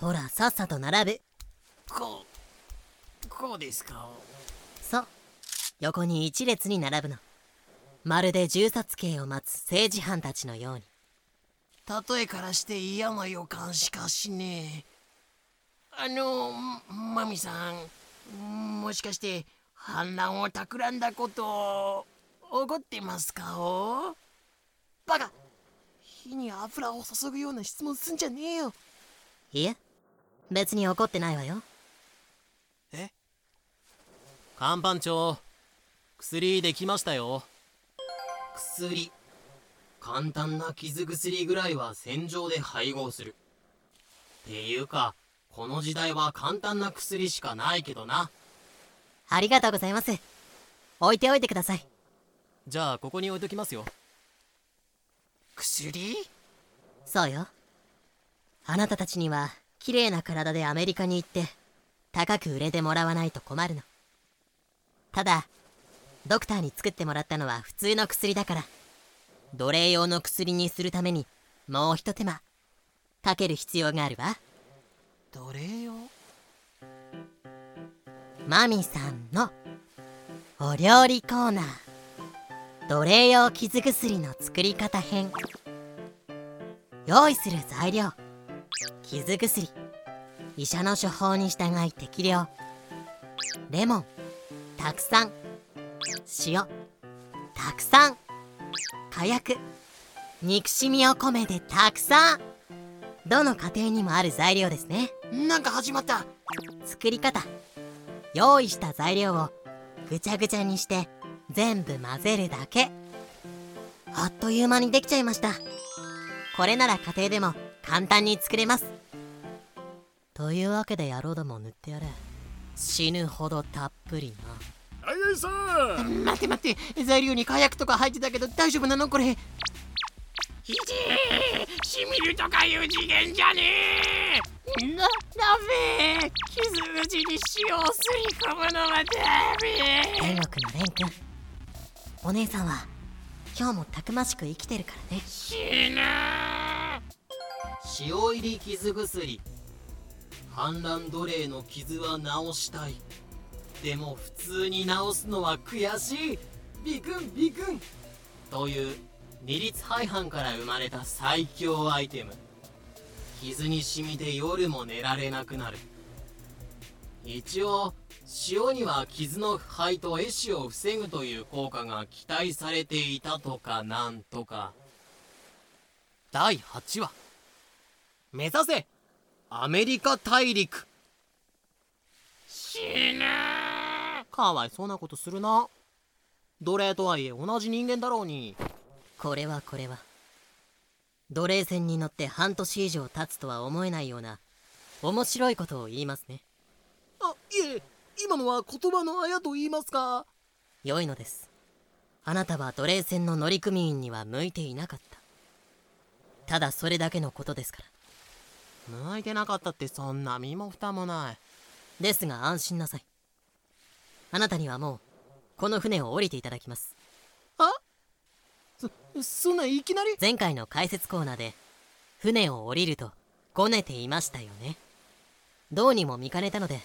ほらさっさと並ぶ。こうこうですか？そう。横に一列に並ぶの。まるで銃殺刑を待つ政治犯たちのように。例えからして嫌な予感しかしねえ。あのマミさんもしかして反乱を企んだこと怒ってますか？おバカ火に油を注ぐような質問すんじゃねえよ。いえ別に怒ってないわよ。え？看板長薬できましたよ。薬。簡単な傷薬ぐらいは戦場で配合する。っていうかこの時代は簡単な薬しかないけどな。ありがとうございます。置いておいてください。じゃあここに置いときますよ。薬？そうよ。あなたたちには綺麗な体でアメリカに行って高く売れてもらわないと困るの。ただドクターに作ってもらったのは普通の薬だから。奴隷用の薬にするためにもうひと手間かける必要があるわ。奴隷用？マミさんのお料理コーナー。奴隷用傷薬の作り方編。用意する材料傷薬医者の処方に従い適量。レモンたくさん塩たくさん火薬憎しみを込めてたくさんどの家庭にもある材料ですね。なんか始まった。作り方用意した材料をぐちゃぐちゃにして全部混ぜるだけ。あっという間にできちゃいました。これなら家庭でも簡単に作れます。というわけで野郎ども塗ってやれ。死ぬほどたっぷりな。はいはいさん。待って待って。材料に火薬とか入ってたけど大丈夫なの？これ。ひでえしみるとかいう次元じゃねえな、ダメ傷口に塩をすり込むのはダメ天国の蓮くん。お姉さんは今日もたくましく生きてるからね。死ぬ塩入り傷薬。反乱奴隷の傷は治したい。でも普通に治すのは悔しい。ビクンビクン。という二律背反から生まれた最強アイテム。傷に染みて夜も寝られなくなる。一応塩には傷の腐敗と壊死を防ぐという効果が期待されていたとかなんとか。第8話。目指せ。アメリカ大陸。死ぬかわいそうなことするな。奴隷とはいえ同じ人間だろうに。これはこれは。奴隷船に乗って半年以上経つとは思えないような面白いことを言いますね。あいえ今のは言葉のあやと言いますか。良いのです。あなたは奴隷船の乗組員には向いていなかった。ただそれだけのことですから向いてなかったってそんな身も蓋もない。ですが安心なさい。あなたにはもうこの船を降りていただきます。あ？そそんないきなり？前回の解説コーナーで船を降りるとごねていましたよね。どうにも見かねたので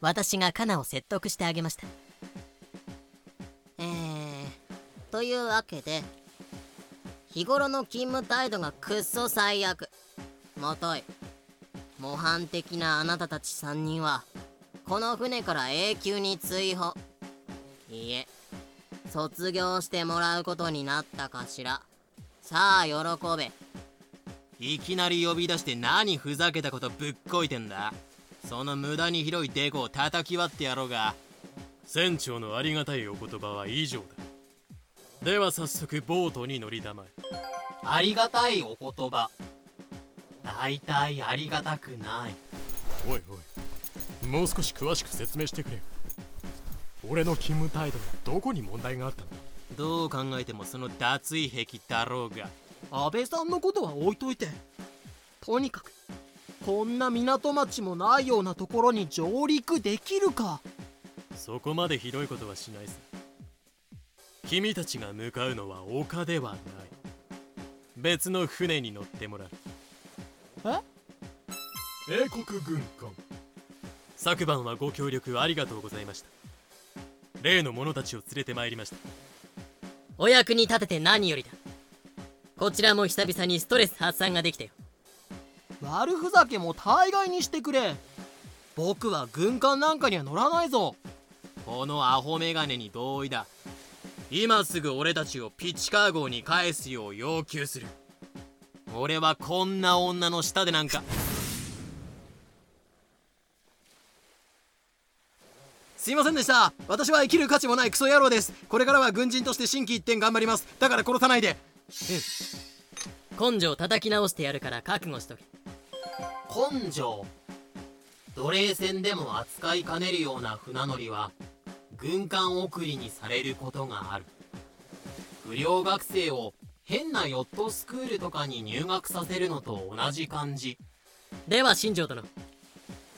私がカナを説得してあげました。えーというわけで日頃の勤務態度がくっそ最悪もとい。模範的なあなたたち3人はこの船から永久に追放。いいえ。卒業してもらうことになったかしら。さあ喜べ。いきなり呼び出して何ふざけたことぶっこいてんだ。その無駄に広いデコを叩き割ってやろうが。船長のありがたいお言葉は以上だ。では早速ボートに乗りたまえ。ありがたいお言葉大体ありがたくない。おいおいもう少し詳しく説明してくれよ。俺の勤務態度のどこに問題があったんだ？どう考えてもその脱衣癖だろうが。安倍さんのことは置いといて。とにかくこんな港町もないようなところに上陸できるか。そこまでひどいことはしないさ。君たちが向かうのは丘ではない。別の船に乗ってもらう帝国軍艦。昨晩はご協力ありがとうございました。例の者たちを連れてまいりました。お役に立てて何よりだ。こちらも久々にストレス発散ができたよ。悪ふざけも大概にしてくれ。僕は軍艦なんかには乗らないぞ。このアホメガネに同意だ。今すぐ俺たちをピッチカー号に返すよう要求する俺はこんな女の下でなんか。すいませんでした。私は生きる価値もないクソ野郎です。これからは軍人として心機一転頑張ります。だから殺さないで。根性叩き直してやるから覚悟しとけ。根性。奴隷船でも扱いかねるような船乗りは軍艦送りにされることがある。不良学生を変なヨットスクールとかに入学させるのと同じ感じ。では新庄殿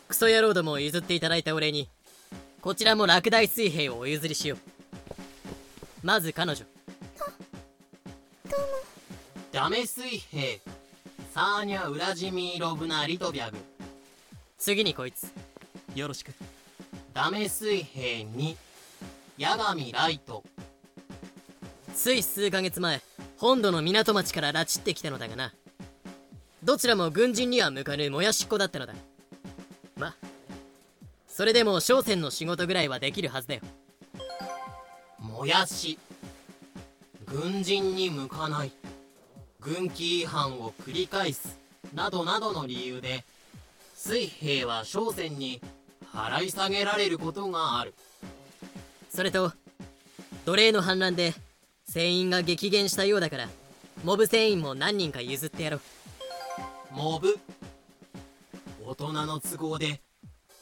クソ野郎どもを譲っていただいたお礼にこちらも落第水平をお譲りしよう。まず彼女。ダメ水兵。サーニャ・ウラジミーロブナ・リトビャグ。次にこいつ。よろしく。ダメ水兵に八神ライトつい数ヶ月前本土の港町から拉致ってきたのだがな。どちらも軍人には向かぬもやしっこだったのだ。まそれでも商船の仕事ぐらいはできるはずだよ。もやし。軍人に向かない。軍規違反を繰り返すなどなどの理由で水兵は商船に払い下げられることがある。それと奴隷の反乱で船員が激減したようだから。モブ船員も何人か譲ってやろう。モブ？大人の都合で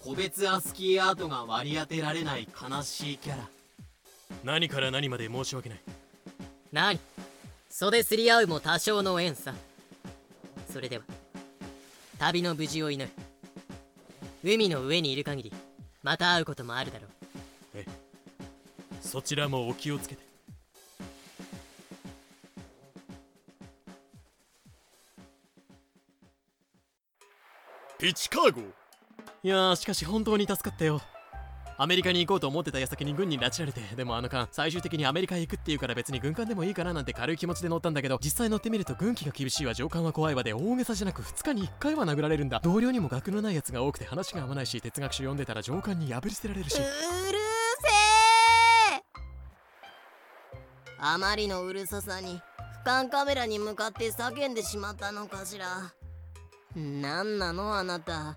個別アスキーアートが割り当てられない悲しいキャラ。何から何まで申し訳ない。何？袖すり合うも多少の縁さ。それでは旅の無事を祈る。海の上にいる限りまた会うこともあるだろう。そちらもお気をつけてチカー号いやーしかし本当に助かったよ。アメリカに行こうと思ってた矢先に軍に拉致られてでもあの間最終的にアメリカへ行くっていうから別に軍艦でもいいかななんて軽い気持ちで乗ったんだけど実際乗ってみると軍機が厳しいわ上官は怖いわで大げさじゃなく2日に1回は殴られるんだ。同僚にも学のないやつが多くて話が合わないし哲学書読んでたら上官に破り捨てられるし。うるせえ。あまりのうるささに俯瞰カメラに向かって叫んでしまったのかしらなんなのあなた？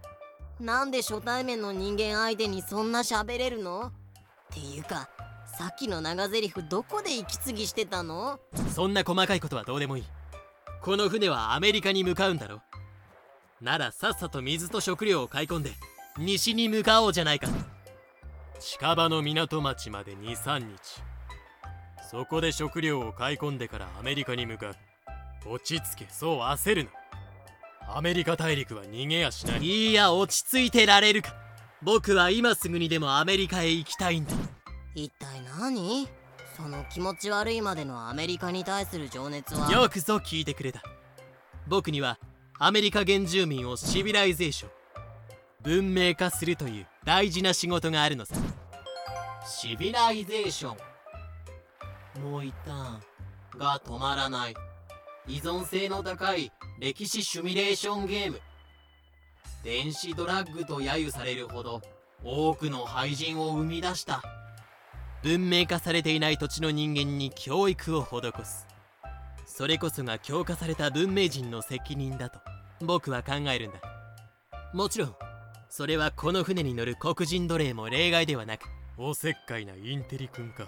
なんで初対面の人間相手にそんな喋れるの？っていうかさっきの長台詞どこで息継ぎしてたの？そんな細かいことはどうでもいい。この船はアメリカに向かうんだろ。ならさっさと水と食料を買い込んで西に向かおうじゃないか。近場の港町まで23日。そこで食料を買い込んでからアメリカに向かう。落ち着けそう焦るな。アメリカ大陸は逃げやしない。いや落ち着いてられるか。僕は今すぐにでもアメリカへ行きたいんだ。一体何？その気持ち悪いまでのアメリカに対する情熱は？よくぞ聞いてくれた。僕にはアメリカ原住民を civilization 文明化するという大事な仕事があるのさ。 civilizationン。もう一旦が止まらない依存性の高い歴史シュミュレーションゲーム。電子ドラッグと揶揄されるほど多くの廃人を生み出した。文明化されていない土地の人間に教育を施す。それこそが強化された文明人の責任だと僕は考えるんだ。もちろんそれはこの船に乗る黒人奴隷も例外ではなく。おせっかいなインテリ君か。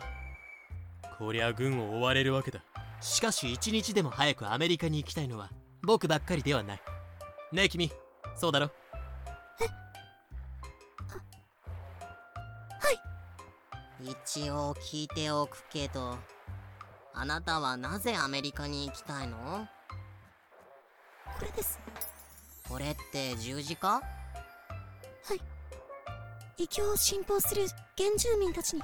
こりゃ軍を追われるわけだ。しかし一日でも早くアメリカに行きたいのは僕ばっかりではない。ねえ君そうだろ？一応聞いておくけどあなたはなぜアメリカに行きたいの？これですこれって十字架？異教を信奉する原住民たちに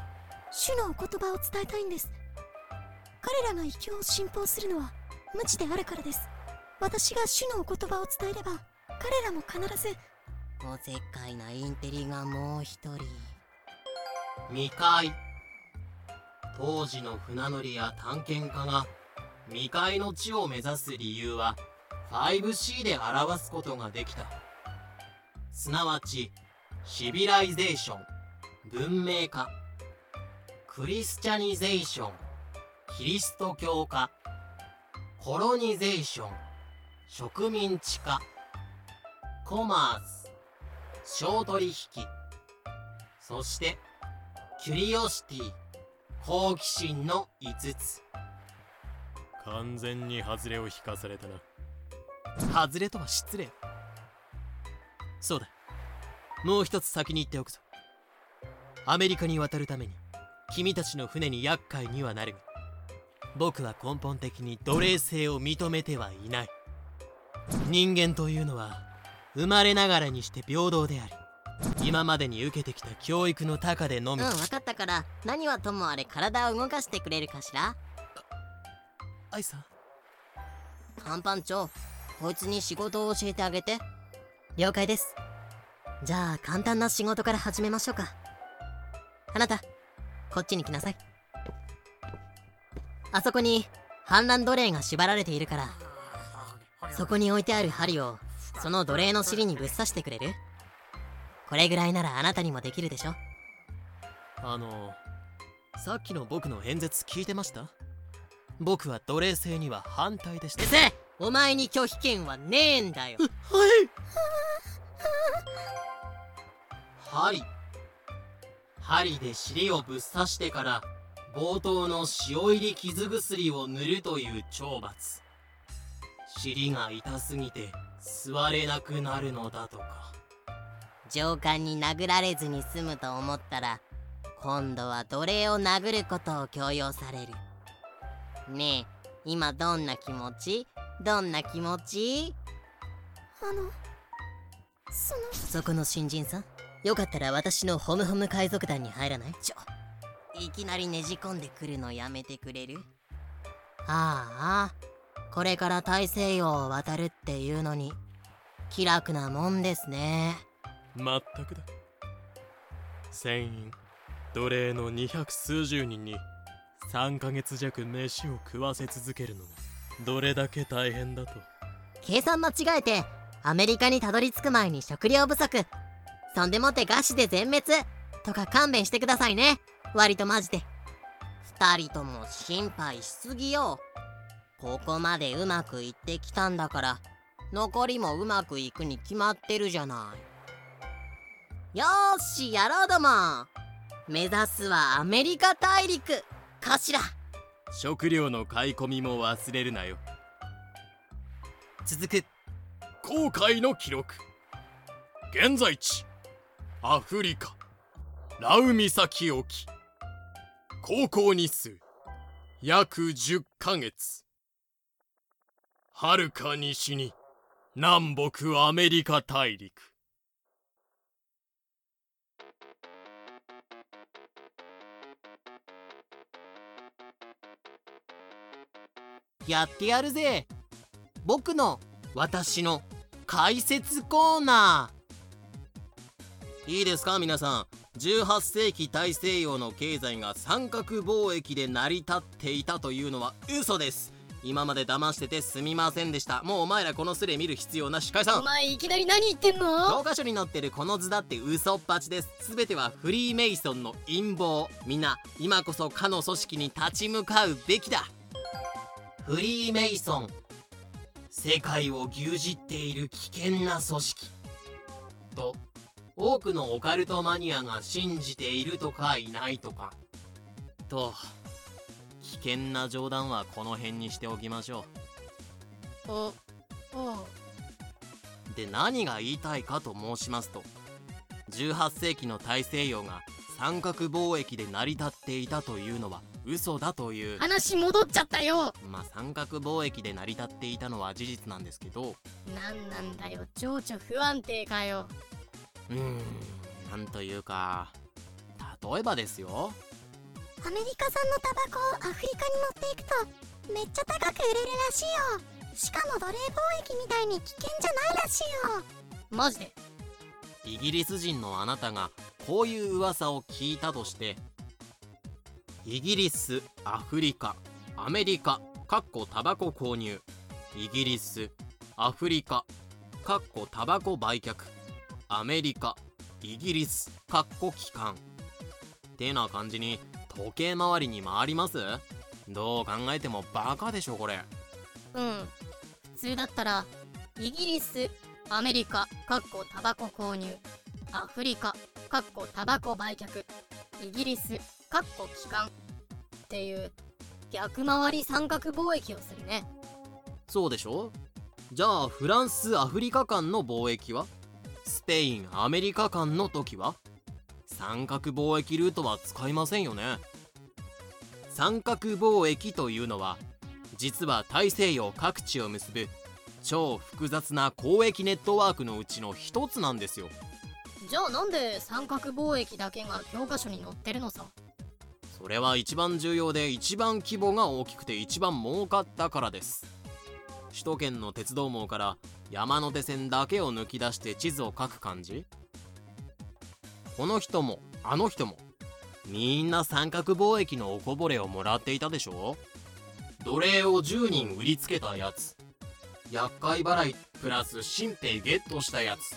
主のお言葉を伝えたいんです彼らが異教を信奉するのは無知であるからです。私が主のお言葉を伝えれば彼らも必ずおせっかいなインテリがもう一人。未開。当時の船乗りや探検家が未開の地を目指す理由は 5C で表すことができた。すなわち civilization 文明化。 Christianization。キリスト教化 colonization。植民地化 commerce。商取引。そして curiosity。好奇心の5つ。完全に外れを引かされたな。外れとは失礼。そうだ。もう一つ先に言っておくぞ。アメリカに渡るために君たちの船に厄介にはなるが僕は根本的に奴隷制を認めてはいない。人間というのは生まれながらにして平等であり今までに受けてきた教育の高でのみ、うん分かったから何はともあれ体を動かしてくれるかしら？アイさん。看板長こいつに仕事を教えてあげて。了解です。じゃあ簡単な仕事から始めましょうか。あなたこっちに来なさいあそこに反乱奴隷が縛られているから。そこに置いてある針をその奴隷の尻にぶっ刺してくれる？これぐらいならあなたにもできるでしょ。あのさっきの僕の演説聞いてました？僕は奴隷制には反対でした。先生お前に拒否権はねえんだよ。針。針で尻をぶっ刺してから冒頭の塩入り傷薬を塗るという懲罰。尻が痛すぎて座れなくなるのだとか。上官に殴られずに済むと思ったら今度は奴隷を殴ることを強要される。ねえ今どんな気持ち？どんな気持ち？あのその。そこの新人さん？よかったら私のホムホム海賊団に入らない？ちょいきなりねじ込んでくるのやめてくれる？ああこれから大西洋を渡るっていうのに。気楽なもんですね。まったくだ。船員奴隷の二百数十人に3ヶ月弱飯を食わせ続けるのがどれだけ大変だと。計算間違えてアメリカにたどり着く前に食料不足。そんでもって餓死で全滅。とか勘弁してくださいね割とマジで。二人とも心配しすぎよ。ここまでうまくいってきたんだから残りもうまくいくに決まってるじゃない。よしやろうども。目指すはアメリカ大陸。かしら食料の買い込みも忘れるなよ。続く。航海の記録。現在地。アフリカ。ラウ岬沖。航行日数。約10ヶ月。はるか西に南北アメリカ大陸。やってやるぜ。僕の私の解説コーナー。いいですか皆さん。18世紀大西洋の経済が三角貿易で成り立っていたというのは嘘です。今まで騙しててすみませんでした。もうお前らこのスレ見る必要なし解散お前いきなり何言ってんの？教科書に載ってるこの図だって嘘っぱちです。全てはフリーメイソンの陰謀。みんな今こそかの組織に立ち向かうべきだ。フリーメイソン。世界を牛耳っている危険な組織。と多くのオカルトマニアが信じているとかいないとか。と危険な冗談はこの辺にしておきましょああう。で何が言いたいかと申しますと18世紀の大西洋が三角貿易で成り立っていたというのは嘘だという。話戻っちゃったよ。まあ三角貿易で成り立っていたのは事実なんですけど。なんなんだよ情緒不安定かようーん。なんというか例えばですよ。アメリカ産のタバコをアフリカに持っていくとめっちゃ高く売れるらしいよ。しかも奴隷貿易みたいに危険じゃないらしいよ。マジで？イギリス人のあなたがこういう噂を聞いたとしてイギリスアフリカアメリカかっこタバコ購入。イギリスアフリカかっこタバコ売却アメリカイギリスかっこ機関。ってな感じに時計回りに回ります？どう考えてもバカでしょこれ。うん。普通だったらイギリスアメリカかっこタバコ購入。アフリカかっこタバコ売却。イギリスかっこ機関。っていう逆回り三角貿易をするね。そうでしょ？じゃあフランスアフリカ間の貿易は？スペインアメリカ間の時は？三角貿易ルートは使いませんよね。三角貿易というのは実は大西洋各地を結ぶ超複雑な交易ネットワークのうちの一つなんですよ。じゃあなんで三角貿易だけが教科書に載ってるのさ？それは一番重要で一番規模が大きくて一番儲かったからです。首都圏の鉄道網から山手線だけを抜き出して地図を書く感じ？この人もあの人もみんな三角貿易のおこぼれをもらっていたでしょ？奴隷を10人売りつけたやつ。厄介払いプラス新兵ゲットしたやつ。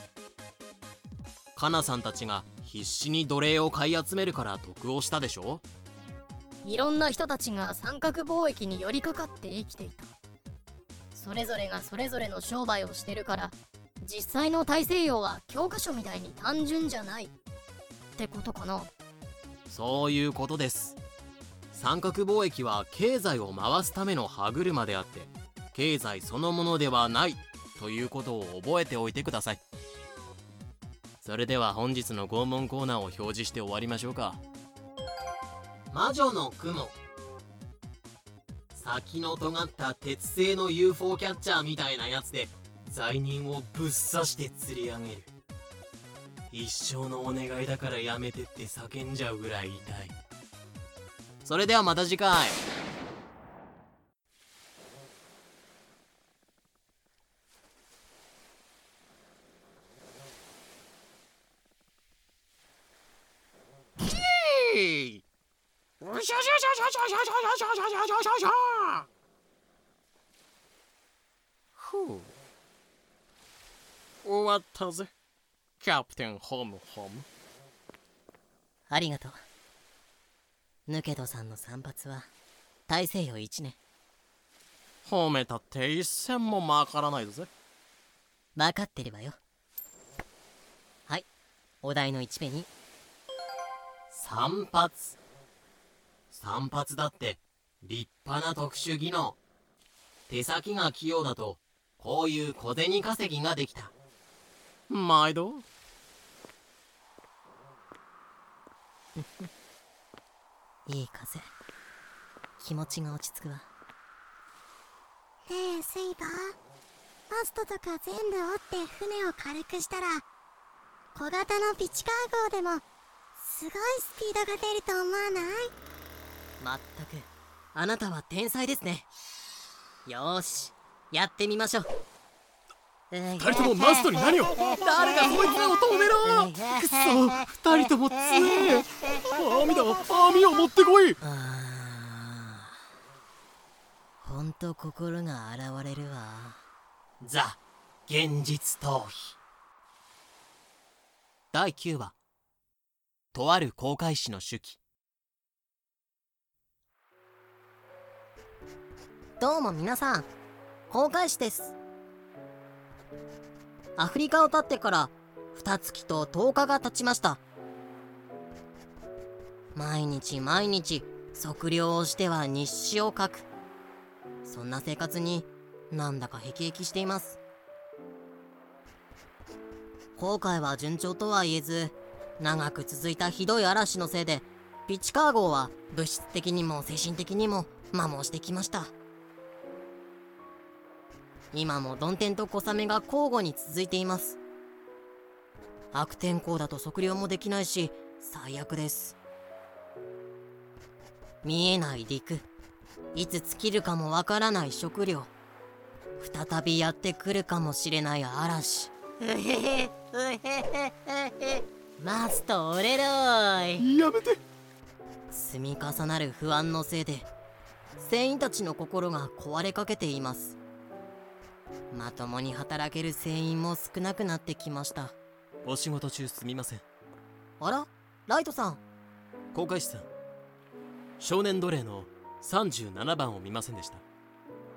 カナさんたちが必死に奴隷を買い集めるから得をしたでしょ？いろんな人たちが三角貿易に寄りかかって生きていた。それぞれがそれぞれの商売をしてるから実際の大西洋は教科書みたいに単純じゃない。ってことかな。そういうことです。三角貿易は経済を回すための歯車であって経済そのものではない。ということを覚えておいてください。それでは本日の拷問コーナーを表示して終わりましょうか。魔女の雲先の尖った鉄製の UFO キャッチャーみたいなやつで罪人をぶっ刺して釣り上げる。一生のお願いだからやめてって叫んじゃうぐらい痛い。それではまた次回。ふう。終わったぜ。キャプテンホムホム。ありがとう。ヌケドさんの散髪は大西洋一ね褒めたって一銭もまからないぜ。分かってればよ。はい。お題の1ペに散髪散髪だって立派な特殊技能。手先が器用だとこういう小銭稼ぎができた。毎度？いい風。気持ちが落ち着くわ。ねえセイバー。マストとか全部折って船を軽くしたら小型のピチカー号でもすごいスピードが出ると思わない？まったく。あなたは天才ですね。よーし。やってみましょう。二二人ともマストに何を？誰がそいつらを止めろ！くそ二人とも強え。網だ網を持ってこい！ほんと心が洗われるわ。ザ現実逃避。第9話。とある航海士の手記どうも皆さん航海士です。アフリカを立ってから二月と10日が経ちました。毎日毎日測量をしては日誌を書く。そんな生活になんだかへきへきしています。航海は順調とは言えず長く続いたひどい嵐のせいでピッチカー号は物質的にも精神的にも摩耗してきました。今も曇天と小雨が交互に続いています。悪天候だと測量もできないし最悪です。見えない陸。いつ尽きるかもわからない食料。再びやってくるかもしれない嵐。うへへうへへへ。マスト俺ろい。やめて。積み重なる不安のせいで船員たちの心が壊れかけていますまともに働ける船員も少なくなってきました。お仕事中すみません。あら？ライトさん。航海士さん。少年奴隷の37番を見ませんでした。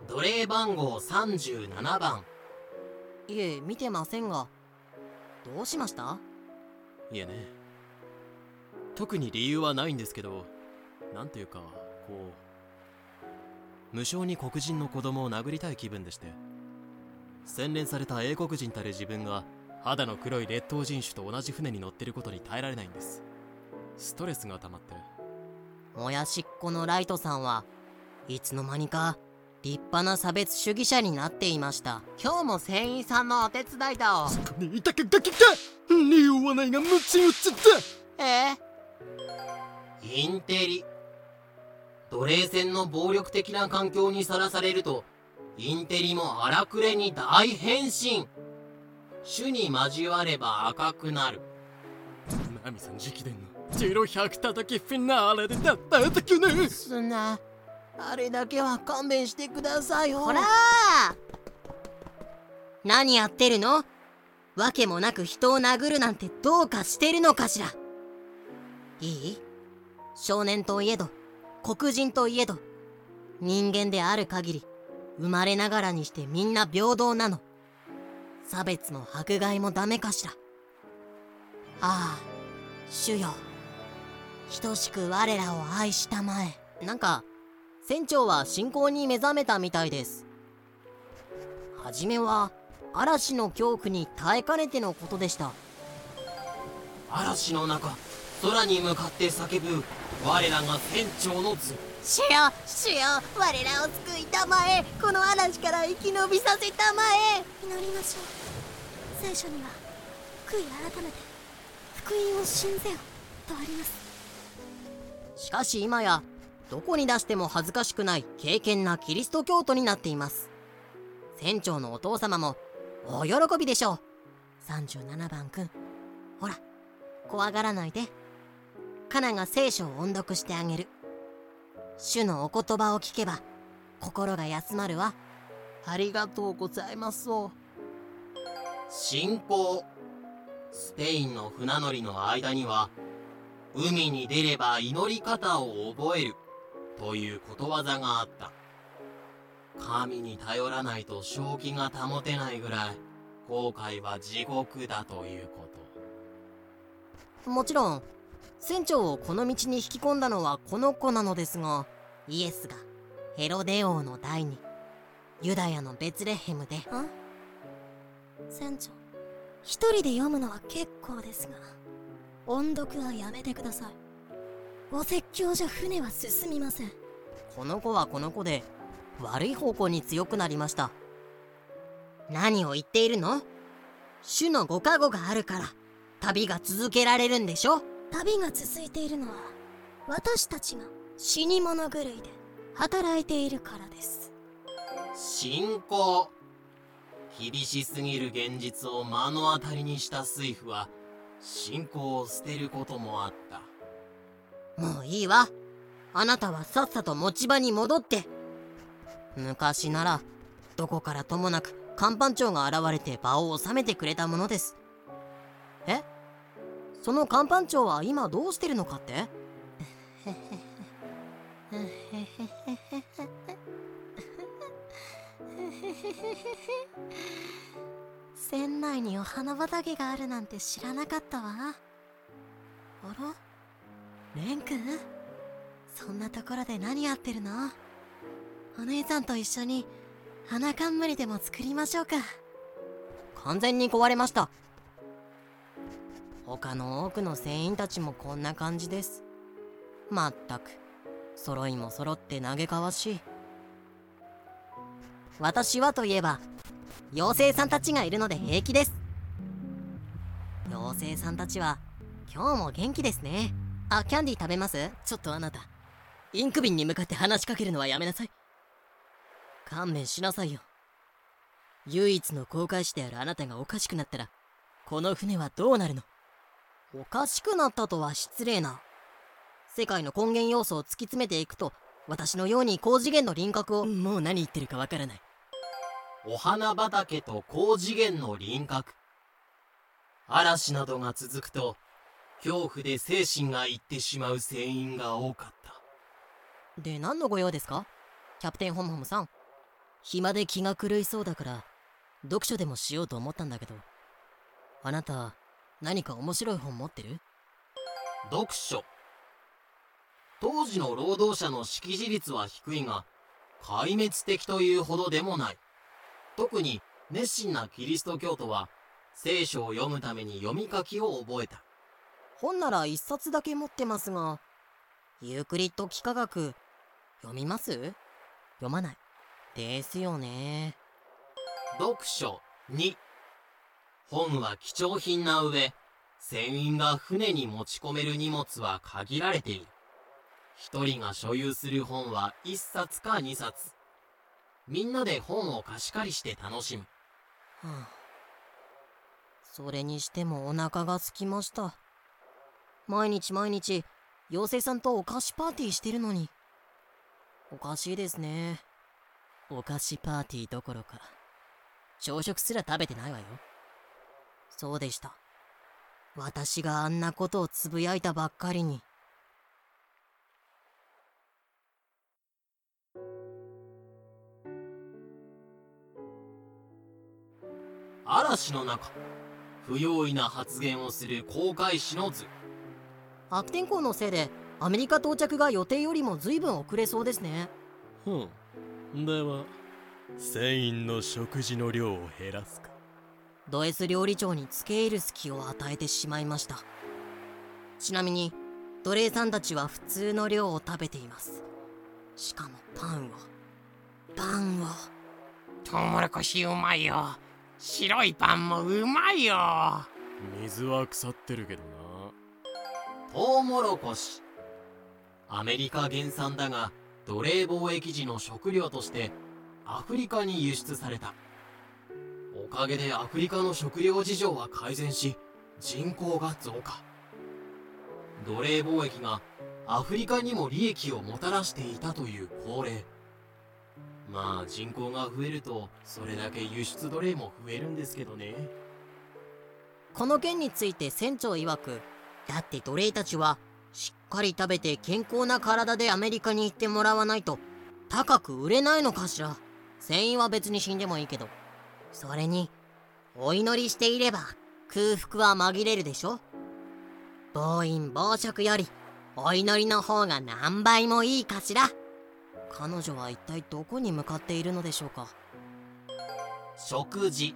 奴隷番号37番。いえ見てませんが。どうしました？いえね。特に理由はないんですけどなんていうかこう無性に黒人の子供を殴りたい気分でして洗練された英国人たる自分が肌の黒い劣等人種と同じ船に乗ってることに耐えられないんです。ストレスが溜まって。もやしっこのライトさんはいつの間にか立派な差別主義者になっていました。今日も船員さんのお手伝いだ。そこにいたかガキか匂わないがムチ打ちだえ。インテリ。奴隷船の暴力的な環境にさらされるとインテリも荒くれに大変身。種に交われば赤くなる。ナミさん直伝のジロ100叩きフィナーレでだったたくね。そんな。あれだけは勘弁してくださいよ。ほら何やってるの？わけもなく人を殴るなんてどうかしてるのかしら。いい？少年といえど黒人といえど人間である限り生まれながらにしてみんな平等なの。差別も迫害もダメかしら。ああ主よ。等しく我らを愛したまえ。なんか船長は信仰に目覚めたみたいです。はじめは嵐の恐怖に耐えかねてのことでした。嵐の中空に向かって叫ぶ我らが船長の図。主よ主よ我らを救いたまえ。この嵐から生き延びさせたまえ。祈りましょう。聖書には悔い改めて福音を信ぜよとあります。しかし今やどこに出しても恥ずかしくない敬虔なキリスト教徒になっています。船長のお父様も大喜びでしょう。37番くんほら怖がらないで。カナが聖書を音読してあげる。主のお言葉を聞けば心が休まるわ。ありがとうございます。信仰。スペインの船乗りの間には海に出れば祈り方を覚えるということわざがあった。神に頼らないと正気が保てないぐらい後悔は地獄だということ。もちろん船長をこの道に引き込んだのはこの子なのですがイエスがヘロデ王の代にユダヤのベツレヘムで。あ船長一人で読むのは結構ですが音読はやめてください。お説教じゃ船は進みません。この子はこの子で悪い方向に強くなりました。何を言っているの？主のご加護があるから旅が続けられるんでしょ？旅が続いているのは私たちが死に物狂いで働いているからです。信仰厳しすぎる現実を目の当たりにした水夫は信仰を捨てることもあった。もういいわ。あなたはさっさと持ち場に戻って。昔ならどこからともなく看板長が現れて場を収めてくれたものです。え？その看板長は今どうしてるのかって？船内にお花畑があるなんて知ら？なかったわあらレン君そんなところで何やってるの？お姉さんと一緒に花冠でも作りましょうか。完全に壊れました他の多くの船員たちもこんな感じです。まったく。揃いも揃って嘆かわしい。私はといえば妖精さんたちがいるので平気です。妖精さんたちは今日も元気ですね。あキャンディー食べます？ちょっとあなた。インク瓶に向かって話しかけるのはやめなさい。勘弁しなさいよ。唯一の航海士であるあなたがおかしくなったらこの船はどうなるの？おかしくなったとは失礼な。世界の根源要素を突き詰めていくと私のように高次元の輪郭を。もう何言ってるかわからない。お花畑と高次元の輪郭。嵐などが続くと恐怖で精神がいってしまう船員が多かった。で何のご用ですか？キャプテンホムホムさん。暇で気が狂いそうだから読書でもしようと思ったんだけど。あなた何か面白い本持ってる？読書。当時の労働者の識字率は低いが壊滅的というほどでもない。特に熱心なキリスト教徒は聖書を読むために読み書きを覚えた。本なら一冊だけ持ってますがユークリッド幾何学読みます？読まない。ですよね。読書2本は貴重品な上船員が船に持ち込める荷物は限られている。一人が所有する本は一冊か二冊。みんなで本を貸し借りして楽しむ。はあ、それにしてもお腹が空きました。毎日毎日妖精さんとお菓子パーティーしてるのに。おかしいですね。お菓子パーティーどころか朝食すら食べてないわよ。そうでした。私があんなことをつぶやいたばっかりに。嵐の中不用意な発言をする航海士の図。悪天候のせいでアメリカ到着が予定よりも随分遅れそうですね。ふん。では船員の食事の量を減らすかド S 料理長に付け入る隙を与えてしまいました。ちなみに奴隷さんたちは普通の量を食べています。しかもパンを。パンを。トウモロコシうまいよ。白いパンもうまいよ。水は腐ってるけどな。トウモロコシ。アメリカ原産だが奴隷貿易時の食料としてアフリカに輸出された。おかげでアフリカの食料事情は改善し人口が増加。奴隷貿易がアフリカにも利益をもたらしていたという法令まあ人口が増えるとそれだけ輸出奴隷も増えるんですけどね。この件について船長曰くだって奴隷たちはしっかり食べて健康な体でアメリカに行ってもらわないと高く売れないのかしら。船員は別に死んでもいいけど。それにお祈りしていれば空腹は紛れるでしょ？暴飲暴食よりお祈りの方が何倍もいいかしら？彼女は一体どこに向かっているのでしょうか？食事。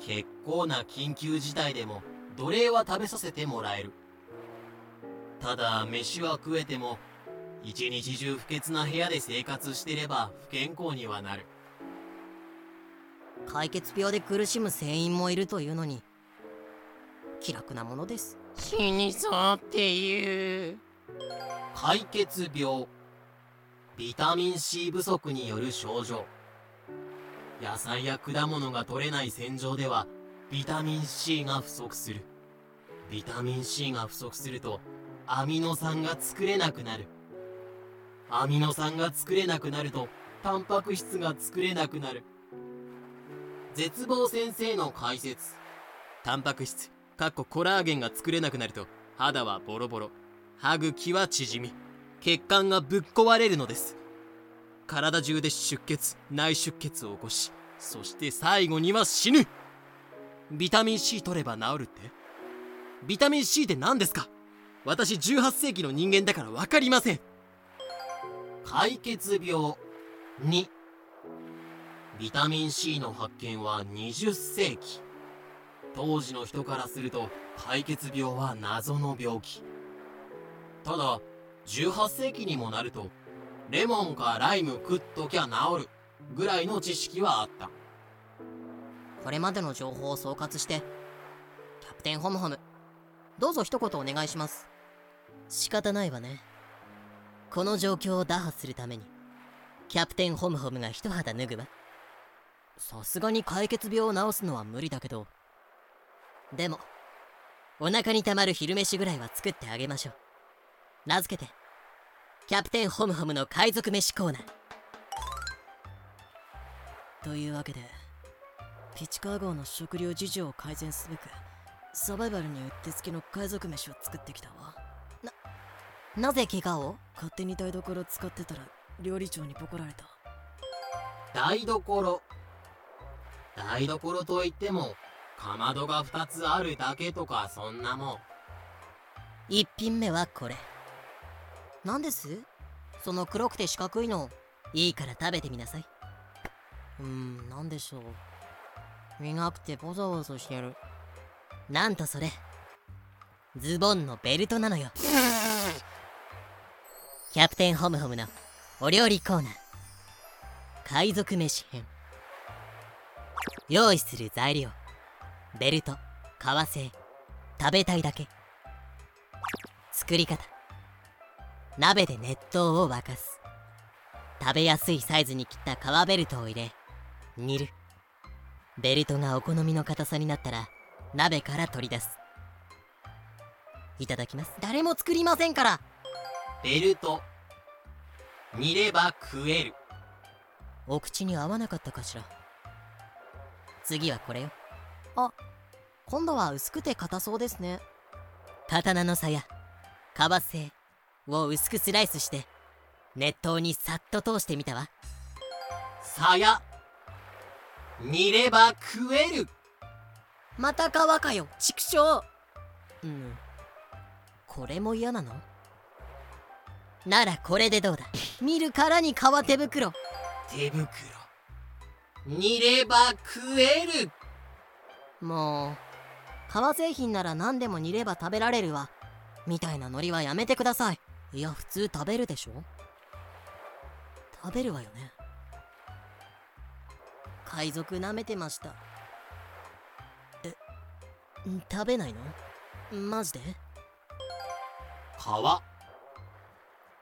結構な緊急事態でも奴隷は食べさせてもらえる。ただ飯は食えても一日中不潔な部屋で生活してれば不健康にはなる。解決病で苦しむ船員もいるというのに気楽なものです。死にそうっていう。解決病。ビタミン C 不足による症状。野菜や果物が取れない戦場ではビタミン C が不足する。ビタミン C が不足するとアミノ酸が作れなくなる。アミノ酸が作れなくなるとタンパク質が作れなくなる絶望先生の解説。タンパク質かっこコラーゲンが作れなくなると肌はボロボロ。歯茎は縮み。血管がぶっ壊れるのです。体中で出血内出血を起こしそして最後には死ぬ。ビタミン C 取れば治るって？ビタミン C って何ですか？私18世紀の人間だから分かりません。解決病2ビタミン C の発見は20世紀。当時の人からすると解決病は謎の病気。ただ18世紀にもなるとレモンかライム食っときゃ治るぐらいの知識はあった。これまでの情報を総括してキャプテンホムホムどうぞ一言お願いします。仕方ないわね。この状況を打破するためにキャプテンホムホムが一肌脱ぐわ。さすがに解決病を治すのは無理だけど。でもお腹にたまる昼飯ぐらいは作ってあげましょう。名付けてキャプテンホムホムの海賊飯コーナー。というわけでピチカー号の食料事情を改善すべくサバイバルにうってつけの海賊飯を作ってきたわ。ななぜ怪我を？勝手に台所使ってたら料理長にボコられた。台所。台所といってもかまどが2つあるだけとかそんなもん。一品目はこれ。何です？その黒くて四角いのいいから食べてみなさい。うーん何でしょう。苦くてボソボソしてる。なんとそれ。ズボンのベルトなのよ。キャプテンホムホムのお料理コーナー。海賊飯編。用意する材料。ベルト革製食べたいだけ。作り方。鍋で熱湯を沸かす。食べやすいサイズに切った革ベルトを入れ煮る。ベルトがお好みの硬さになったら鍋から取り出す。いただきます。誰も作りませんから。ベルト煮れば食える。お口に合わなかったかしら次はこれよ。あ今度は薄くて硬そうですね。刀の鞘革製を薄くスライスして熱湯にさっと通してみたわ。さや煮れば食える。また皮かよ畜生。うん。これも嫌なの？ならこれでどうだ？見るからに革手袋。手袋煮れば食える。もう革製品なら何でも煮れば食べられるわ。みたいなノリはやめてください。いや普通食べるでしょ。食べるわよね。海賊舐めてました。え食べないの？マジで？皮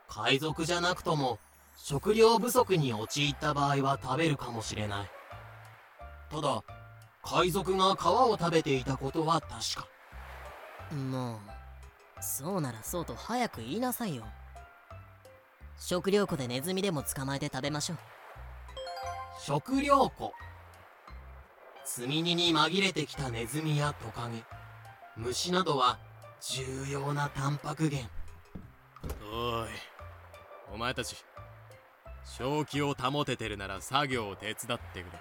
海賊じゃなくとも食料不足に陥った場合は食べるかもしれないただ海賊が皮を食べていたことは確か。もうそうならそうと早く言いなさいよ。食料庫でネズミでも捕まえて食べましょう。食料庫？積み荷に紛れてきたネズミやトカゲ。虫などは重要なタンパク源。おいお前たち正気を保ててるなら作業を手伝ってくれ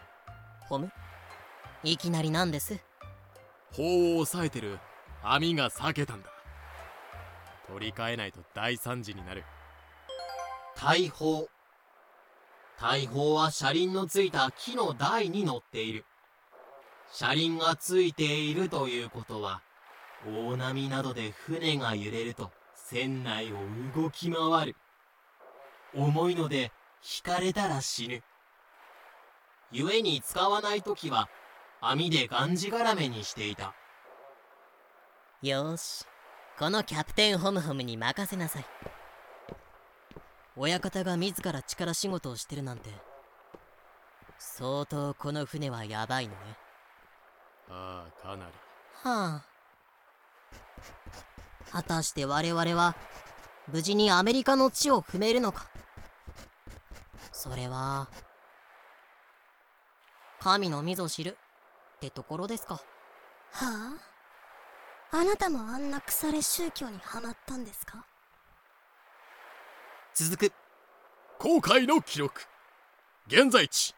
ホムいきなりなんです。法を抑えてる。網が裂けたんだ。取り替えないと大惨事になる。大砲。大砲は車輪のついた木の台に乗っている。車輪がついているということは大波などで船が揺れると船内を動き回る。重いので引かれたら死ぬ故に使わない時は網でがんじがらめにしていた。よーし。このキャプテンホムホムに任せなさい。親方が自ら力仕事をしてるなんて相当この船はやばいのね。ああかなり。はあ。果たして我々は無事にアメリカの地を踏めるのか。それは神のみぞ知るってところですか。はあ？あなたもあんな腐れ宗教にはまったんですか？続く。航海の記録。現在地。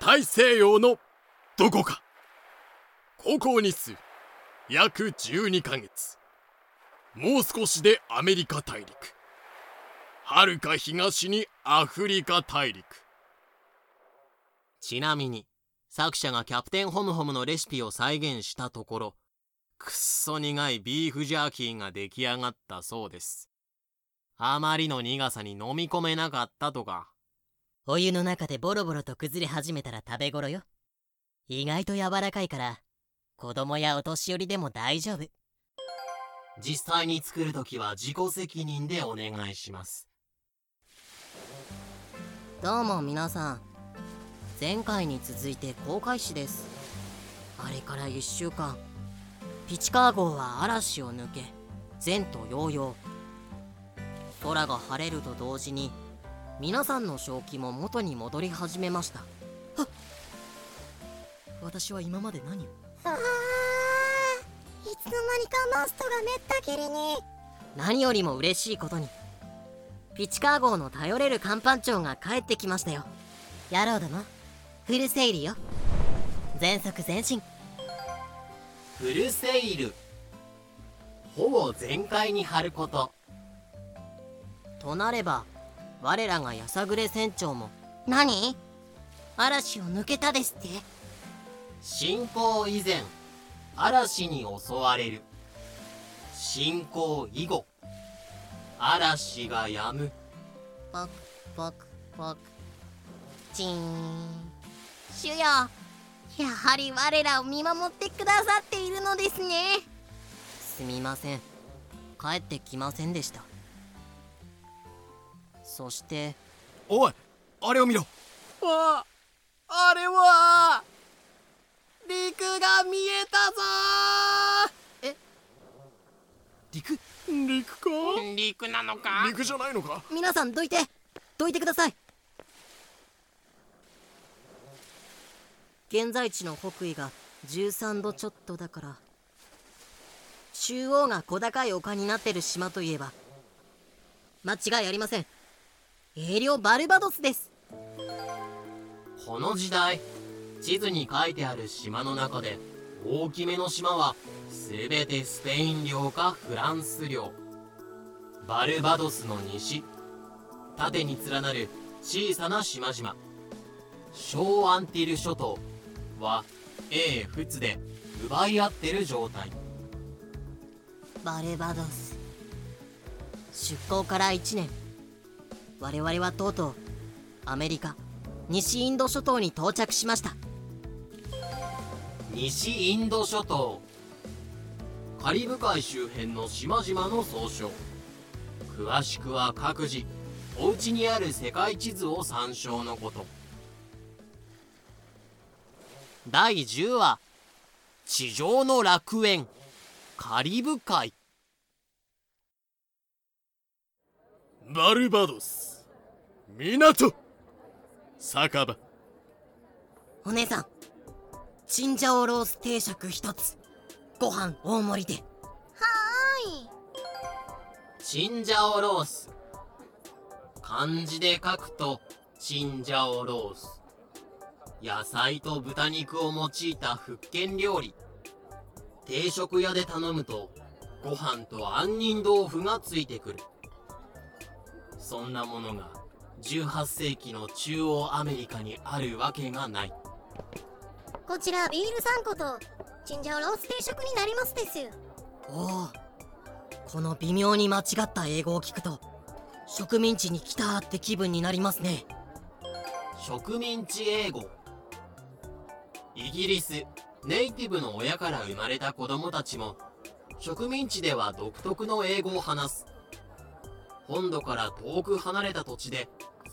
大西洋のどこか。航行日数。約12ヶ月。もう少しでアメリカ大陸。はるか東にアフリカ大陸。ちなみに作者がキャプテンホムホムのレシピを再現したところくっそ苦いビーフジャーキーが出来上がったそうです。あまりの苦さに飲み込めなかったとか。お湯の中でボロボロと崩れ始めたら食べ頃よ。意外と柔らかいから子供やお年寄りでも大丈夫。実際に作るときは自己責任でお願いします。どうも皆さん前回に続いて航海士です。あれから1週間ピチカー号は嵐を抜け前途洋々。空が晴れると同時に皆さんの正気も元に戻り始めました。あ私は今まで何を？ああいつの間にかマストがめったきりに。何よりも嬉しいことにピチカー号の頼れる甲板長が帰ってきましたよ。野郎どもフルセイルよ。全速前進。フルセイル。ほぼ全開に張ること。となれば我らがやさぐれ船長も何？嵐を抜けたですって。進行以前嵐に襲われる。進行以後嵐が止む。ポクポクポク。チーン主よ。やはり我らを見守ってくださっているのですね。すみません。帰ってきませんでした。そしておいあれを見ろ。ああれは陸が見えたぞ。陸？陸か？陸なのか？陸じゃないのか？皆さんどいて。どいてください現在地の北緯が13度ちょっとだから中央が小高い丘になってる島といえば間違いありません。英領バルバドスです。この時代地図に書いてある島の中で大きめの島は全てスペイン領かフランス領。バルバドスの西縦に連なる小さな島々。小アンティル諸島。は英仏で奪い合ってる状態。バルバドス。出港から1年。我々はとうとうアメリカ西インド諸島に到着しました。西インド諸島。カリブ海周辺の島々の総称。詳しくは各自お家にある世界地図を参照のこと第10話地上の楽園カリブ海。バルバドス港酒場。お姉さんチンジャオロース定食一つご飯大盛りで。チンジャオロース。漢字で書くとチンジャオロース野菜と豚肉を用いた福建料理。定食屋で頼むとご飯と杏仁豆腐がついてくる。そんなものが18世紀の中央アメリカにあるわけがない。こちらビール3個とチンジャオロース定食になりますです。おおこの微妙に間違った英語を聞くと植民地に来たって気分になりますね。植民地英語イギリスネイティブの親から生まれた子供たちも植民地では独特の英語を話す。本土から遠く離れた土地で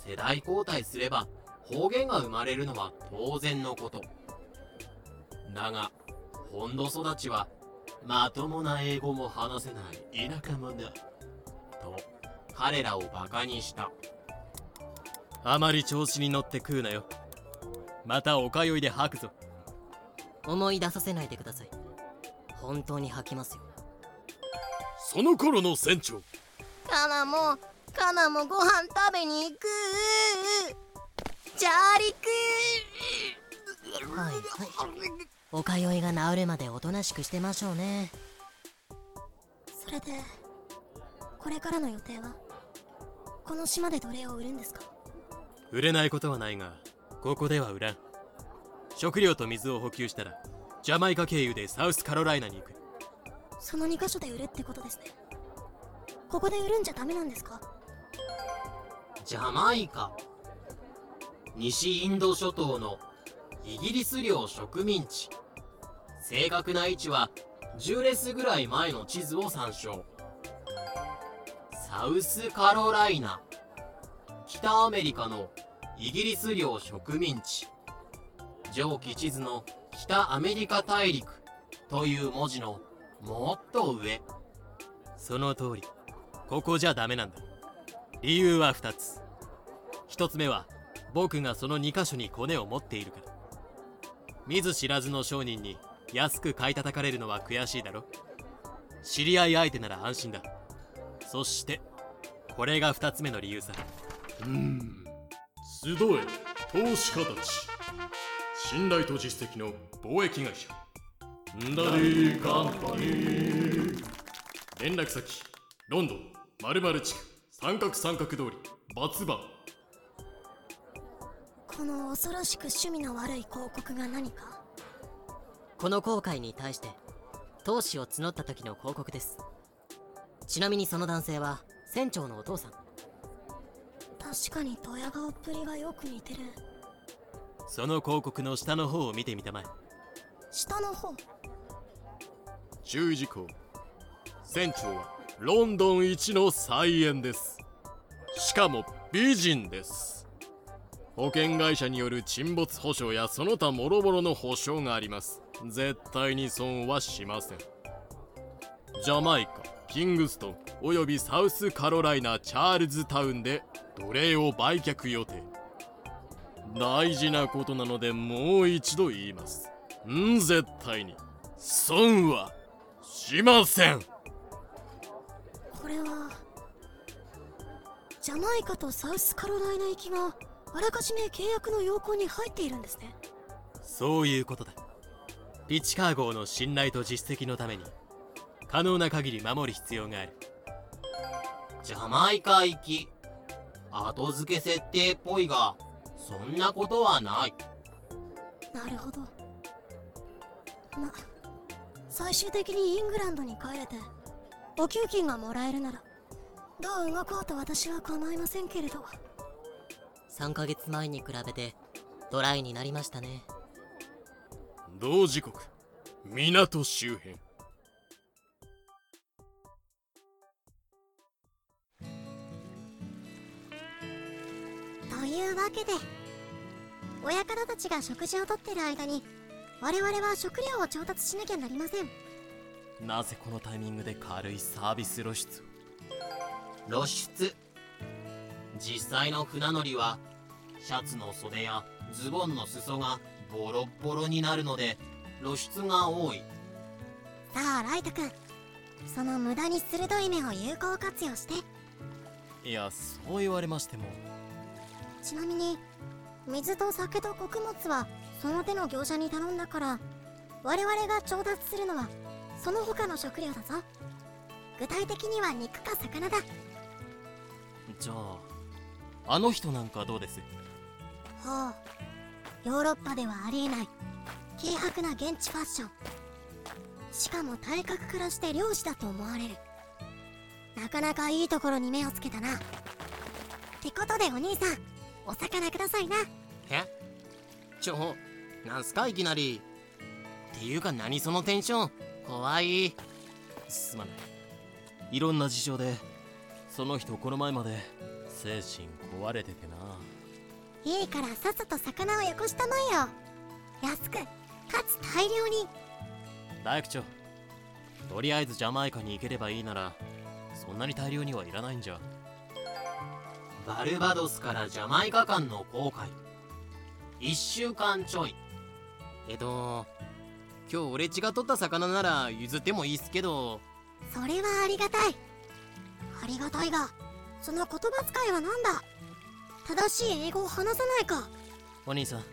世代交代すれば方言が生まれるのは当然のこと。だが本土育ちはまともな英語も話せない田舎者。だと彼らをバカにした。あまり調子に乗って食うなよ。またお通いで吐くぞ。思い出させないでください。本当に吐きますよ。その頃の船長。カナもカナもご飯食べに行く。じゃありく。はいはい。お通いが治るまでおとなしくしてましょうね。それでこれからの予定は？この島で奴隷を売るんですか？売れないことはないがここでは売らん食料と水を補給したらジャマイカ経由でサウスカロライナに行く。その2箇所で売るってことですね。ここで売るんじゃダメなんですか？ジャマイカ。西インド諸島のイギリス領植民地。正確な位置は10レスぐらい前の地図を参照。サウスカロライナ。北アメリカのイギリス領植民地上記地図の北アメリカ大陸という文字のもっと上。その通り。ここじゃダメなんだ。理由は2つ。1つ目は僕がその2箇所にコネを持っているから。見ず知らずの商人に安く買い叩かれるのは悔しいだろ。知り合い相手なら安心だ。そしてこれが2つ目の理由さ。うーん集え投資家たち。信頼と実績の貿易会社。ンダリーカンパニー。連絡先。ロンドン〇〇地区。三角三角通り。バツバ。ンこの恐ろしく趣味の悪い広告が何か？この航海に対して投資を募った時の広告です。ちなみにその男性は船長のお父さん。確かにドヤ顔っぷりがよく似てるその広告の下の方を見てみたまえ。下の方？注意事項。船長はロンドン一の菜園です。しかも美人です。保険会社による沈没保証やその他諸々の保証があります。絶対に損はしません。ジャマイカキングストンおよびサウスカロライナチャールズタウンで奴隷を売却予定大事なことなのでもう一度言います。ん絶対に。損はしません。これはジャマイカとサウスカロライナ行きがあらかじめ契約の要項に入っているんですね。そういうことだ。ピチカー号の信頼と実績のために。可能な限り守る必要がある。ジャマイカ行き。後付け設定っぽいがそんなことはない。なるほど。ま最終的にイングランドに帰れてお給金がもらえるならどう動こうと私は構いませんけれど。3ヶ月前に比べてドライになりましたね。同時刻港周辺。というわけで親方たちが食事をとってる間に我々は食料を調達しなきゃなりません。なぜこのタイミングで軽いサービス露出を？露出。実際の船乗りはシャツの袖やズボンの裾がボロッボロになるので露出が多い。さあライト君その無駄に鋭い目を有効活用して。いやそう言われましても。ちなみに水と酒と穀物はその手の業者に頼んだから我々が調達するのはその他の食料だぞ。具体的には肉か魚だ。じゃああの人なんかどうです？ほう。ヨーロッパではありえない。軽薄な現地ファッション。しかも体格からして漁師だと思われる。なかなかいいところに目をつけたな。ってことでお兄さんお魚くださいなえ？ちょなんすかいきなり？っていうか何そのテンション？怖い。すまない。いろんな事情でその人この前まで精神壊れててな。いいからさっさと魚をよこしたまえよ。安くかつ大量に。大工長とりあえずジャマイカに行ければいいならそんなに大量にはいらないんじゃ。バルバドスからジャマイカ間の航海1週間ちょい。えっと今日俺ちが取った魚なら譲ってもいいっすけど。それはありがたい。ありがたいがその言葉遣いは何だ？正しい英語を話さないか。お兄さん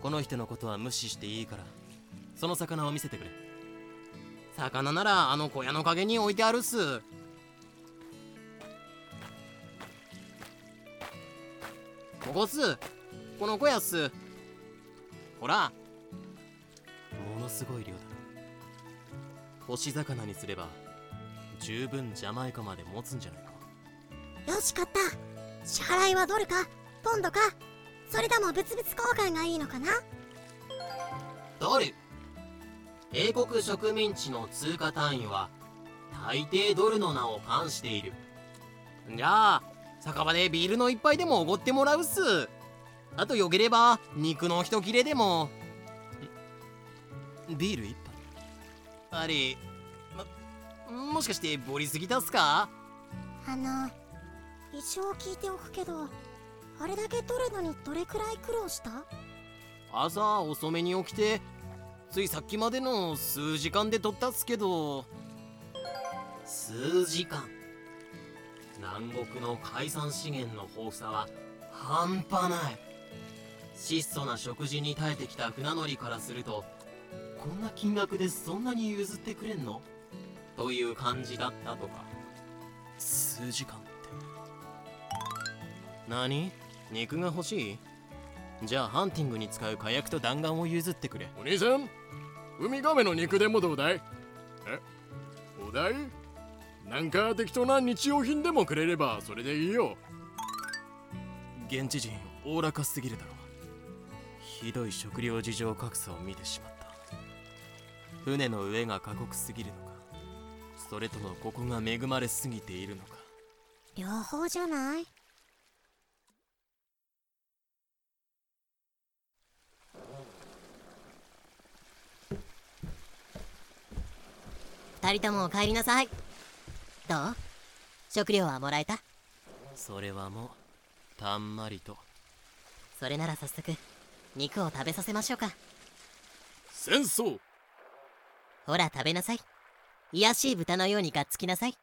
この人のことは無視していいからその魚を見せてくれ。魚ならあの小屋の陰に置いてあるっす。ここっすこの小屋っすほら。ものすごい量だな。干し魚にすれば十分ジャマイカまで持つんじゃないか。よし買った。支払いはドルかポンドか。それとも物々交換がいいのかな？ドル英国植民地の通貨単位は大抵ドルの名を冠している。じゃあ酒場でビールの一杯でもおごってもらうっすあとよければ肉の一切れでも。ビール一杯。あれももしかしてボリすぎたっすか？あの一応聞いておくけどあれだけ取るのにどれくらい苦労した？朝遅めに起きてついさっきまでの数時間で取ったっすけど。数時間。南国の海産資源の豊富さは半端ない質素な食事に耐えてきた船乗りからするとこんな金額でそんなに譲ってくれんの？という感じだったとか。数時間って。何？肉が欲しい？じゃあハンティングに使う火薬と弾丸を譲ってくれ。お兄さんウミガメの肉でもどうだい？え？お題なんか適当な日用品でもくれればそれでいいよ。現地人おおらかすぎるだろひどい食料事情格差を見てしまった。船の上が過酷すぎるのかそれともここが恵まれすぎているのか。両方じゃない。二人とも帰りなさい。どう？食料はもらえた？それはもうたんまりと。それなら早速肉を食べさせましょうか。戦争。ほら食べなさい。卑しい豚のようにがっつきなさい。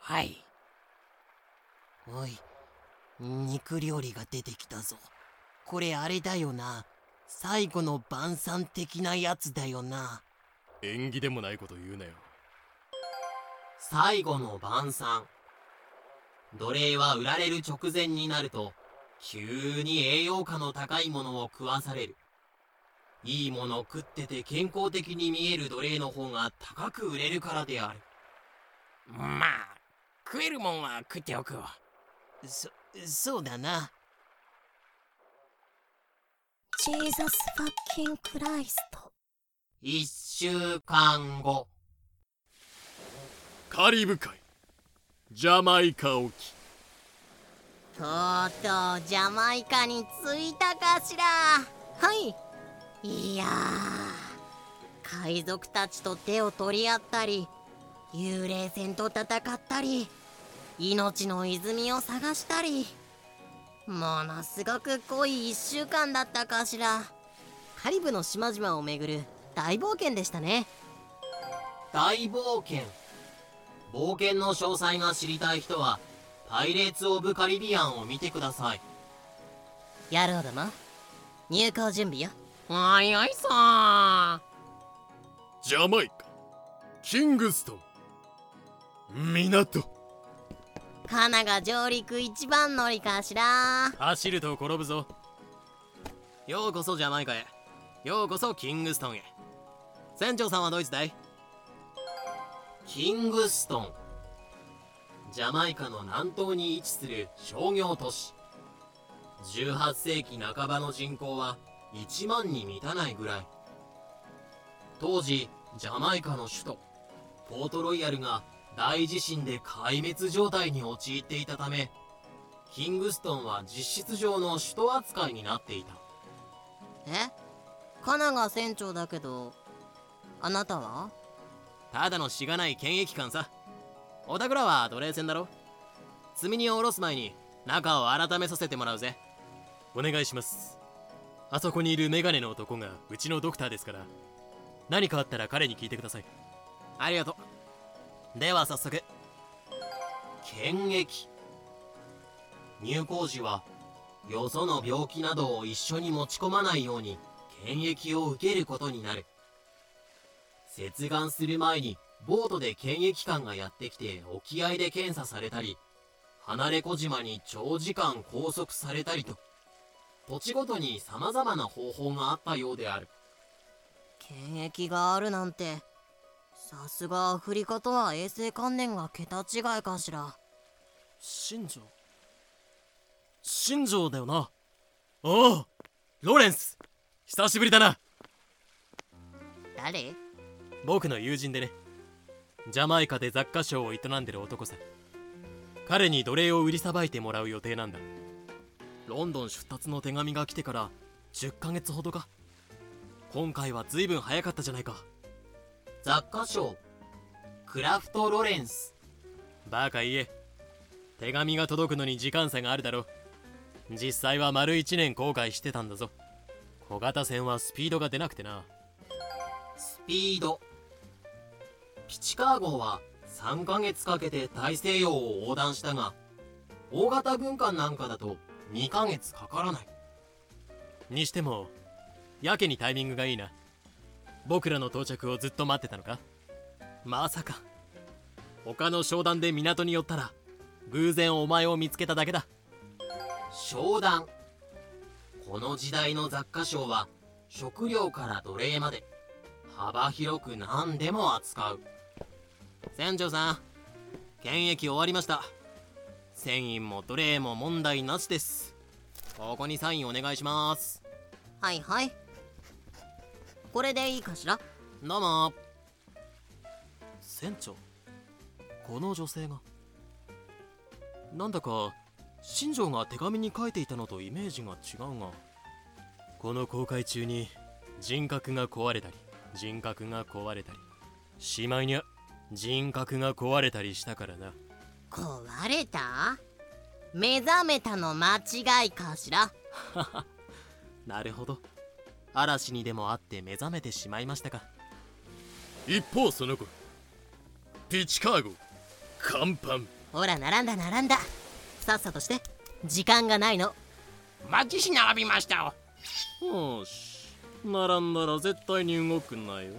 はい。おい肉料理が出てきたぞ。これあれだよな。最後の晩餐的なやつだよな。縁起でもないこと言うなよ。最後の晩餐。奴隷は売られる直前になると急に栄養価の高いものを食わされる。いいもの食ってて健康的に見える奴隷の方が高く売れるからである。まあ食えるもんは食っておくわ。そそうだな。ジーザス・ファッキン・クライスト一週間後。カリブ海ジャマイカ沖とうとうジャマイカに着いたかしら。はい。いや海賊たちと手を取り合ったり幽霊船と戦ったり命の泉を探したりものすごく濃い1週間だったかしら。カリブの島々を巡る大冒険でしたね。大冒険。冒険の詳細が知りたい人はパイレーツ・オブ・カリビアンを見てください。野郎ども入港準備よ。おいおいさジャマイカ。キングストン。港。カナが上陸一番乗りかしら。走ると転ぶぞ。ようこそジャマイカへ。ようこそキングストンへ。船長さんはドイツだい？キングストンジャマイカの南東に位置する商業都市。18世紀半ばの人口は1万に満たないぐらい。当時ジャマイカの首都ポートロイヤルが大地震で壊滅状態に陥っていたためキングストンは実質上の首都扱いになっていた。え？カナが船長だけどあなたは？ただのしがない検疫官さおたくらは奴隷船だろ？積み荷を下ろす前に中を改めさせてもらうぜ。お願いします。あそこにいるメガネの男がうちのドクターですから。何かあったら彼に聞いてください。ありがとう。では早速。検疫入港時はよその病気などを一緒に持ち込まないように検疫を受けることになる。接岸する前にボートで検疫官がやってきて沖合で検査されたり離れ小島に長時間拘束されたりと土地ごとに様々な方法があったようである。検疫があるなんてさすがアフリカとは衛生観念が桁違いかしら。新庄？新庄だよな。おおローレンス久しぶりだな。誰？僕の友人でねジャマイカで雑貨商を営んでる男さ。彼に奴隷を売りさばいてもらう予定なんだ。ロンドン出立の手紙が来てから10ヶ月ほどか。今回は随分早かったじゃないか。雑貨商クラフト・ロレンス。バカ言え。手紙が届くのに時間差があるだろ実際は丸1年後悔してたんだぞ。小型船はスピードが出なくてな。スピードピチカー号は3ヶ月かけて大西洋を横断したが大型軍艦なんかだと2ヶ月かからない。にしてもやけにタイミングがいいな。僕らの到着をずっと待ってたのか？まさか。他の商談で港に寄ったら偶然お前を見つけただけだ。商談。この時代の雑貨商は食料から奴隷まで幅広く何でも扱う船長さん検疫終わりました。船員も奴隷も問題なしです。ここにサインお願いします。はいはい。これでいいかしら？どうも。船長この女性が。なんだか新庄が手紙に書いていたのとイメージが違うが。この航海中に人格が壊れたり人格が壊れたりしまいにゃ人格が壊れたりしたからな。壊れた？目覚めたの間違いかしら？なるほど。嵐にでもあって目覚めてしまいましたか。一方その子ピチカーゴ甲板ほら並んだ並んだ。さっさとして。時間がないの。マジし並びましたよし。並んだら絶対に動くなよ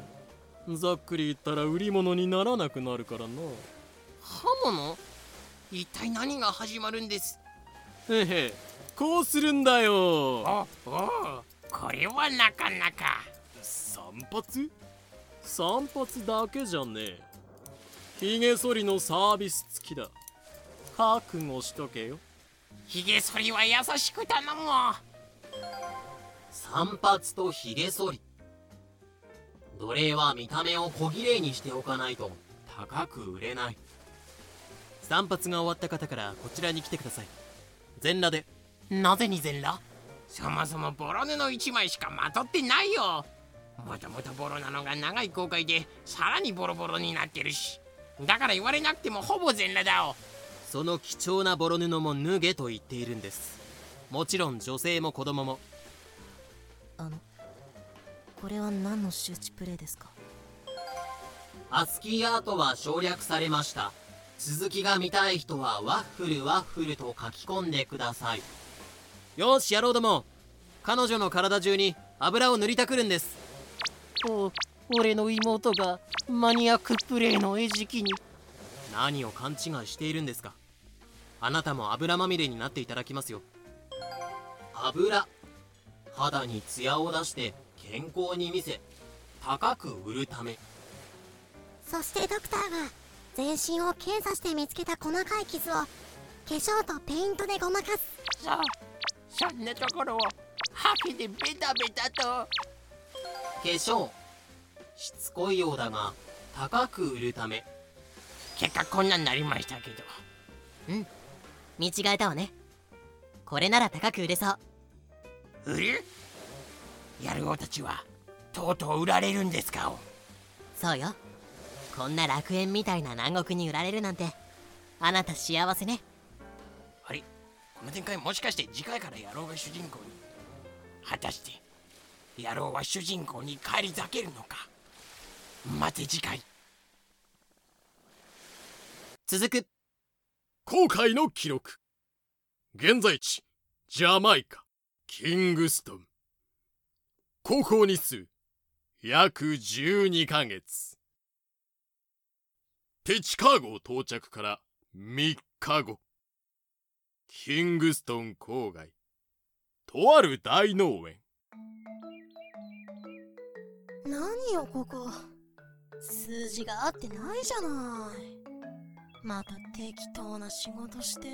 ざっくり言ったら売り物にならなくなるからな。刃物？一体何が始まるんです？へへこうするんだよ。おおこれはなかなか。散髪？散髪だけじゃねえ。ひげ剃りのサービス付きだ。覚悟しとけよ。ひげ剃りは優しく頼む散髪とひげ剃り奴隷は見た目を小綺麗にしておかないと高く売れない。散髪が終わった方からこちらに来てください。全裸で。なぜに全裸？そもそもボロ布一枚しかまとってないよ。もともとボロなのが長い航海でさらにボロボロになってるし。だから言われなくてもほぼ全裸だおその貴重なボロ布も脱げと言っているんです。もちろん女性も子供も。あのこれは何の周知プレイですか？アスキーアートは省略されました。続きが見たい人はワッフルワッフルと書き込んでください。よし野郎ども。彼女の体中に油を塗りたくるんです。お俺の妹がマニアックプレイの餌食に。何を勘違いしているんですか？あなたも油まみれになっていただきますよ。油。肌にツヤを出して健康に見せ高く売るため。そしてドクターが全身を検査して見つけた細かい傷を化粧とペイントでごまかす。そうそんなところをハケでベタベタと。化粧しつこいようだが高く売るため。結果こんなになりましたけど。うん。見違えたわね。これなら高く売れそう。売る？野郎たちはとうとう売られるんですかそうよ。こんな楽園みたいな南国に売られるなんてあなた幸せね。あれこの展開もしかして次回から野郎が主人公に。果たして野郎は主人公に返り咲けるのか。待て次回。続く。航海の記録。現在地ジャマイカキングストン航行日数。約12ヶ月。テチカー号到着から3日後。キングストン郊外。とある大農園。何よここ。数字が合ってないじゃない。また適当な仕事して。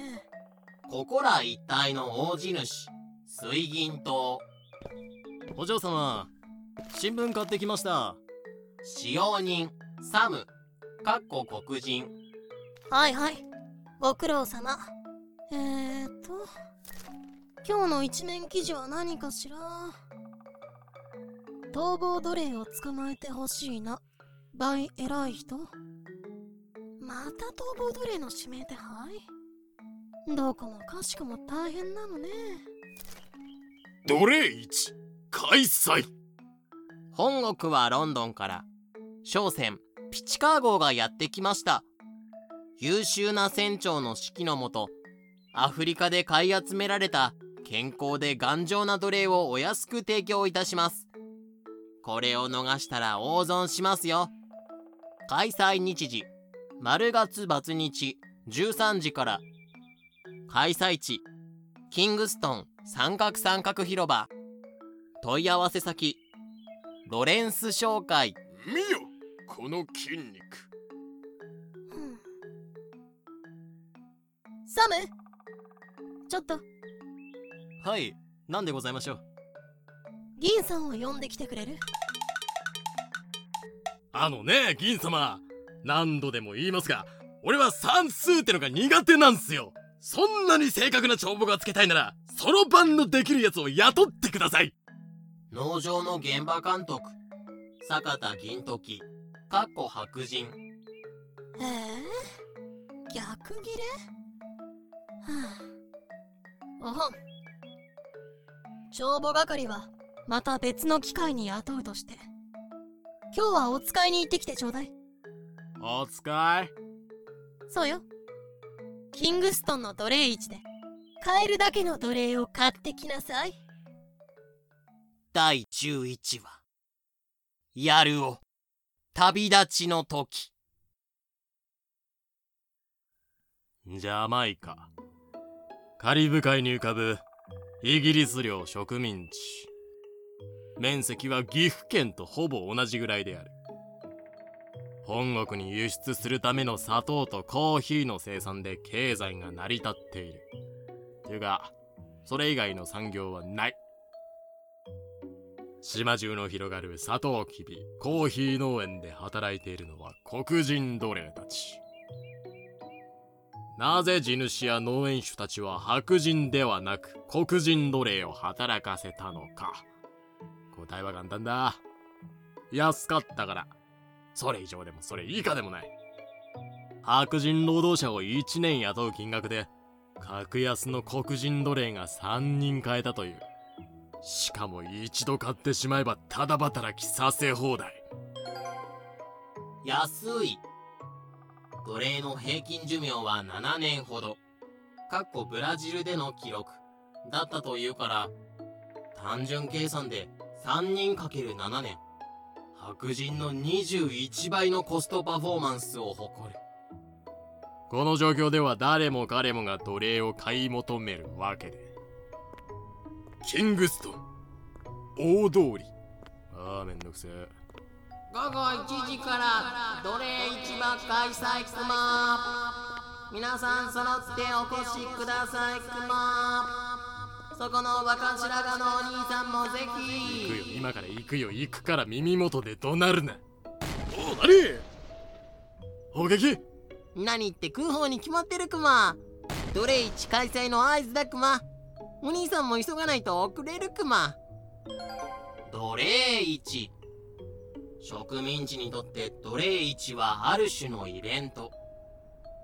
ここら一帯の大地主水銀島お嬢様新聞買ってきました。使用人サムかっこ黒人。はいはい。ご苦労様。えーと今日の一面記事は何かしら？逃亡奴隷を捕まえてほしいな。倍偉い人。また逃亡奴隷の指名手配？どこもかしこも大変なのね。奴隷市開催。本国はロンドンから商船ピチカー号がやってきました。優秀な船長の指揮のもとアフリカで買い集められた健康で頑丈な奴隷をお安く提供いたします。これを逃したら大損しますよ。開催日時丸月バツ日13時から。開催地キングストン三角三角広場。問い合わせ先。ロレンス商会見よこの筋肉。サムちょっと。はい何でございましょう？銀さんを呼んできてくれる？あのね銀様。何度でも言いますが俺は算数ってのが苦手なんすよ。そんなに正確な帳簿がつけたいならそろばんのできるやつを雇ってください農場の現場監督。坂田銀時。かっこ白人。ええ逆ギレ？はあ。お帳簿係はまた別の機会に雇うとして。今日はお使いに行ってきてちょうだい。お使い？そうよ。キングストンの奴隷市で。買えるだけの奴隷を買ってきなさい第11話やるを旅立ちの時。ジャマイカ。カリブ海に浮かぶイギリス領植民地。面積は岐阜県とほぼ同じぐらいである。本国に輸出するための砂糖とコーヒーの生産で経済が成り立っている。ていうかそれ以外の産業はない。島中の広がるサトウキビコーヒー農園で働いているのは黒人奴隷たち。なぜ地主や農園主たちは白人ではなく黒人奴隷を働かせたのか。答えは簡単だ。安かったから。それ以上でもそれ以下でもない。白人労働者を1年雇う金額で格安の黒人奴隷が3人買えたという。しかも一度買ってしまえばただ働きさせ放題。安い。奴隷の平均寿命は7年ほど。かっこブラジルでの記録だったというから単純計算で3人 ×7 年。白人の21倍のコストパフォーマンスを誇る。この状況では誰も彼もが奴隷を買い求めるわけでキングストン。大通り。ああめんどくせえ。午後1時から奴隷市場開催くま皆さん揃ってお越しくださいくまそこの若白髪のお兄さんもぜ行くよ。ひ今から行くよ。行くから耳元で怒鳴るな。おう何？砲撃？何って空砲に決まってるくま奴隷市開催の合図だくまお兄さんも急がないと遅れるくま奴隷市。植民地にとって奴隷市はある種のイベント。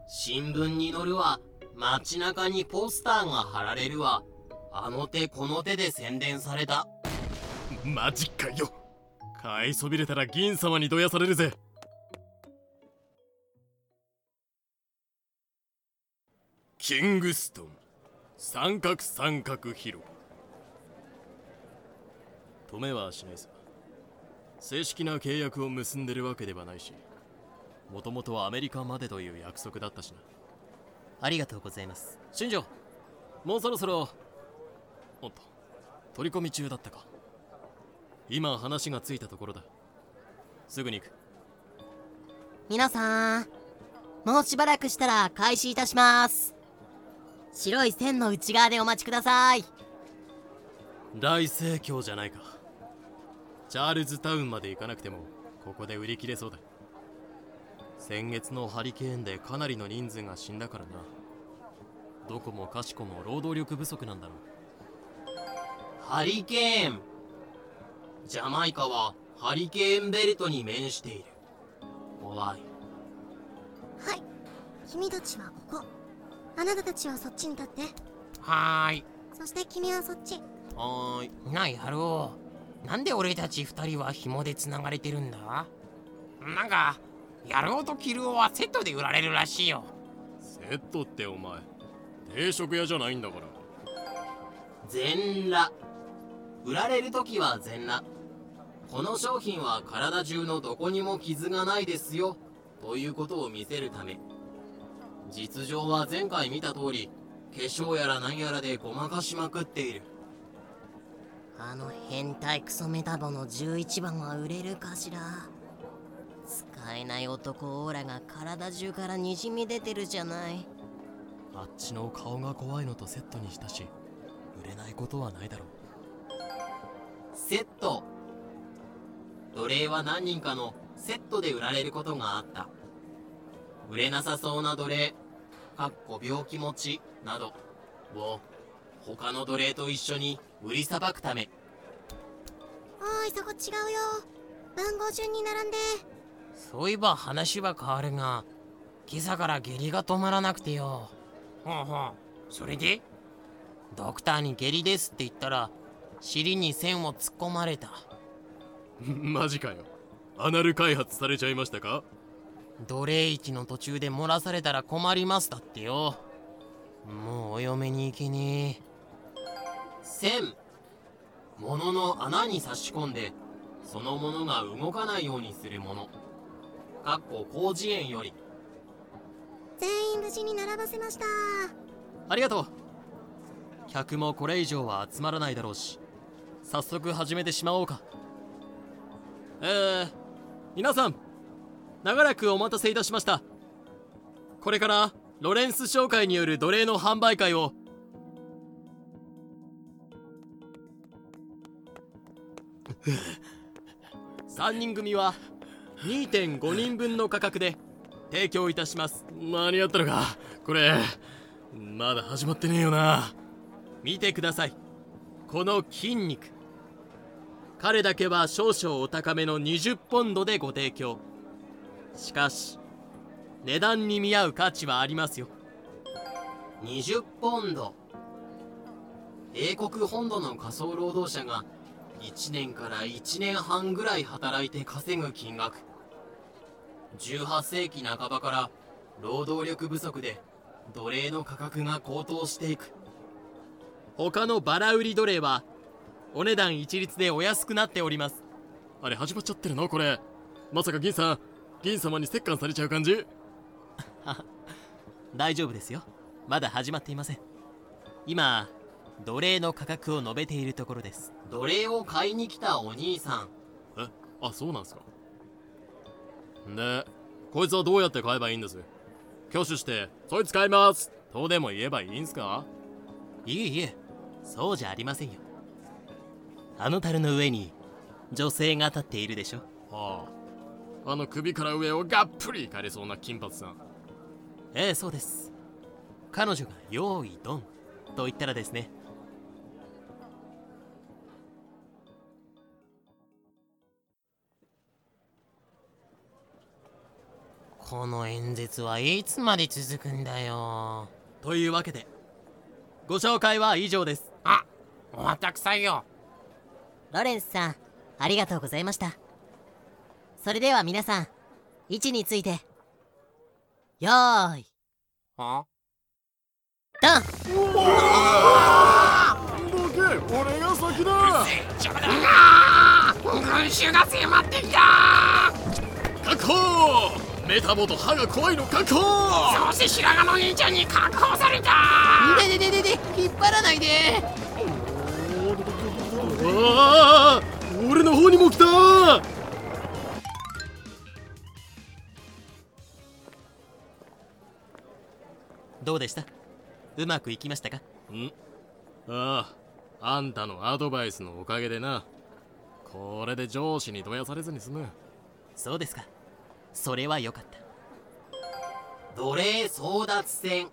新聞に載るわ。街中にポスターが貼られるわ。あの手この手で宣伝された。マジかよ。買いそびれたら銀様にどやされるぜ。キングストン三角三角広場止めはしないさ。正式な契約を結んでるわけではないしもともとはアメリカまでという約束だったしな。ありがとうございます。新庄もうそろそろおっと取り込み中だったか。今話がついたところだ。すぐに行く。皆さんもうしばらくしたら開始いたします白い線の内側でお待ちください。大盛況じゃないか。チャールズタウンまで行かなくてもここで売り切れそうだ。先月のハリケーンでかなりの人数が死んだからな。どこもかしこも労働力不足なんだろう。ハリケーン。ジャマイカはハリケーンベルトに面している。怖い。はい。君たちはここあなたたちはそっちに立って。はーい。そして君はそっち。はーい。な野郎なんで俺たち二人は紐で繋がれてるんだ？なんか野郎とキルオはセットで売られるらしいよ。セットってお前定食屋じゃないんだから。全裸。売られる時は全裸。この商品は体中のどこにも傷がないですよ。ということを見せるため実情は前回見た通り化粧やら何やらでごまかしまくっている。あの変態クソメタボの11番は売れるかしら。使えない男オーラが体中からにじみ出てるじゃない。あっちの顔が怖いのとセットにしたし売れないことはないだろう。セット。奴隷は何人かのセットで売られることがあった。売れなさそうな奴隷かっこ病気持ちなどを他の奴隷と一緒に売りさばくため。おいそこ違うよ。番号順に並んで。そういえば話は変わるが今朝から下痢が止まらなくてよ。ほうほう。それでドクターに下痢ですって言ったら尻に線を突っ込まれた。マジかよ。アナル開発されちゃいましたか？奴隷市の途中で漏らされたら困りますだってよ。もうお嫁に行けねえ。線物の穴に差し込んでそのものが動かないようにするもの。かっこ広辞苑より。全員無事に並ばせました。ありがとう。客もこれ以上は集まらないだろうし早速始めてしまおうか。えー、皆さん長らくお待たせいたしました。これからロレンス商会による奴隷の販売会を。3人組は2.5人分の価格で提供いたします。間に合ったのか？これまだ始まってねえよな。見てください。この筋肉。彼だけは少々お高めの20ポンドでご提供しかし値段に見合う価値はありますよ。20ポンド。英国本土の仮想労働者が1年から1年半ぐらい働いて稼ぐ金額。18世紀半ばから労働力不足で奴隷の価格が高騰していく。他のバラ売り奴隷はお値段一律でお安くなっております。あれ始まっちゃってるの？これ。まさか銀さん銀様に折檻されちゃう感じ？大丈夫ですよ。まだ始まっていません。今奴隷の価格を述べているところです。奴隷を買いに来たお兄さん。え？あそうなんすか。でこいつはどうやって買えばいいんです？挙手してそいつ買います。とでも言えばいいんすか？いえいえ。そうじゃありませんよ。あの樽の上に女性が立っているでしょ。はああの首から上をがっぷり刈りそうな金髪さん。ええそうです。彼女が用意ドンと言ったらですね。この演説はいつまで続くんだよ。というわけでご紹介は以上です。あ終わったくさいよ。ロレンスさんありがとうございましたそれでは皆さん位置についてよーい。あドン。どけ俺が先だ！邪魔だ群衆が迫ってきた！確保！メタボと歯が怖いの確保！そして白髪の兄ちゃんに確保された！ででででで引っ張らないで。ああ俺の方にも来たどうでした？うまくいきましたか？ん。あああんたのアドバイスのおかげでな。これで上司にどやされずに済む。そうですか。それは良かった。奴隷争奪戦。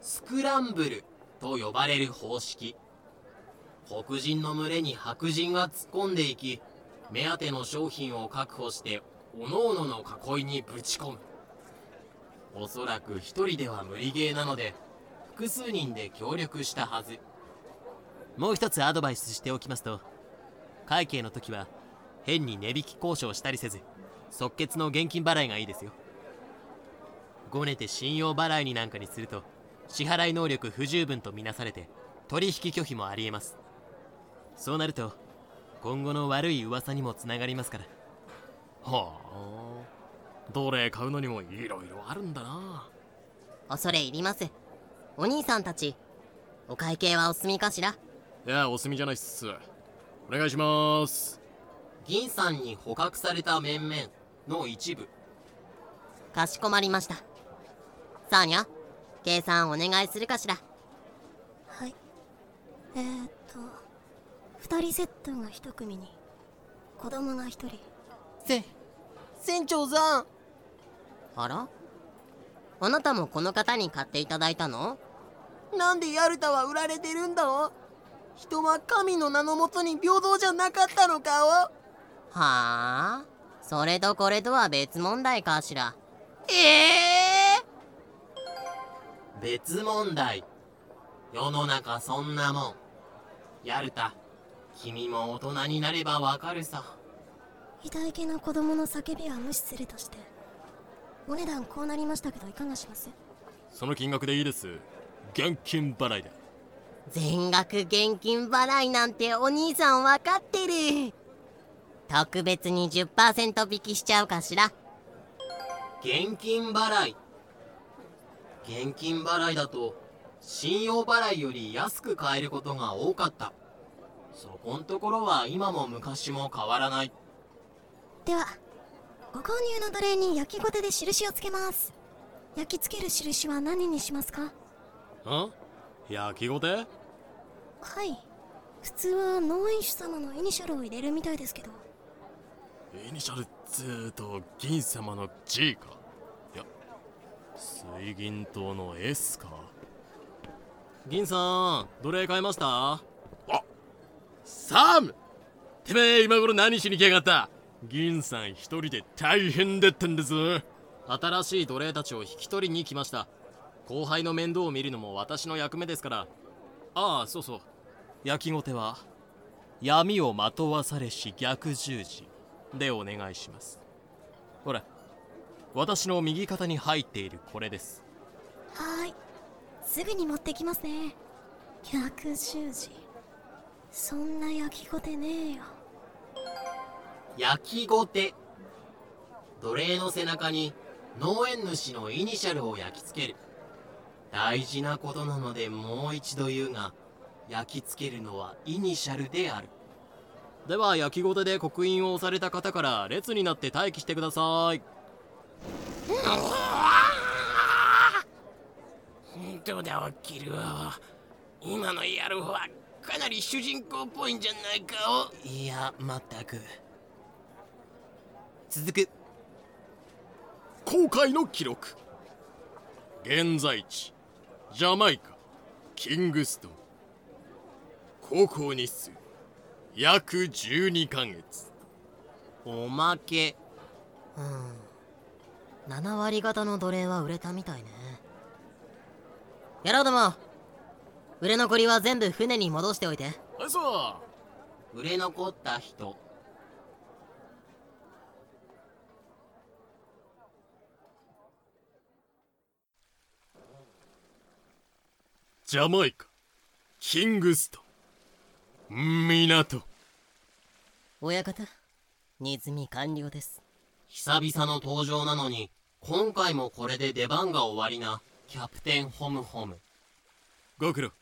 スクランブルと呼ばれる方式。黒人の群れに白人が突っ込んでいき目当ての商品を確保して各々の囲いにぶち込むおそらく一人では無理ゲーなので複数人で協力したはず。もう一つアドバイスしておきますと会計の時は変に値引き交渉したりせず即決の現金払いがいいですよ。ごねて信用払いになんかにすると支払い能力不十分とみなされて取引拒否もありえます。そうなると今後の悪い噂にもつながりますから。はあ奴隷買うのにもいろいろあるんだな。恐れ入ります。お兄さんたちお会計はお済みかしら？いやお墨じゃないっす。お願いします。銀さんに捕獲された面々の一部。かしこまりました。サーニャ計算お願いするかしら？はい。えー、っと2人セットが1組に子供が1人。せ船長さんあら？あなたもこの方に買っていただいたの？なんでヤルタは売られてるんだ？お人は神の名のもとに平等じゃなかったのかおはあ？それとこれとは別問題かしら？ええ別問題。世の中そんなもん。ヤルタ君も大人になればわかるさ。偉大家の子供の叫びは無視するとしてお値段こうなりましたけどいかがします？その金額でいいです。現金払いで。全額現金払いなんてお兄さん分かってる。特別に10%引きしちゃうかしら。現金払い。現金払いだと信用払いより安く買えることが多かった。そこんところは今も昔も変わらない。ではご購入の奴隷に焼きごてで印をつけます。焼き付ける印は何にしますか？ん？焼きごて？はい。普通は農園主様のイニシャルを入れるみたいですけど。イニシャルっつーと銀様の G か。いや水銀島の S か。銀さん奴隷買いました？サム！てめえ今頃何しに来やがった？銀さん一人で大変だったんです新しい奴隷たちを引き取りに来ました。後輩の面倒を見るのも私の役目ですから。ああそうそう。焼きごては闇をまとわされし逆十字。でお願いします。ほら私の右肩に入っているこれです。はーい。すぐに持ってきますね。逆十字。そんな焼きごてねえよ焼きごて。奴隷の背中に農園主のイニシャルを焼き付ける。大事なことなのでもう一度言うが焼き付けるのはイニシャルである。では焼きごてで刻印を押された方から列になって待機してください。どうだ起きるわ今のやる方はかなり主人公っぽいんじゃないかおいやまったく続く。公開の記録。現在地ジャマイカキングストン。高校日数約12ヶ月。おまけ。うん。7割方の奴隷は売れたみたいね。やろうども。売れ残りは全部船に戻しておいて。はいさ売れ残った人ジャマイカキングストン港。親方荷積み完了です。久々の登場なのに今回もこれで出番が終わりなキャプテンホムホム。ご苦労。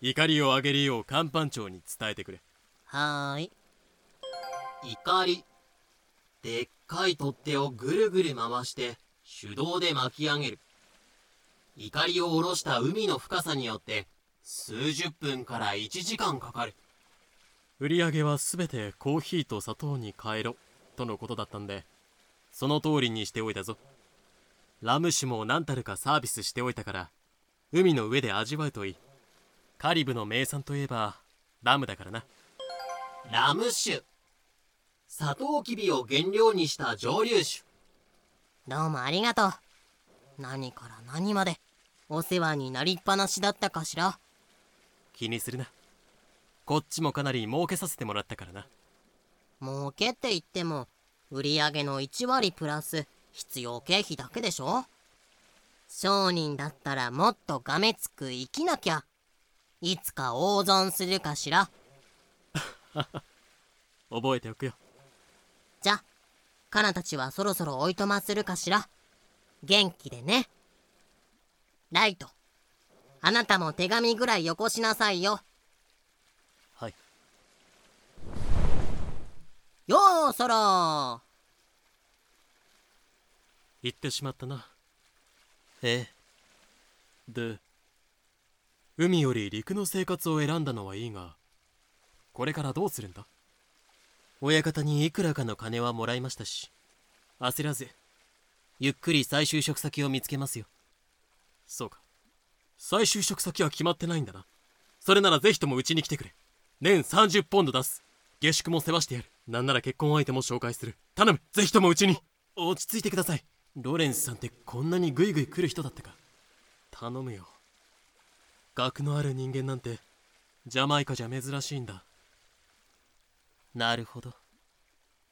怒りを上げるよう甲板長に伝えてくれ。はーい。怒り。でっかい取っ手をぐるぐる回して手動で巻き上げる怒りを下ろした海の深さによって数十分から1時間かかる。売り上げは全てコーヒーと砂糖に変えろとのことだったんでその通りにしておいたぞ。ラム酒も何たるかサービスしておいたから海の上で味わうといい。カリブの名産といえばラムだからな。ラム酒。サトウキビを原料にした蒸留酒。どうもありがとう。何から何までお世話になりっぱなしだったかしら。気にするな。こっちもかなり儲けさせてもらったからな。儲けって言っても売り上げの1割プラス必要経費だけでしょ。商人だったらもっとがめつく生きなきゃいつか大損するかしら。覚えておくよ。じゃカナたちはそろそろおいとまするかしら。元気でねライト。あなたも手紙ぐらいよこしなさいよ。はい。ようそろ言ってしまったな。ええ。で海より陸の生活を選んだのはいいがこれからどうするんだ？親方にいくらかの金はもらいましたし焦らずゆっくり再就職先を見つけますよそうか。再就職先は決まってないんだな。それならぜひともうちに来てくれ。年30ポンド出す。下宿も世話してやる。なんなら結婚相手も紹介する。頼む。ぜひともうちに。落ち着いてください。ロレンスさんってこんなにグイグイ来る人だったか。頼むよ。学のある人間なんてジャマイカじゃ珍しいんだ。なるほど。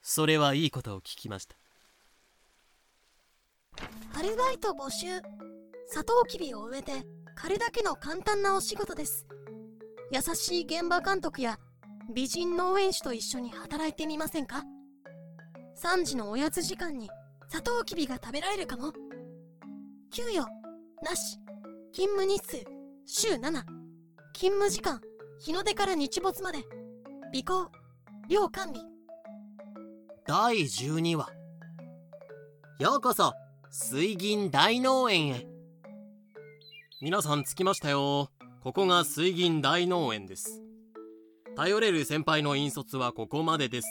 それはいいことを聞きました。アルバイト募集。サトウキビを植えて狩るだけの簡単なお仕事です。優しい現場監督や美人農園主と一緒に働いてみませんか？3時のおやつ時間にサトウキビが食べられるかも。給与なし。勤務日数週7勤務時間日の出から日没まで。尾行寮完備第12話。ようこそ水銀大農園へ。皆さん着きましたよ。ここが水銀大農園です。頼れる先輩の引率はここまでです。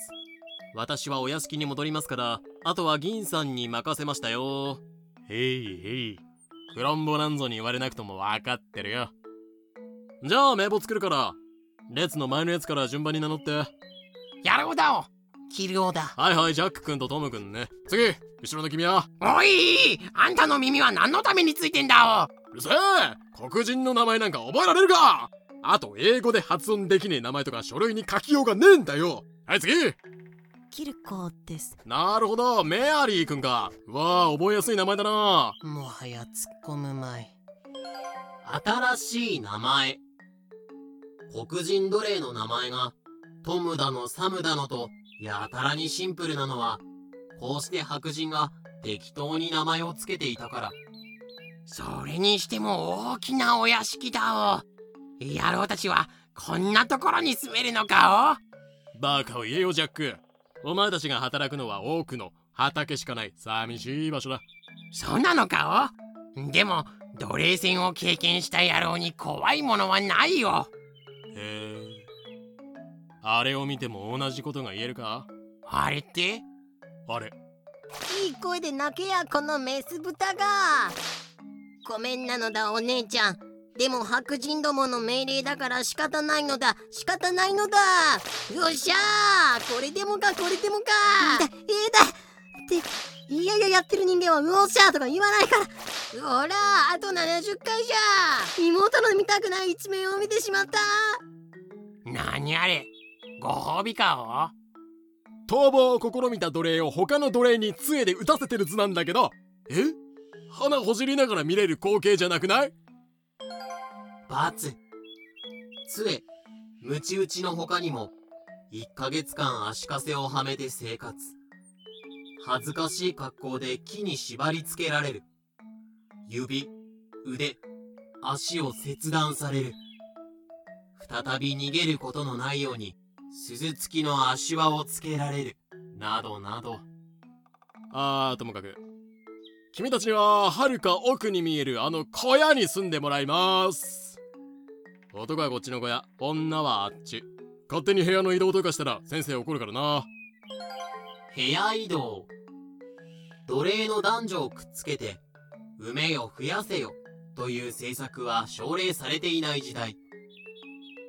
私はお屋敷に戻りますからあとは銀さんに任せましたよ。へいへい。クロンボなんぞに言われなくとも分かってるよ。じゃあ名簿作るから列の前のやつから順番に名乗って。やるほどキルオだ。はいはいジャック君とトム君ね。次後ろの君は？おいあんたの耳は何のためについてんだうるせえ。黒人の名前なんか覚えられるか。あと英語で発音できねえ名前とか書類に書きようがねえんだよ。はい次。キルコです。なるほど。メアリー君か。うわあ覚えやすい名前だな。もはや突っ込むまい。新しい名前。黒人奴隷の名前がトムだのサムだのとやたらにシンプルなのはこうして白人が適当に名前を付けていたから。それにしても大きなお屋敷だお。野郎たちはこんなところに住めるのかお。バカを言えよジャック。お前たちが働くのは多くの畑しかない寂しい場所だ。そうなのかお。でも奴隷戦を経験した野郎に怖いものはないよへえあれを見ても同じことが言えるか？あれって？あれ。いい声で泣けやこのメス豚が。ごめんなのだお姉ちゃん。でも白人どもの命令だから仕方ないのだ。仕方ないのだ。よっしゃー！これでもかこれでもか！えーだっていやいややってる人間は「よっしゃ!」とか言わないから。ほらあと70回じゃ。妹の見たくない一面を見てしまった。何あれ？ご褒美か逃亡を試みた奴隷を他の奴隷に杖で打たせてる図なんだけど。え？鼻ほじりながら見れる光景じゃなくない？バツ杖ムチ打ちの他にも1ヶ月間足かせをはめて生活。恥ずかしい格好で木に縛り付けられる。指腕足を切断される。再び逃げることのないように鈴付きの足輪をつけられる。などなど。あーともかく。君たちにははるか奥に見えるあの小屋に住んでもらいます。男はこっちの小屋。女はあっち。勝手に部屋の移動とかしたら先生怒るからな。部屋移動。奴隷の男女をくっつけて埋めよ増やせよ。という政策は奨励されていない時代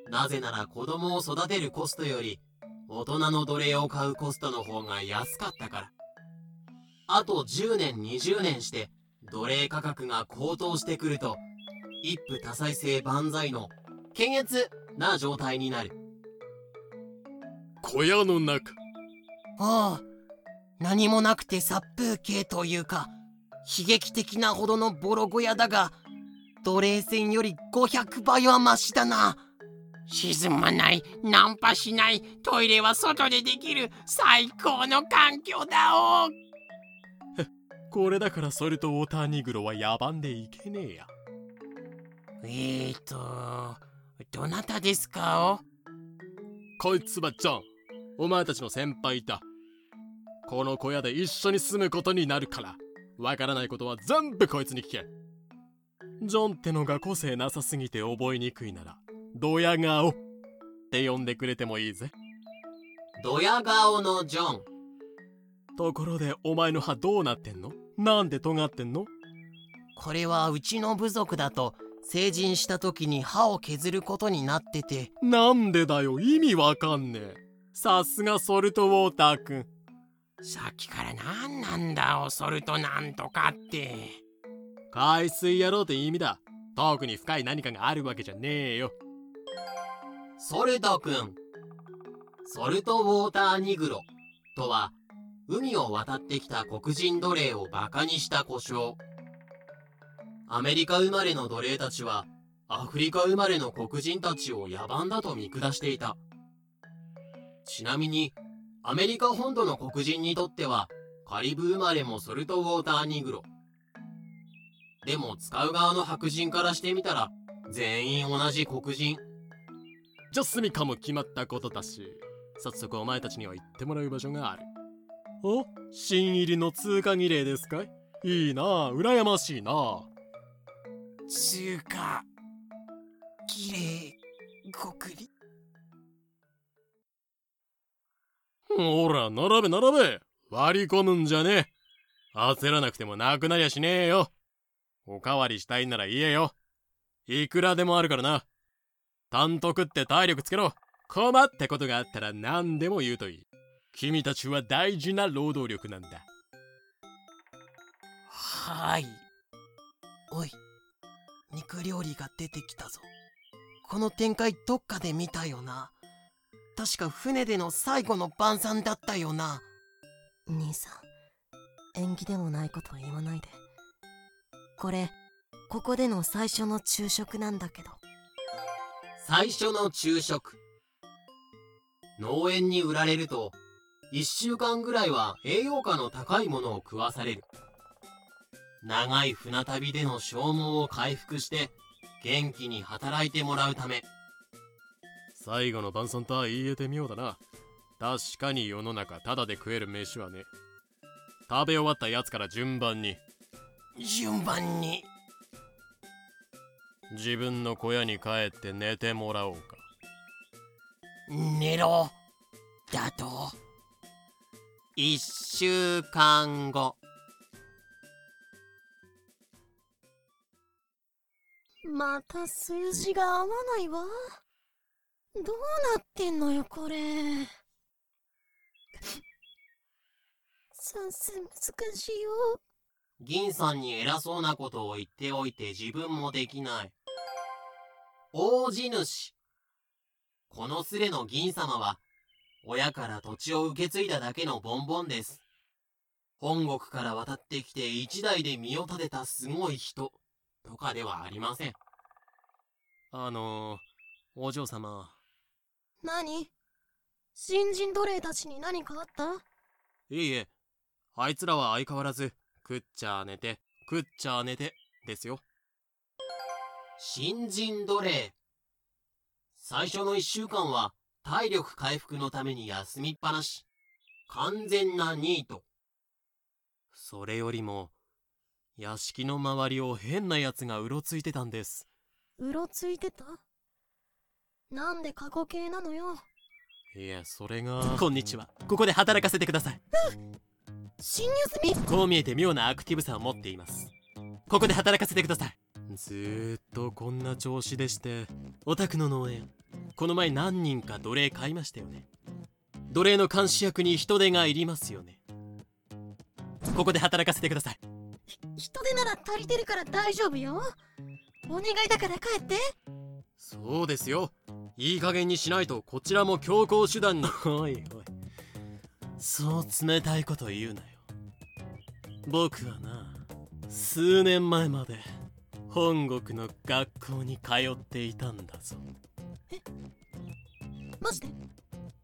なぜなら子供を育てるコストより大人の奴隷を買うコストの方が安かったから。あと10年20年して奴隷価格が高騰してくると一夫多妻制万歳の検閲な状態になる。小屋の中。ああ何もなくて殺風景というか悲劇的なほどのボロ小屋だが奴隷船より500倍はマシだな沈まないナンパしないトイレは外でできる最高の環境だお。これだからソルトウォーターニグロは野蛮でいけねえや。えーとどなたですかこいつはジョンお前たちの先輩だ。この小屋で一緒に住むことになるから。わからないことは全部こいつに聞け。ジョンってのが個性なさすぎて覚えにくいならドヤ顔。って呼んでくれてもいいぜ。ドヤ顔のジョン。ところでお前の歯どうなってんの？なんで尖ってんの？これはうちの部族だと成人した時に歯を削ることになってて。なんでだよ？意味わかんねえ。さすがソルトウォーターくん。さっきから何なんだおソルトなんとかって。海水野郎って意味だ。特に深い何かがあるわけじゃねえよソルトくんソルトウォーターニグロ。とは海を渡ってきた黒人奴隷をバカにした故障。アメリカ生まれの奴隷たちはアフリカ生まれの黒人たちを野蛮だと見下していた。ちなみにアメリカ本土の黒人にとってはカリブ生まれもソルトウォーターニグロ。でも使う側の白人からしてみたら全員同じ黒人。じゃあ住みかも決まったことだし早速お前たちには行ってもらう場所がある。お？新入りの通過儀礼ですかい？いいなあ羨ましいなあ。通過綺麗極り？ほら並べ並べ。割り込むんじゃねえ。焦らなくてもなくなりゃしねえよ。おかわりしたいなら言えよ。いくらでもあるからな単独って体力つけろ。困ってことがあったら何でも言うといい。君たちは大事な労働力なんだ。はい。おい。肉料理が出てきたぞ。この展開どっかで見たよな。確か船での最後の晩餐だったよな。兄さん。縁起でもないことは言わないで。これここでの最初の昼食なんだけど最初の昼食。農園に売られると1週間ぐらいは栄養価の高いものを食わされる。長い船旅での消耗を回復して元気に働いてもらうため。最後の晩餐とは言えて妙だな。確かに世の中ただで食える飯はね。食べ終わったやつから順番に。順番に自分の小屋に帰って寝てもらおうか。寝ろ。だと？1週間後。また数字が合わないわ。どうなってんのよこれ。算数難しいよ。銀さんに偉そうなことを言っておいて自分もできない大地主。このスレの銀様は親から土地を受け継いだだけのボンボンです。本国から渡ってきて一代で身を立てたすごい人とかではありません。あのー、お嬢様。何？新人奴隷たちに何かあった？いいえあいつらは相変わらず食っちゃ寝て食っちゃ寝てですよ新人奴隷。最初の1週間は体力回復のために休みっぱなし。完全なニート。それよりも屋敷の周りを変な奴がうろついてたんです。うろついてた？なんで過去形なのよ。いやそれが。こんにちは。ここで働かせてください。侵入済み？こう見えて妙なアクティブさを持っています。ここで働かせてくださいずーっとこんな調子でしてお宅の農園この前何人か奴隷買いましたよね。奴隷の監視役に人手がいりますよね。ここで働かせてください。人手なら足りてるから大丈夫よ。お願いだから帰って。そうですよ。いい加減にしないとこちらも強行手段に。おいおい。そう冷たいこと言うなよ。僕はな数年前まで本国の学校に通っていたんだぞ。マジで？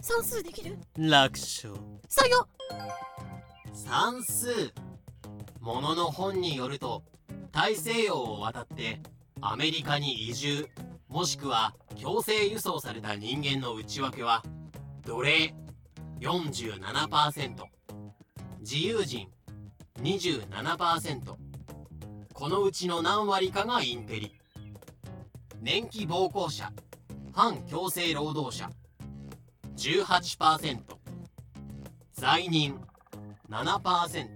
算数できる？楽勝。採用算数。ものの本によると大西洋を渡ってアメリカに移住もしくは強制輸送された人間の内訳は奴隷47%自由人27%このうちの何割かがインテリ。年季暴行者。反強制労働者。18%罪人。7%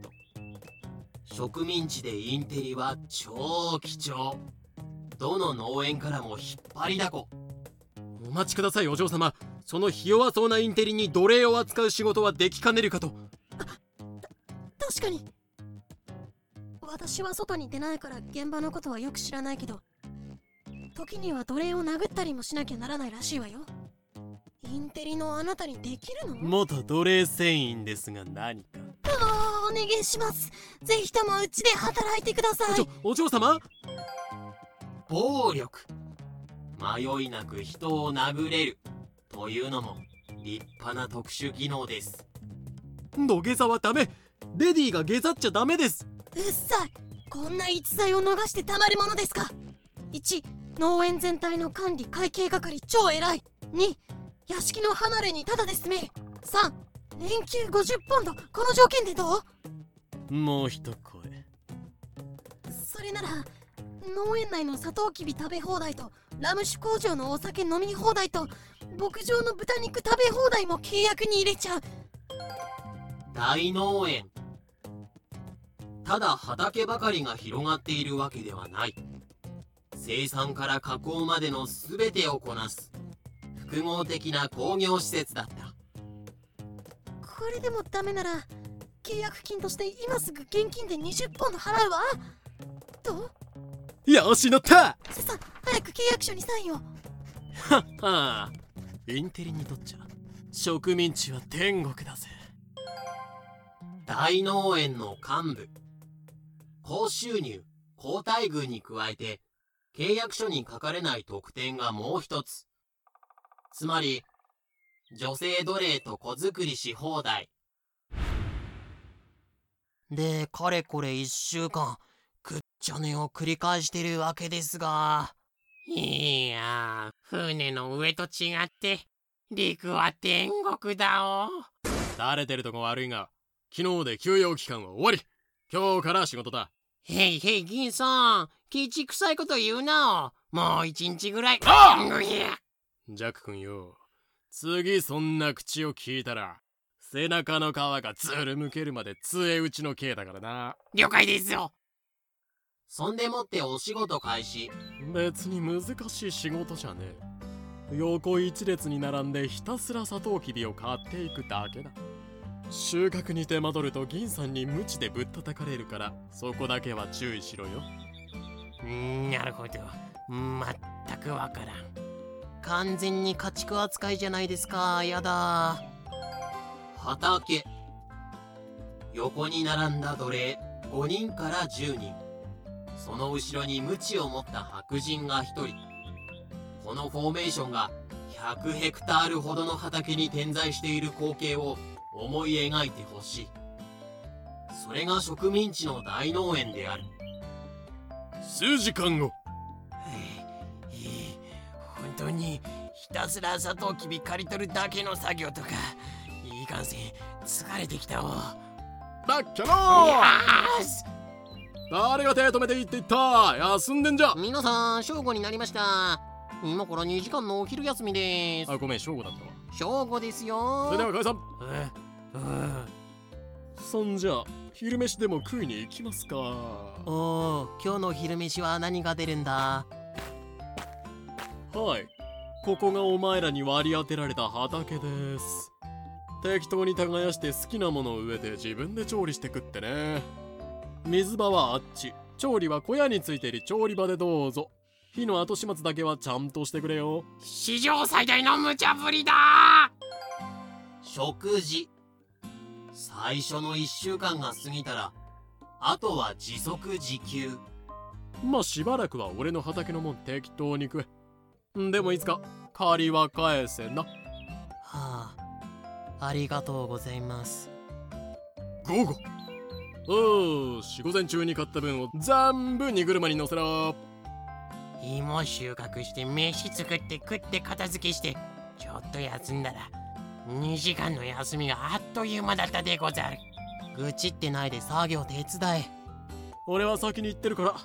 植民地でインテリは超貴重。どの農園からも引っ張りだこ。お待ちくださいお嬢様。そのひ弱そうなインテリに奴隷を扱う仕事はできかねるかと。確かに私は外に出ないから現場のことはよく知らないけど時には奴隷を殴ったりもしなきゃならないらしいわよ。インテリのあなたにできるの？元奴隷船員ですが何か。お願いします。ぜひともうちで働いてください。お嬢様？暴力。迷いなく人を殴れる。というのも立派な特殊技能です。土下座はダメ。レディーが下座っちゃダメですうっさい。こんな逸材を逃してたまるものですか。1農園全体の管理会計係超偉い。2屋敷の離れにタダで住め。る3年給50ポンド。この条件でどう？もう一声。それなら農園内のサトウキビ食べ放題とラム酒工場のお酒飲み放題と牧場の豚肉食べ放題も契約に入れちゃう。大農園ただ畑ばかりが広がっているわけではない。生産から加工までの全てをこなす。複合的な工業施設だった。これでもダメなら契約金として今すぐ現金で20ポンド払うわ。どう？よし乗った。ささ早く契約書にサインを。はあインテリにとっちゃ植民地は天国だぜ。大農園の幹部高収入高待遇に加えて契約書に書かれない特典がもう一つつまり女性奴隷と子作りし放題で、かれこれ一週間、くっちゃねを繰り返してるわけですが。いやー、船の上と違って、陸は天国だお。垂れてるとこ悪いが昨日で休養期間は終わり今日から仕事だへいへい、銀さん。ケチくさいこと言うなお。もう一日ぐらい。あジャック君よ次そんな口を聞いたら背中の皮がずるむけるまで杖打ちの刑だからな了解ですよ。そんでもってお仕事開始別に難しい仕事じゃねえ横一列に並んでひたすらサトウキビを買っていくだけだ収穫に手間取ると銀さんに無知でぶったたかれるからそこだけは注意しろよなるほど。まったくわからん。完全に家畜扱いじゃないですか。やだ。畑横に並んだ奴隷5人から10人その後ろに鞭を持った白人が1人このフォーメーションが100ヘクタールほどの畑に点在している光景を思い描いてほしい。それが植民地の大農園である。数時間後。ええ本当にひたすらサトウキビ刈り取るだけの作業とかいいかんせん疲れてきたわだっけろよーし！誰が手止めていいって言った？休んでんじゃ。皆さん正午になりました。今から2時間のお昼休みです。あごめん正午だったわ。正午ですよ。それでは解散え？うん。そんじゃ昼飯でも食いに行きますか。おお今日の昼飯は何が出るんだ？はい。ここがお前らに割り当てられた畑です。適当に耕して好きなものを植えて自分で調理して食ってね。水場はあっち。調理は小屋についている調理場でどうぞ。火の後始末だけはちゃんとしてくれよ。史上最大の無茶ぶりだ。食事最初の1週間が過ぎたらあとは自足自給。まあしばらくは俺の畑のもん適当に食え。んでもいつか借りは返せな。はあありがとうございます。午後おーし午前中に買った分を全部荷車に乗せろ。芋収穫して飯作って食って片付けしてちょっと休んだら2時間の休みがあっという間だったでござる。愚痴ってないで作業手伝え。俺は先に行ってるから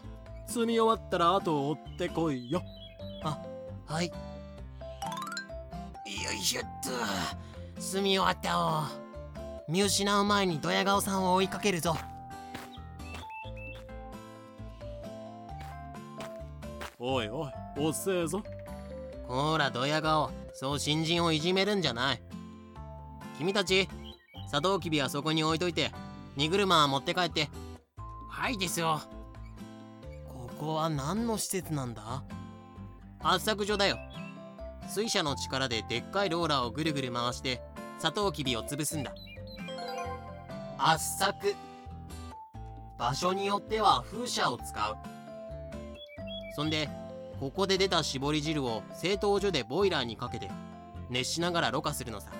積み終わったら後を追ってこいよ。はい。よいしょっと。済み終わったお見失う前にドヤ顔さんを追いかけるぞ。おいおい遅えぞ。ほらドヤ顔。そう新人をいじめるんじゃない君たちサトウキビはそこに置いといて荷車は持って帰って。はいですよ。ここは何の施設なんだ？圧搾所だよ。水車の力ででっかいローラーをぐるぐる回してサトウキビを潰すんだ。圧搾場所によっては風車を使う。そんでここで出た絞り汁を製糖所でボイラーにかけて熱しながらろ過するのさ。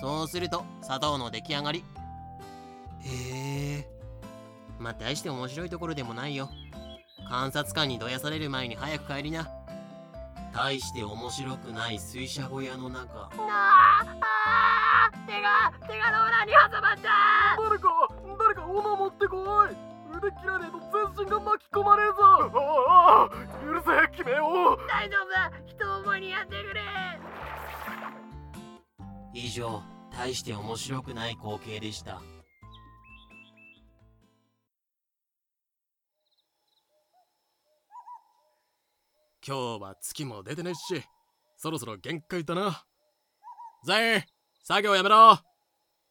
そうすると砂糖の出来上がり。へえ。まあ大して面白いところでもないよ。観察官にどやされる前に早く帰りな。大して面白くない水車小屋の中。ああ手が手がローラーに挟まった誰か誰か斧持ってこい。腕切らねえと全身が巻き込まれるぞ。ああ許せ決めよう。大丈夫。だ人思いにやってくれ以上大して面白くない光景でした。今日は月も出てないしそろそろ限界だな。全員作業やめろ。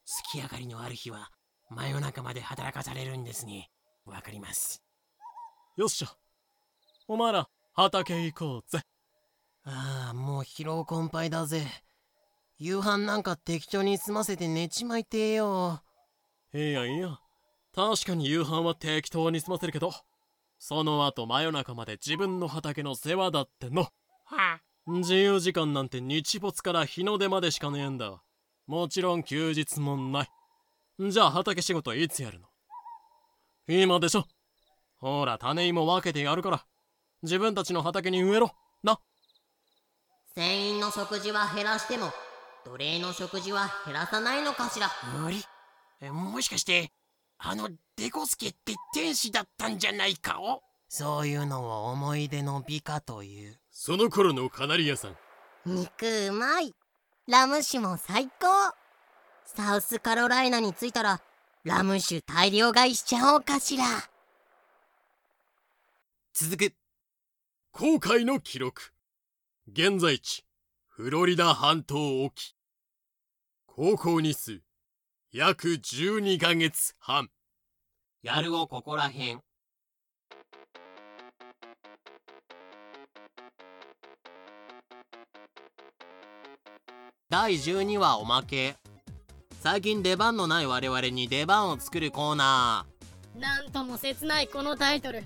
月明かりのある日は真夜中まで働かされるんですね。わかります。よっしゃ。お前ら畑行こうぜ。ああもう疲労困憊だぜ夕飯なんか適当に済ませて寝ちまいてえよ。いいやいいや。確かに夕飯は適当に済ませるけどその後真夜中まで自分の畑の世話だっての。は自由時間なんて日没から日の出までしかねえんだ。もちろん休日もない。じゃあ畑仕事いつやるの？今でしょ。ほら種芋分けてやるから。自分たちの畑に植えろ。な。船員の食事は減らしても奴隷の食事は減らさないのかしら？無理。えもしかしてあのデコスケって天使だったんじゃないかおそういうのを思い出の美化という。その頃のカナリアさん。肉うまい。ラム酒も最高。サウスカロライナに着いたらラム酒大量買いしちゃおうかしら。続く。航海の記録。現在地フロリダ半島沖。航行日数約12ヶ月半。やるをここらへん。第12話おまけ。最近出番のない我々に出番を作るコーナなんとも切ないこのタイトル。ー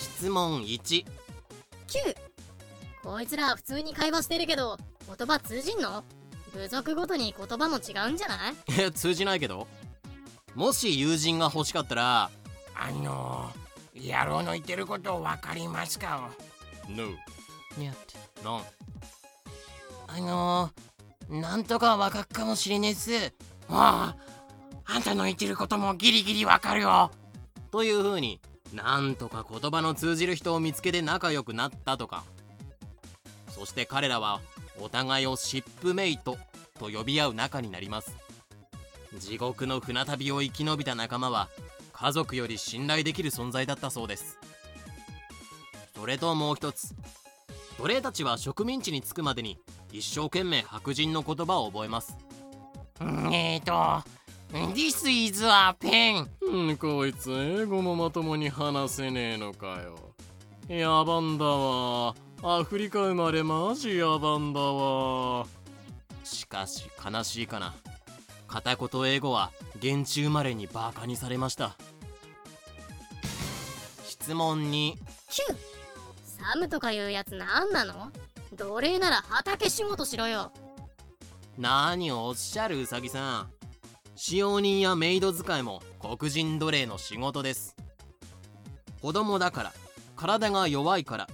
質問1 9こいつら普通に会話してるけど言葉通じんの？部族ごとに言葉も違うんじゃない？え通じないけど。もし友人が欲しかったらあのー、野郎の言ってることわかりますか？No にゃなんあのー、なんとかわかっかもしれねえっす。あああんたの言ってることもギリギリわかるよ。という風になんとか言葉の通じる人を見つけて仲良くなったとか。そして彼らはお互いをシップメイトと呼び合う仲になります。地獄の船旅を生き延びた仲間は家族より信頼できる存在だったそうです。それともう一つ奴隷たちは植民地に着くまでに一生懸命白人の言葉を覚えます。えーと This is a pen うんこいつ英語もまともに話せねえのかよ。野蛮だわアフリカ生まれマジ野蛮だわ。しかし悲しいかな。片言英語は現地生まれにバカにされました。質問にキュー。サムとかいうやつなんなの？奴隷なら畑仕事しろよ。何をおっしゃるウサギさん。使用人やメイド使いも黒人奴隷の仕事です。子供だから体が弱いから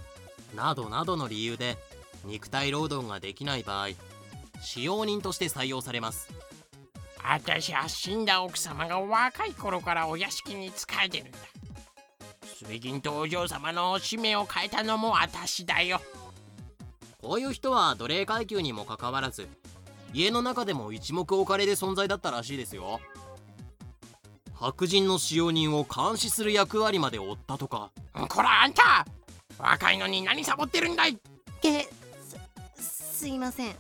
などなどの理由で肉体労働ができない場合使用人として採用されます。私は死んだ奥様が若い頃からお屋敷に仕えてるんだ。水銀とお嬢様の使命を変えたのも私だよ。こういう人は奴隷階級にもかかわらず家の中でも一目置かれる存在だったらしいですよ。白人の使用人を監視する役割まで負ったとか。こらあんた若いのに何サボってるんだい？えすすいません。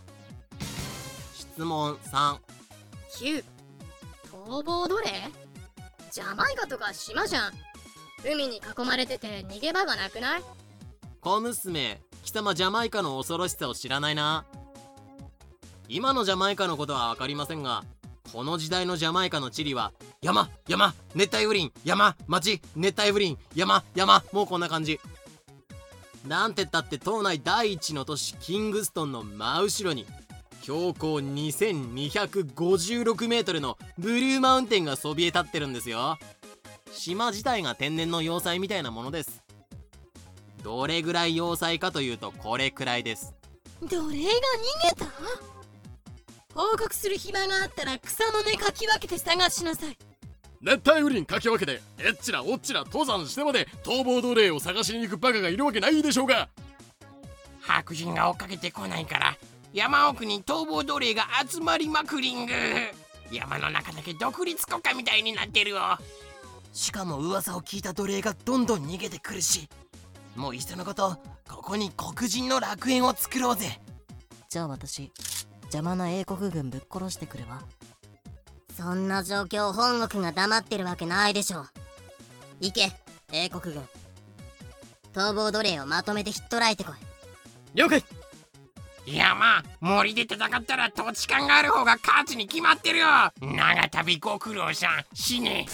質問3 9逃亡奴隷？ジャマイカとか島じゃん。海に囲まれてて逃げ場がなくない？小娘貴様ジャマイカの恐ろしさを知らないな。今のジャマイカのことは分かりませんがこの時代のジャマイカの地理は山山熱帯雨林山町熱帯雨林山山もうこんな感じなんてったって島内第一の都市キングストンの真後ろに標高2256メートルのブルーマウンテンがそびえ立ってるんですよ。島自体が天然の要塞みたいなものです。どれぐらい要塞かというとこれくらいです。奴隷が逃げた？報告する暇があったら草の根かき分けて探しなさい。熱帯雨林かき分けてえっちらおっちら登山してまで逃亡奴隷を探しに行くバカがいるわけないでしょうが。白人が追っかけてこないから山奥に逃亡奴隷が集まりまくりんぐ。山の中だけ独立国家みたいになってるよ。しかも噂を聞いた奴隷がどんどん逃げてくるし。もういっそのことここに黒人の楽園を作ろうぜ。じゃあ私邪魔な英国軍ぶっ殺してくるわそんな状況本国が黙ってるわけないでしょ行け英国軍。逃亡奴隷をまとめてひっ捕らえてこい。了解。山森で戦ったら土地勘がある方が勝つに決まってるよ。長旅ご苦労さん。死ね。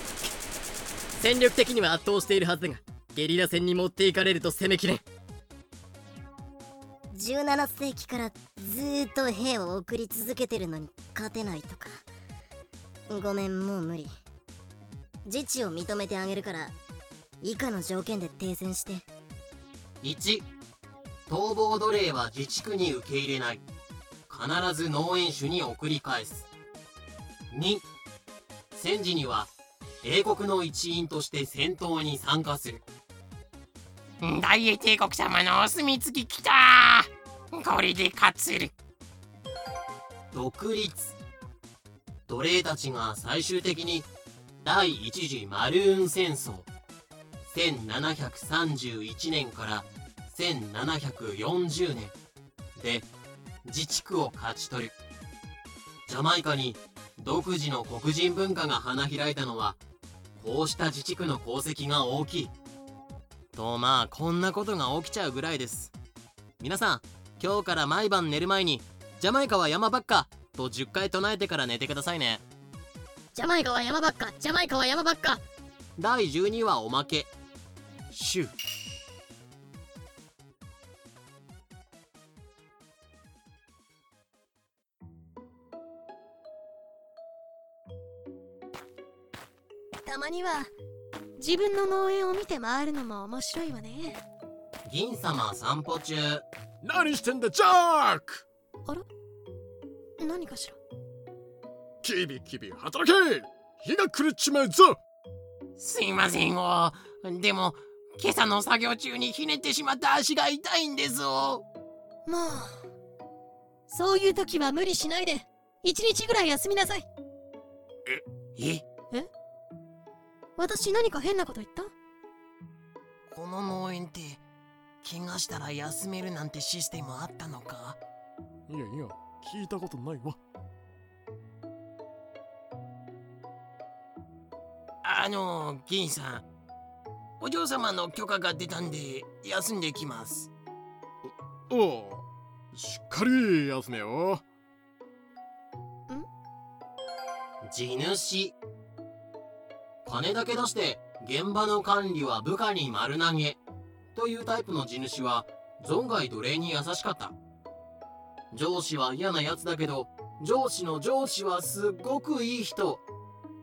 戦力的には圧倒しているはずだがゲリラ戦に持っていかれると攻めきれん。17世紀からずーっと兵を送り続けてるのに勝てないとかごめんもう無理。自治を認めてあげるから以下の条件で停戦して。1逃亡奴隷は自治区に受け入れない。必ず農園主に送り返す。2戦時には英国の一員として戦闘に参加する。大英帝国様のお墨付き来た。これで勝つ。る独立奴隷たちが最終的に第一次マルーン戦争1731年から1740年で自治区を勝ち取る。ジャマイカに独自の黒人文化が花開いたのはこうした自治区の功績が大きい。とまあこんなことが起きちゃうぐらいです。皆さん今日から毎晩寝る前にジャマイカは山ばっか。と10回唱えてから寝てくださいね。ジャマイカは山ばっか。ジャマイカは山ばっか。第12話おまけ。シュたまには自分の農園を見て回るのも面白いわね。銀様散歩中。何してんだジャック！あら？何かしら？キビキビ働け。日が暮れちまうぞ。すいませんよでも今朝の作業中にひねってしまった足が痛いんですよもうそういう時は無理しないで。一日ぐらい休みなさい。え私何か変なこと言った？この農園って怪我したら休めるなんてシステムあったのか？いやいや聞いたことないわ。あの銀さんお嬢様の許可が出たんで休んできます。おおしっかり休めよ。地主。金だけ出して現場の管理は部下に丸投げ。というタイプの地主は存外奴隷に優しかった上司は嫌なやつだけど上司の上司はすっごくいい人。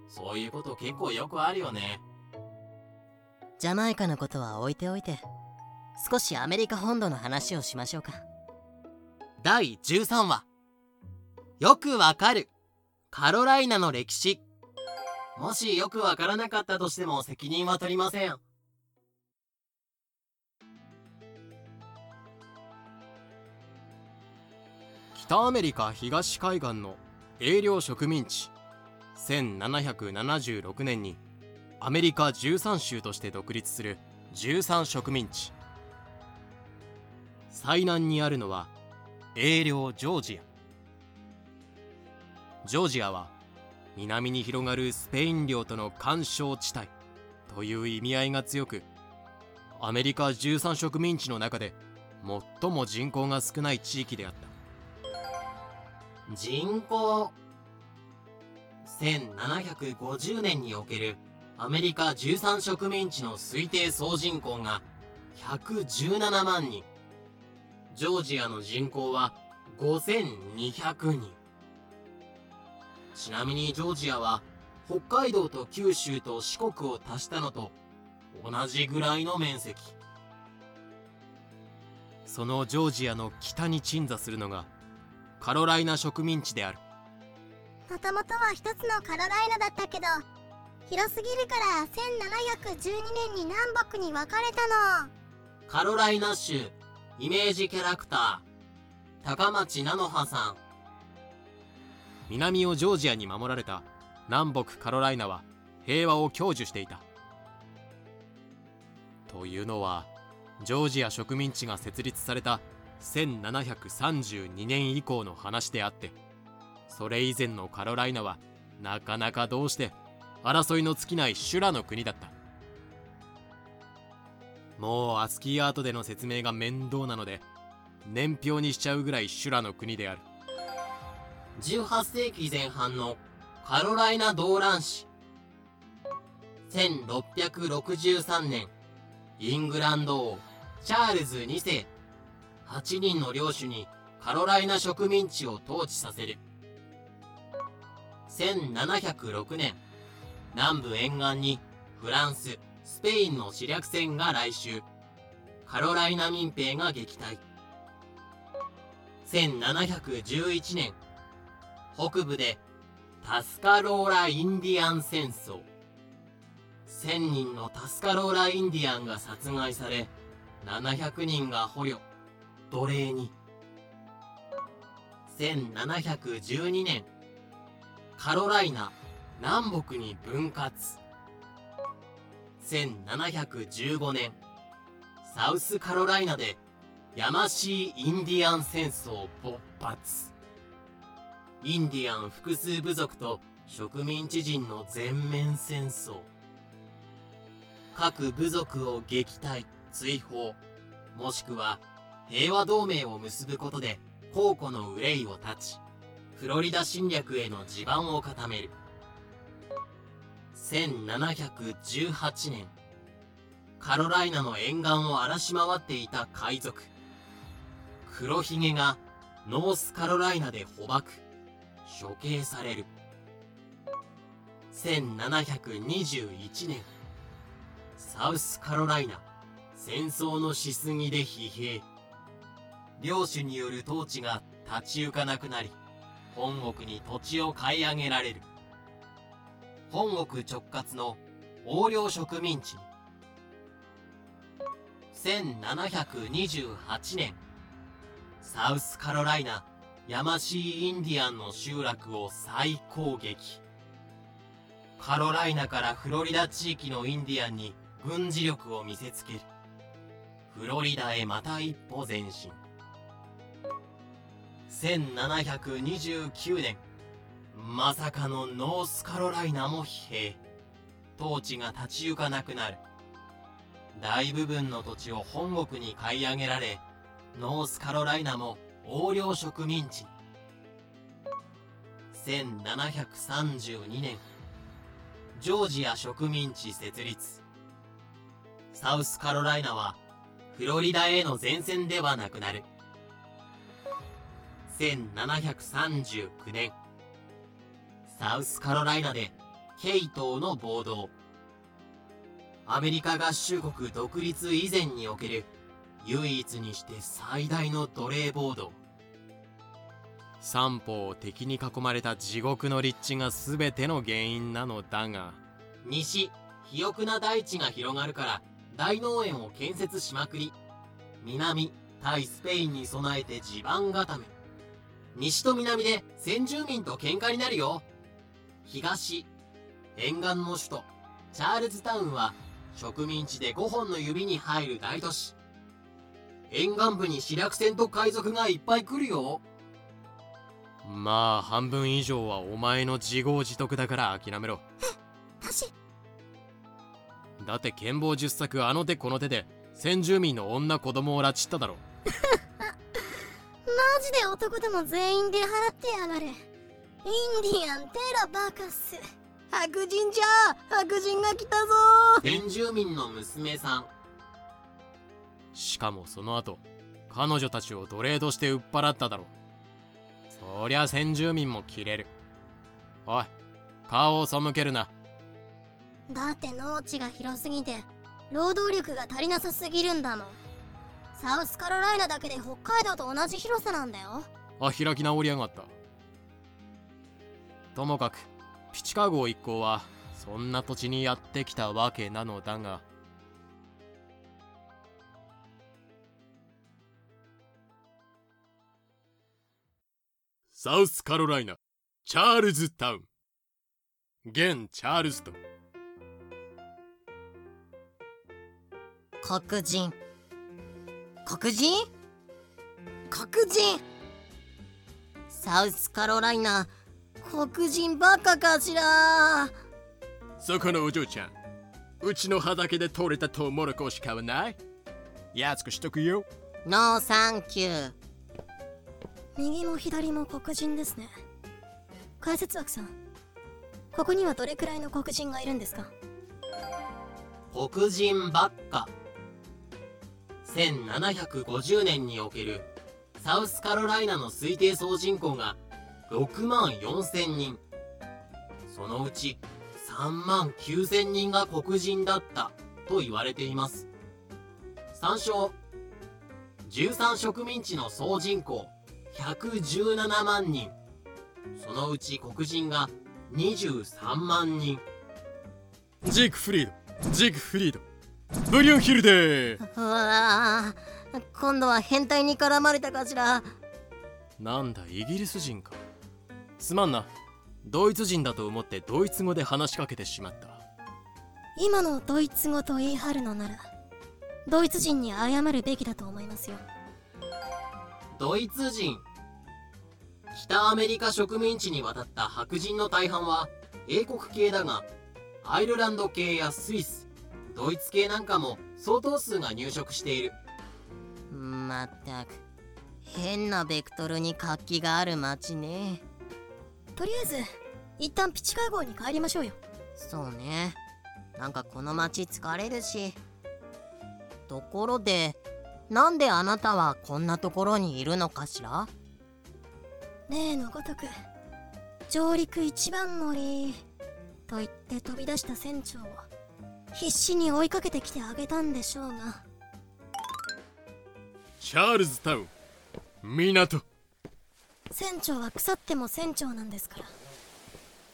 そういうこと結構よくあるよね。ジャマイカのことは置いておいて。少しアメリカ本土の話をしましょうか。第13話。よくわかる。カロライナの歴史。もしよくわからなかったとしても責任は取りません北アメリカ東海岸の営領植民地。1776年にアメリカ13州として独立する13植民地。最南にあるのは営領ジョージア。ジョージアは南に広がるスペイン領との干渉地帯。という意味合いが強くアメリカ13植民地の中で最も人口が少ない地域であった。人口1750年におけるアメリカ13植民地の推定総人口が117万人。ジョージアの人口は5200人。ちなみにジョージアは北海道と九州と四国を足したのと同じぐらいの面積。そのジョージアの北に鎮座するのがカロライナ植民地である。もともとは一つのカロライナだったけど広すぎるから1712年に南北に分かれたの。カロライナ州イメージキャラクター高町菜の葉さん。南をジョージアに守られた南北カロライナは平和を享受していた。というのはジョージア植民地が設立された1732年以降の話であってそれ以前のカロライナはなかなかどうして争いの尽きない修羅の国だった。もうアスキーアートでの説明が面倒なので年表にしちゃうぐらい修羅の国である。18世紀前半のカロライナ動乱史。1663年イングランド王チャールズ2世。8人の領主にカロライナ植民地を統治させる。1706年南部沿岸にフランススペインの侵略船が来襲。カロライナ民兵が撃退。1711年北部でタスカローラ・インディアン戦争。1000人のタスカローラ・インディアンが殺害され700人が捕虜。奴隷に。1712年カロライナ南北に分割。1715年サウスカロライナでヤマシー・インディアン戦争勃発。インディアン複数部族と植民地人の全面戦争。各部族を撃退追放もしくは平和同盟を結ぶことで公庫の憂いを断ちフロリダ侵略への地盤を固める。1718年カロライナの沿岸を荒らし回っていた海賊黒ひげがノースカロライナで捕獲処刑される。1721年サウスカロライナ戦争のしすぎで疲弊。領主による統治が立ち行かなくなり本国に土地を買い上げられる。本国直轄の横領植民地1728年サウスカロライナヤマシー・インディアンの集落を再攻撃。カロライナからフロリダ地域のインディアンに軍事力を見せつける。フロリダへまた一歩前進。1729年まさかのノースカロライナも疲弊統治が立ち行かなくなる。大部分の土地を本国に買い上げられノースカロライナも横領植民地。1732年ジョージア植民地設立。サウスカロライナはフロリダへの前線ではなくなる。1739年。サウスカロライナでケイトーの暴動。アメリカ合衆国独立以前における唯一にして最大の奴隷暴動。三方を敵に囲まれた地獄の立地が全ての原因なのだが西肥沃な大地が広がるから大農園を建設しまくり南対スペインに備えて地盤固め。西と南で先住民と喧嘩になるよ。東沿岸の首都。チャールズタウンは植民地で5本の指に入る大都市。沿岸部にシラク船と海賊がいっぱい来るよ。まあ半分以上はお前の自業自得だから諦めろ。私だって剣謀十作あの手この手で先住民の女子供を拉致っただろ。マ ジで男でも全員で払ってやがれインディアンテラバカス。白人じゃ白人が来たぞ。先住民の娘さん。しかもその後彼女たちを奴隷として売っ払っただろそりゃ先住民も切れる。おい顔を背けるな。だって農地が広すぎて労働力が足りなさすぎるんだもんサウスカロライナだけで北海道と同じ広さなんだよ。あ開き直りやがった。ともかくピチカ号一行はそんな土地にやってきたわけなのだが。サウスカロライナチャールズタウン。現チャールズトン黒人黒人？黒人？サウスカロライナ黒人バカかしら。そこのお嬢ちゃんうちの畑で採れたトウモロコシ買わない？安くしとくよ。ノーサンキュー。右も左も黒人ですね。解説枠さんここにはどれくらいの黒人がいるんですか？黒人ばっか1750年におけるサウスカロライナの推定総人口が6万4千人。そのうち3万9千人が黒人だったと言われています。参照。13植民地の総人口117万人。そのうち黒人が23万人。ジークフリード。ジークフリード。ブリュンヒルデーうわあ今度は変態に絡まれたかしら。なんだイギリス人か。すまんな。ドイツ人だと思ってドイツ語で話しかけてしまった。今のドイツ語と言い張るのならドイツ人に謝るべきだと思いますよ。ドイツ人。北アメリカ植民地に渡った白人の大半は英国系だがアイルランド系やスイスドイツ系なんかも相当数が入植している。まったく変なベクトルに活気がある街ね。とりあえず一旦ピチカー号に帰りましょうよ。そうね。なんかこの街疲れるし。ところでなんであなたはこんなところにいるのかしら？例のごとく上陸一番乗りと言って飛び出した船長を必死に追いかけてきてあげたんでしょうが。チャールズタウン港。船長は腐っても船長なんですから。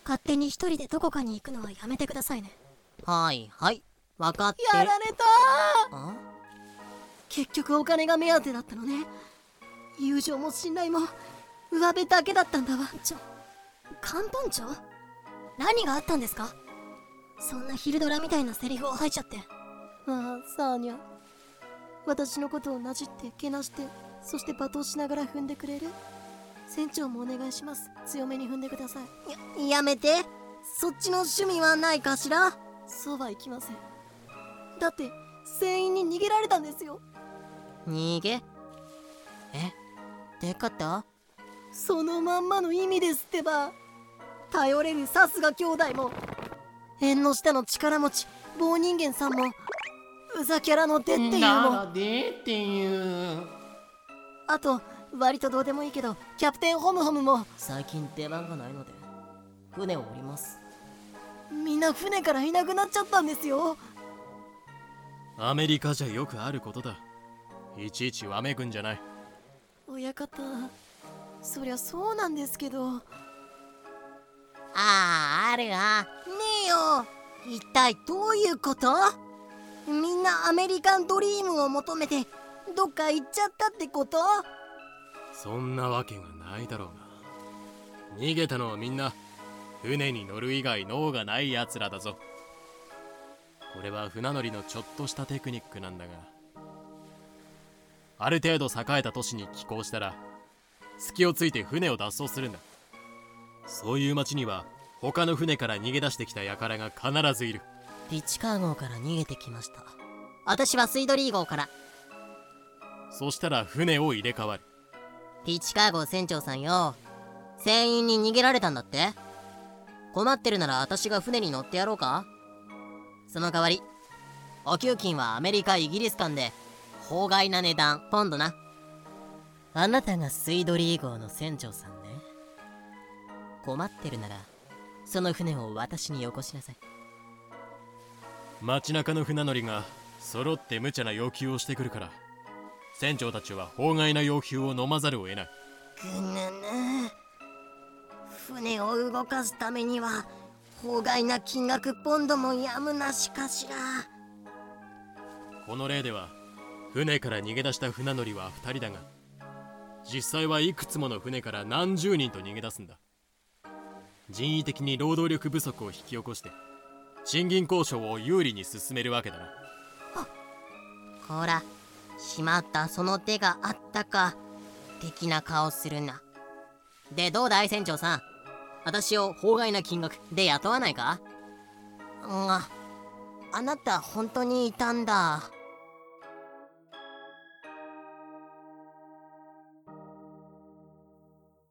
勝手に一人でどこかに行くのはやめてくださいね。はいはい。分かって。やられた。あ？結局お金が目当てだったのね。友情も信頼も上辺だけだったんだわ。ちょ看本長？何があったんですか？そんなヒルドラみたいなセリフを吐いちゃって。ああサーニャ。私のことをなじってけなしてそして罵倒しながら踏んでくれる。船長もお願いします。強めに踏んでください。ややめて。そっちの趣味はないかしら？そうはいきません。だって船員に逃げられたんですよ。逃げ？え？でかった？そのまんまの意味ですってば。頼れるさすが兄弟も縁の下の力持ち棒人間さんもうざキャラの出っていうなもらでっていうあと割とどうでもいいけどキャプテンホムホムも。最近出番がないので船を降ります。みんな船からいなくなっちゃったんですよ。アメリカじゃよくあることだ。いちいちわめくんじゃない。親方そりゃそうなんですけど。ねあああるわえよ。一体どういうこと？みんなアメリカンドリームを求めてどっか行っちゃったってこと？そんなわけがないだろうが逃げたのはみんな船に乗る以外脳がない奴らだぞ。これは船乗りのちょっとしたテクニックなんだがある程度栄えた都市に寄港したら隙をついて船を脱走するんだ。そういう町には他の船から逃げ出してきた輩が必ずいる。ピッチカー号から逃げてきました。私はスイドリー号から。そしたら船を入れ替わる。ピッチカー号船長さんよ。船員に逃げられたんだって？困ってるなら私が船に乗ってやろうか？その代わりお給金はアメリカイギリス間で法外な値段ポンドな。あなたがスイドリー号の船長さんね。困ってるならその船を私によこしなさい。街中の船乗りが揃って無茶な要求をしてくるから船長たちは法外な要求を飲まざるを得ない。ぐぬぬ船を動かすためには法外な金額ポンドもやむなしかしら。この例では船から逃げ出した船乗りは2人だが実際はいくつもの船から何十人と逃げ出すんだ人為的に労働力不足を引き起こして賃金交渉を有利に進めるわけだな。ほらしまったその手があったか。的な顔するな。でどうだい船長さん？私を法外な金額で雇わないか？ああなた本当にいたんだ。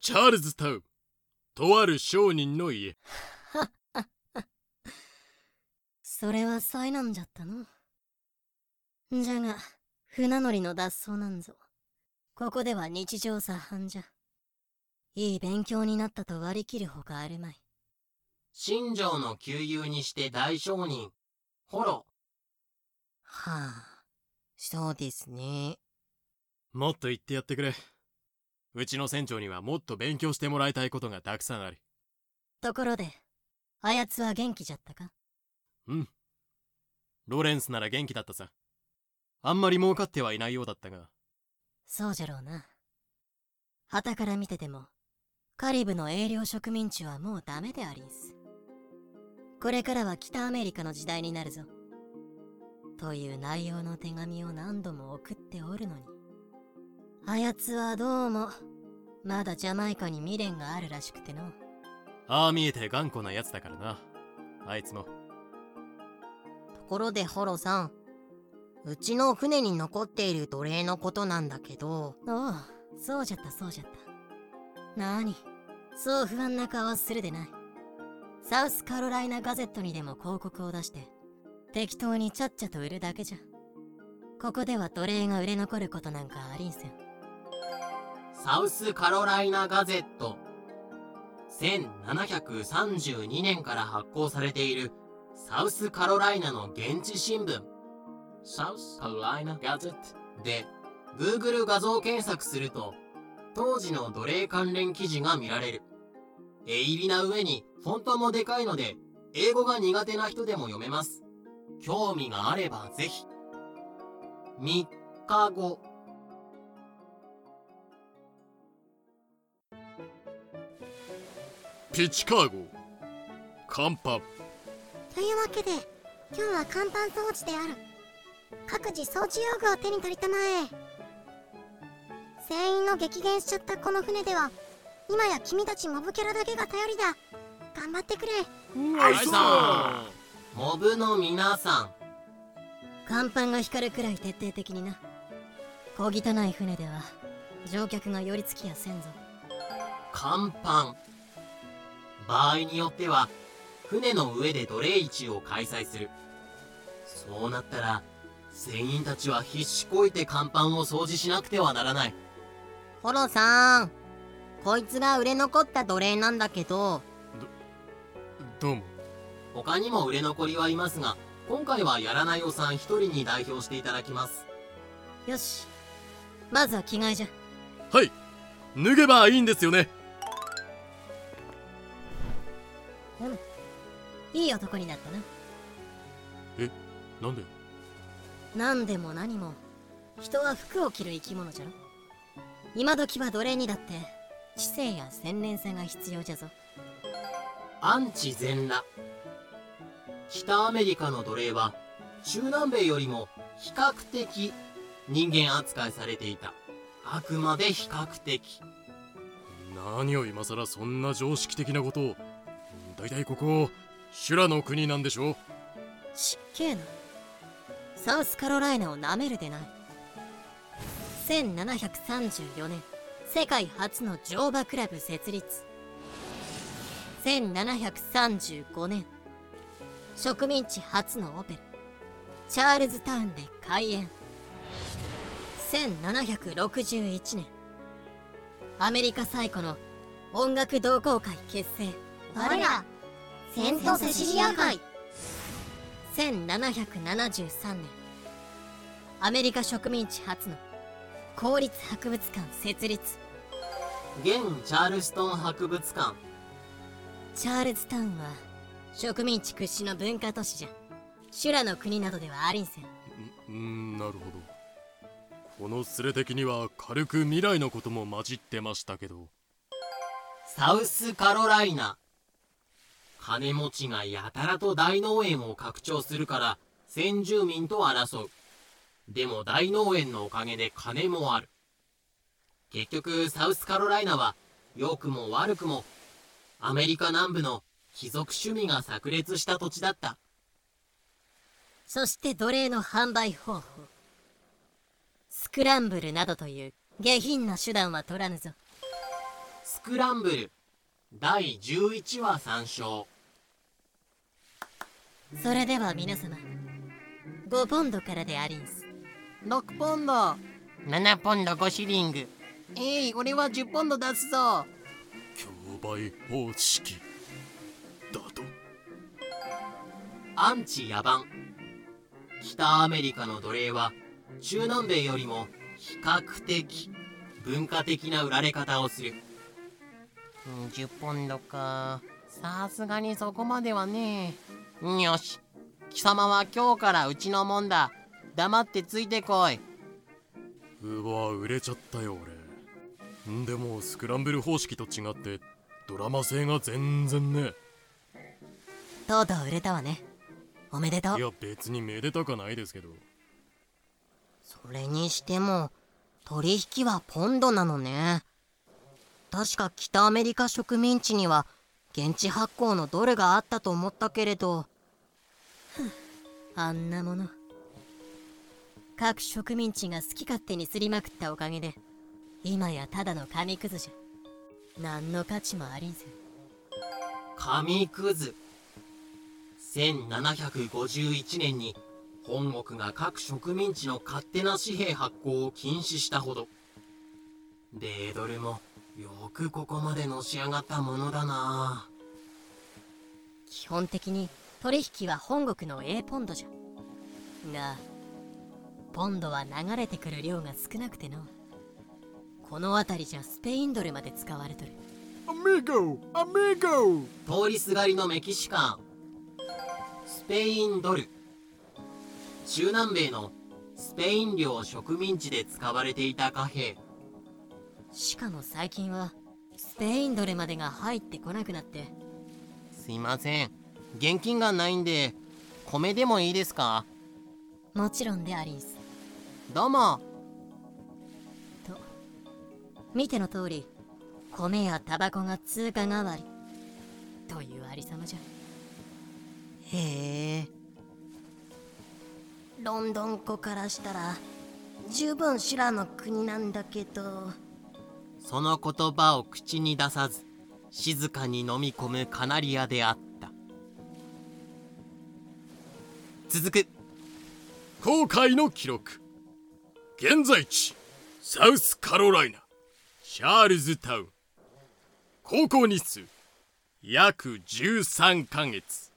チャールズタウンとある商人の家。それは災難じゃったの？じゃが船乗りの脱走なんぞ。ここでは日常茶飯じゃ。いい勉強になったと割り切るほかあるまい。新庄の旧友にして大商人。ホロはあそうですね。もっと言ってやってくれうちの船長にはもっと勉強してもらいたいことがたくさんある。ところであやつは元気じゃったか？うん。ロレンスなら元気だったさ。あんまり儲かってはいないようだったが。そうじゃろうな。旗から見ててもカリブの営業植民地はもうダメでありんす。これからは北アメリカの時代になるぞ。という内容の手紙を何度も送っておるのにあやつはどうも。まだジャマイカに未練があるらしくての。ああ見えて頑固なやつだからな。あいつも。ところでホロさん。うちの船に残っている奴隷のことなんだけど。おうそうじゃったそうじゃった。なに？そう不安な顔するでない。サウスカロライナガゼットにでも広告を出して適当にちゃっちゃと売るだけじゃ。ここでは奴隷が売れ残ることなんかありんせんサウスカロライナガゼット。1732年から発行されているサウスカロライナの現地新聞。サウスカロライナガゼット。で Google 画像検索すると当時の奴隷関連記事が見られる。絵入りな上にフォントもでかいので英語が苦手な人でも読めます。興味があればぜひ。3日後ピッチカー号甲板というわけで今日は甲板掃除である。各自掃除用具を手に取りたまえ。船員の激減しちゃったこの船では今や君たちモブキャラだけが頼りだ。頑張ってくれ。はいさんモブの皆さん。甲板が光るくらい徹底的にな。小汚い船では乗客が寄り付きやせんぞ。甲板場合によっては船の上で奴隷市を開催する。そうなったら船員たちは必死こいて甲板を掃除しなくてはならない。ホロさんこいつが売れ残った奴隷なんだけどどうも。他にも売れ残りはいますが今回はやらないおさん一人に代表していただきます。よし。まずは着替えじゃ。はい。脱げばいいんですよねいい男になったな。え？なんで？何でも何も。人は服を着る生き物じゃろ。今時は奴隷にだって知性や洗練さが必要じゃぞ。アンチ全裸。北アメリカの奴隷は中南米よりも比較的人間扱いされていた。あくまで比較的。何を今更そんな常識的なことを。だいたいここ修羅の国なんでしょちっけえな。サウスカロライナをなめるでない。1734年世界初の乗馬クラブ設立。1735年植民地初のオペラチャールズタウンで開演。1761年アメリカ最古の音楽同好会結成。我らセントセシリア会1773年。アメリカ植民地初の公立博物館設立。現チャールストン博物館。チャールズタウンは植民地屈指の文化都市じゃ。修羅の国などではありんせん。うんなるほど。このスレ的には軽く未来のことも混じってましたけど。サウスカロライナ金持ちがやたらと大農園を拡張するから先住民と争う。でも大農園のおかげで金もある。結局サウスカロライナは良くも悪くもアメリカ南部の貴族趣味が炸裂した土地だった。そして奴隷の販売方法。スクランブルなどという下品な手段は取らぬぞ。スクランブル第11話参照。それでは皆様5ポンドからでありんす。6ポンド。7ポンド5シリング。えい俺は10ポンド出すぞ。競売方式。だと？アンチ野蛮。北アメリカの奴隷は中南米よりも比較的文化的な売られ方をする。うん10ポンドか。さすがにそこまではね。よし。貴様は今日からうちのもんだ。黙ってついてこい。うわ売れちゃったよ俺。んでもスクランブル方式と違ってドラマ性が全然ね。とうとう売れたわね。おめでというや別にめでたかないですけど。それにしても取引はポンドなのね確か北アメリカ植民地には現地発行のドルがあったと思ったけれど。あんなもの。各植民地が好き勝手にすりまくったおかげで今やただの紙くずじゃ。何の価値もありんせん紙くず1751年に本国が各植民地の勝手な紙幣発行を禁止したほど。米ドルもよくここまでのし上がったものだな。基本的に取引は本国の A ポンドじゃ。がポンドは流れてくる量が少なくての。この辺りじゃスペインドルまで使われとる。アミゴアミゴ通りすがりのメキシカン。スペインドル。中南米のスペイン領植民地で使われていた貨幣しかも最近はスペインドルまでが入ってこなくなって。すいません。現金がないんで米でもいいですか？もちろんでありんす。どうも。と見ての通り米やタバコが通貨代わり。というありさまじゃ。へえ。ロンドン子からしたら十分修羅の国なんだけどその言葉を口に出さず静かに飲み込むカナリアであった。続く。航海の記録。現在地サウスカロライナチャールズタウン。航行日数約13ヶ月。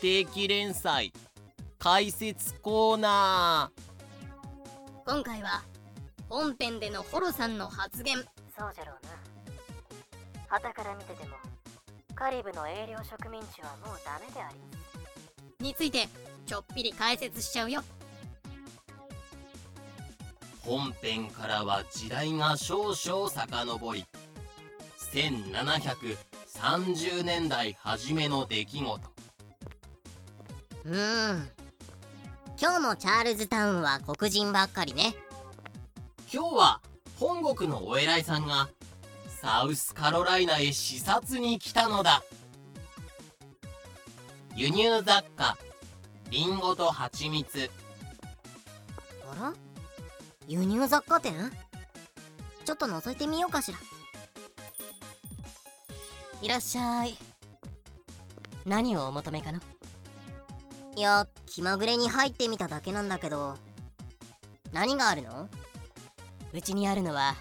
定期連載。解説コーナ今回は本編でのホロさんの発言。そうじゃろうな。旗から見ててもカリブの営業植民地はもうダメであり。についてちょっぴり解説しちゃうよ。本編からは時代が少々遡り1730年代初めの出来事うん。今日のチャールズタウンは黒人ばっかりね。今日は本国のお偉いさんがサウスカロライナへ視察に来たのだ。輸入雑貨リンゴと蜂蜜。あら？輸入雑貨店？ちょっと覗いてみようかしら。いらっしゃい。何をお求めかのいや気まぐれに入ってみただけなんだけど。何があるの？うちにあるのは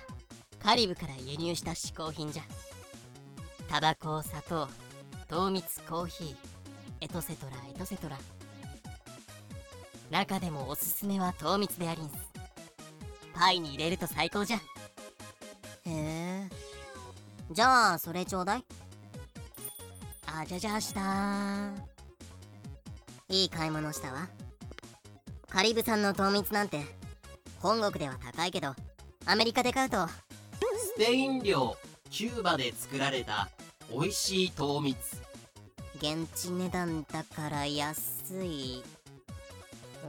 カリブから輸入した嗜好品じゃ。タバコ砂糖糖蜜コーヒーエトセトラエトセトラ。中でもおすすめは糖蜜でありんす。パイに入れると最高じゃ。へえ。じゃあそれちょうだい。あじゃじゃしたいい買い物したわ。カリブ産の糖蜜なんて本国では高いけどアメリカで買うと。スペイン領キューバで作られた美味しい糖蜜。現地値段だから安い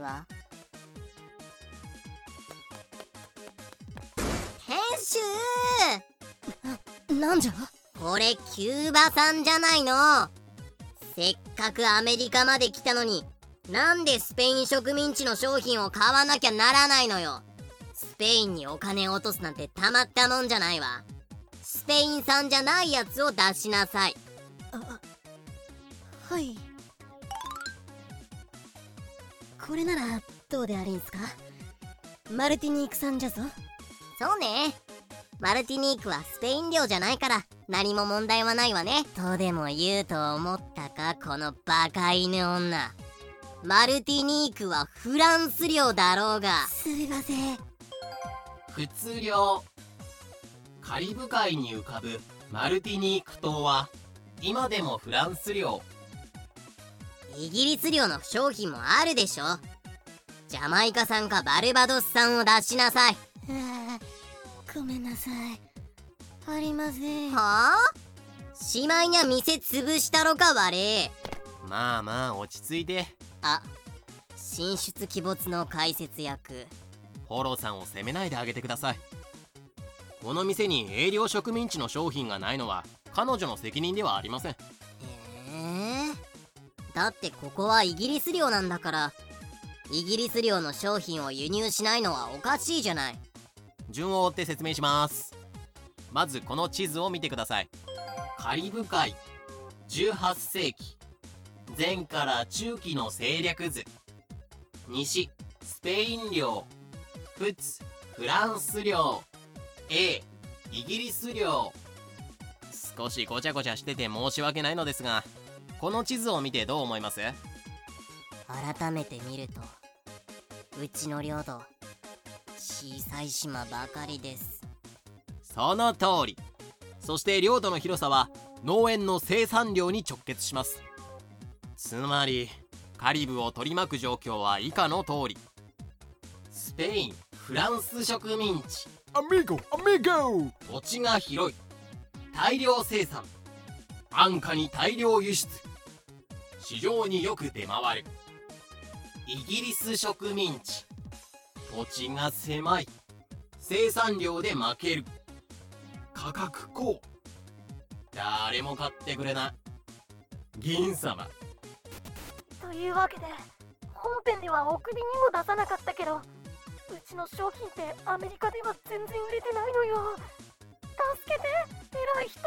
わ。編集！なんじゃ？これキューバ産じゃないのせっかくアメリカまで来たのになんでスペイン植民地の商品を買わなきゃならないのよ。スペインにお金を落とすなんてたまったもんじゃないわ。スペイン産じゃないやつを出しなさい。あはい。これならどうでありんすか？マルティニーク産じゃぞ。そうね。マルティニークはスペイン領じゃないから何も問題はないわね。とでも言うと思ったかこのバカ犬女。マルティニークはフランス領だろうが。すみません。普通領カリブ海に浮かぶマルティニーク島は今でもフランス領。イギリス領の商品もあるでしょ。ジャマイカ産かバルバドス産を出しなさいあーごめんなさい。ありません。はあ？しまいにゃ店潰したろか我。まあまあ落ち着いて。あ進出鬼没の解説役。フォローさんを責めないであげてください。この店に営業植民地の商品がないのは彼女の責任ではありません。ええだってここはイギリス領なんだから。イギリス領の商品を輸入しないのはおかしいじゃない順を追って説明します。まずこの地図を見てください。カリブ海18世紀前から中期の政略図。西スペイン領。仏フランス領。A イギリス領。少しごちゃごちゃしてて申し訳ないのですがこの地図を見てどう思います？改めて見るとうちの領土小さい島ばかりです。その通り。そして領土の広さは農園の生産量に直結します。つまりカリブを取り巻く状況は以下の通り。スペインフランス植民地。アミゴアミゴ土地が広い。大量生産。安価に大量輸出。市場によく出回る。イギリス植民地土地が狭い。生産量で負ける。価格高。誰も買ってくれない。銀様。というわけで本編ではお首にも出さなかったけどうちの商品ってアメリカでは全然売れてないのよ。助けて。偉い人。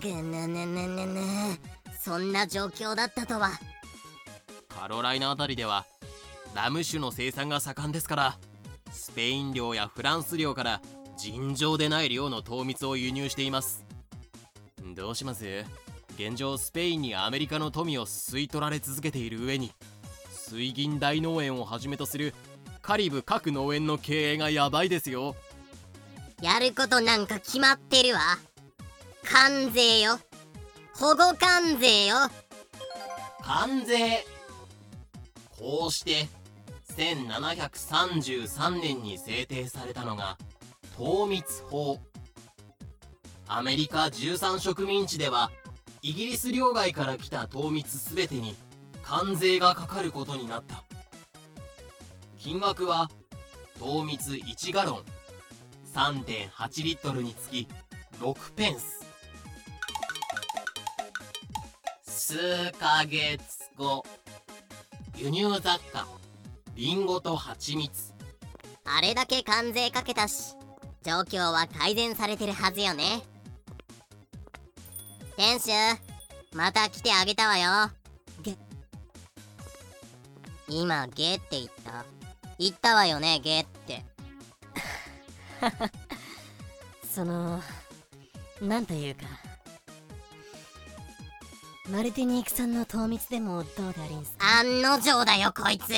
ぐぬぬぬぬぬそんな状況だったとは。カロライナあたりではラム酒の生産が盛んですからスペイン領やフランス領から尋常でない量の糖蜜を輸入しています。どうします？現状スペインにアメリカの富を吸い取られ続けている上に水銀大農園をはじめとするカリブ各農園の経営がやばいですよ。やることなんか決まってるわ。関税よ。保護関税よ。関税。こうして1733年に制定されたのが糖蜜法。アメリカ13植民地ではイギリス領外から来た糖蜜すべてに関税がかかることになった。金額は糖蜜1ガロン3.8リットルにつき6ペンス。数ヶ月後輸入雑貨。リンゴと蜂蜜。あれだけ関税かけたし状況は改善されてるはずよね。店主また来てあげたわよ。げ今ゲって言った？言ったわよねゲって。そのなんというか。マルティニーク産の糖蜜でもどうでありんすか？案の定だよこいつ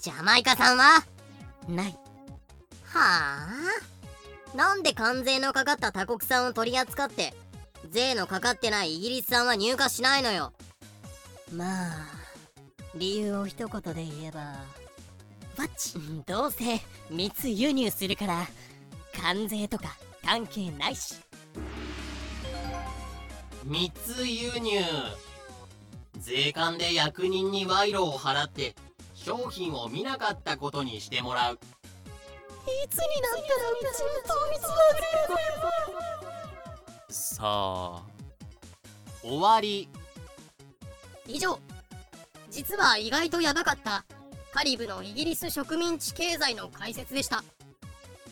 ジャマイカ産は？ない。はあ。なんで関税のかかった他国産を取り扱って税のかかってないイギリス産は入荷しないのよ。まあ理由を一言で言えばわっちどうせ密輸入するから関税とか関係ないし。密輸入。税関で役人に賄賂を払って商品を見なかったことにしてもらう。いつになったらうちの糖蜜が売れるさあ終わり。以上。実は意外とヤバかった。カリブのイギリス植民地経済の解説でした。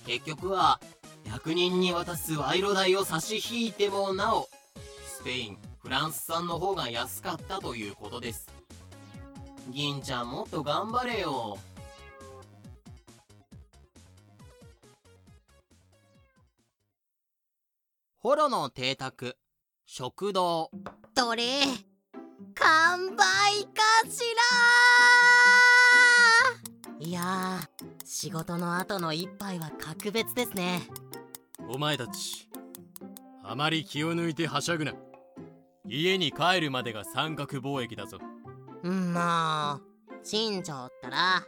結局は役人に渡す賄賂代を差し引いてもなおスペインフランス産の方が安かったということです銀ちゃんもっと頑張れよ。ホロの邸宅。食堂。どれ？完売かしいやー仕事の後の一杯は格別ですね。お前たちあまり気を抜いてはしゃぐな。家に帰るまでが三角貿易だぞうんまあ新庄ったら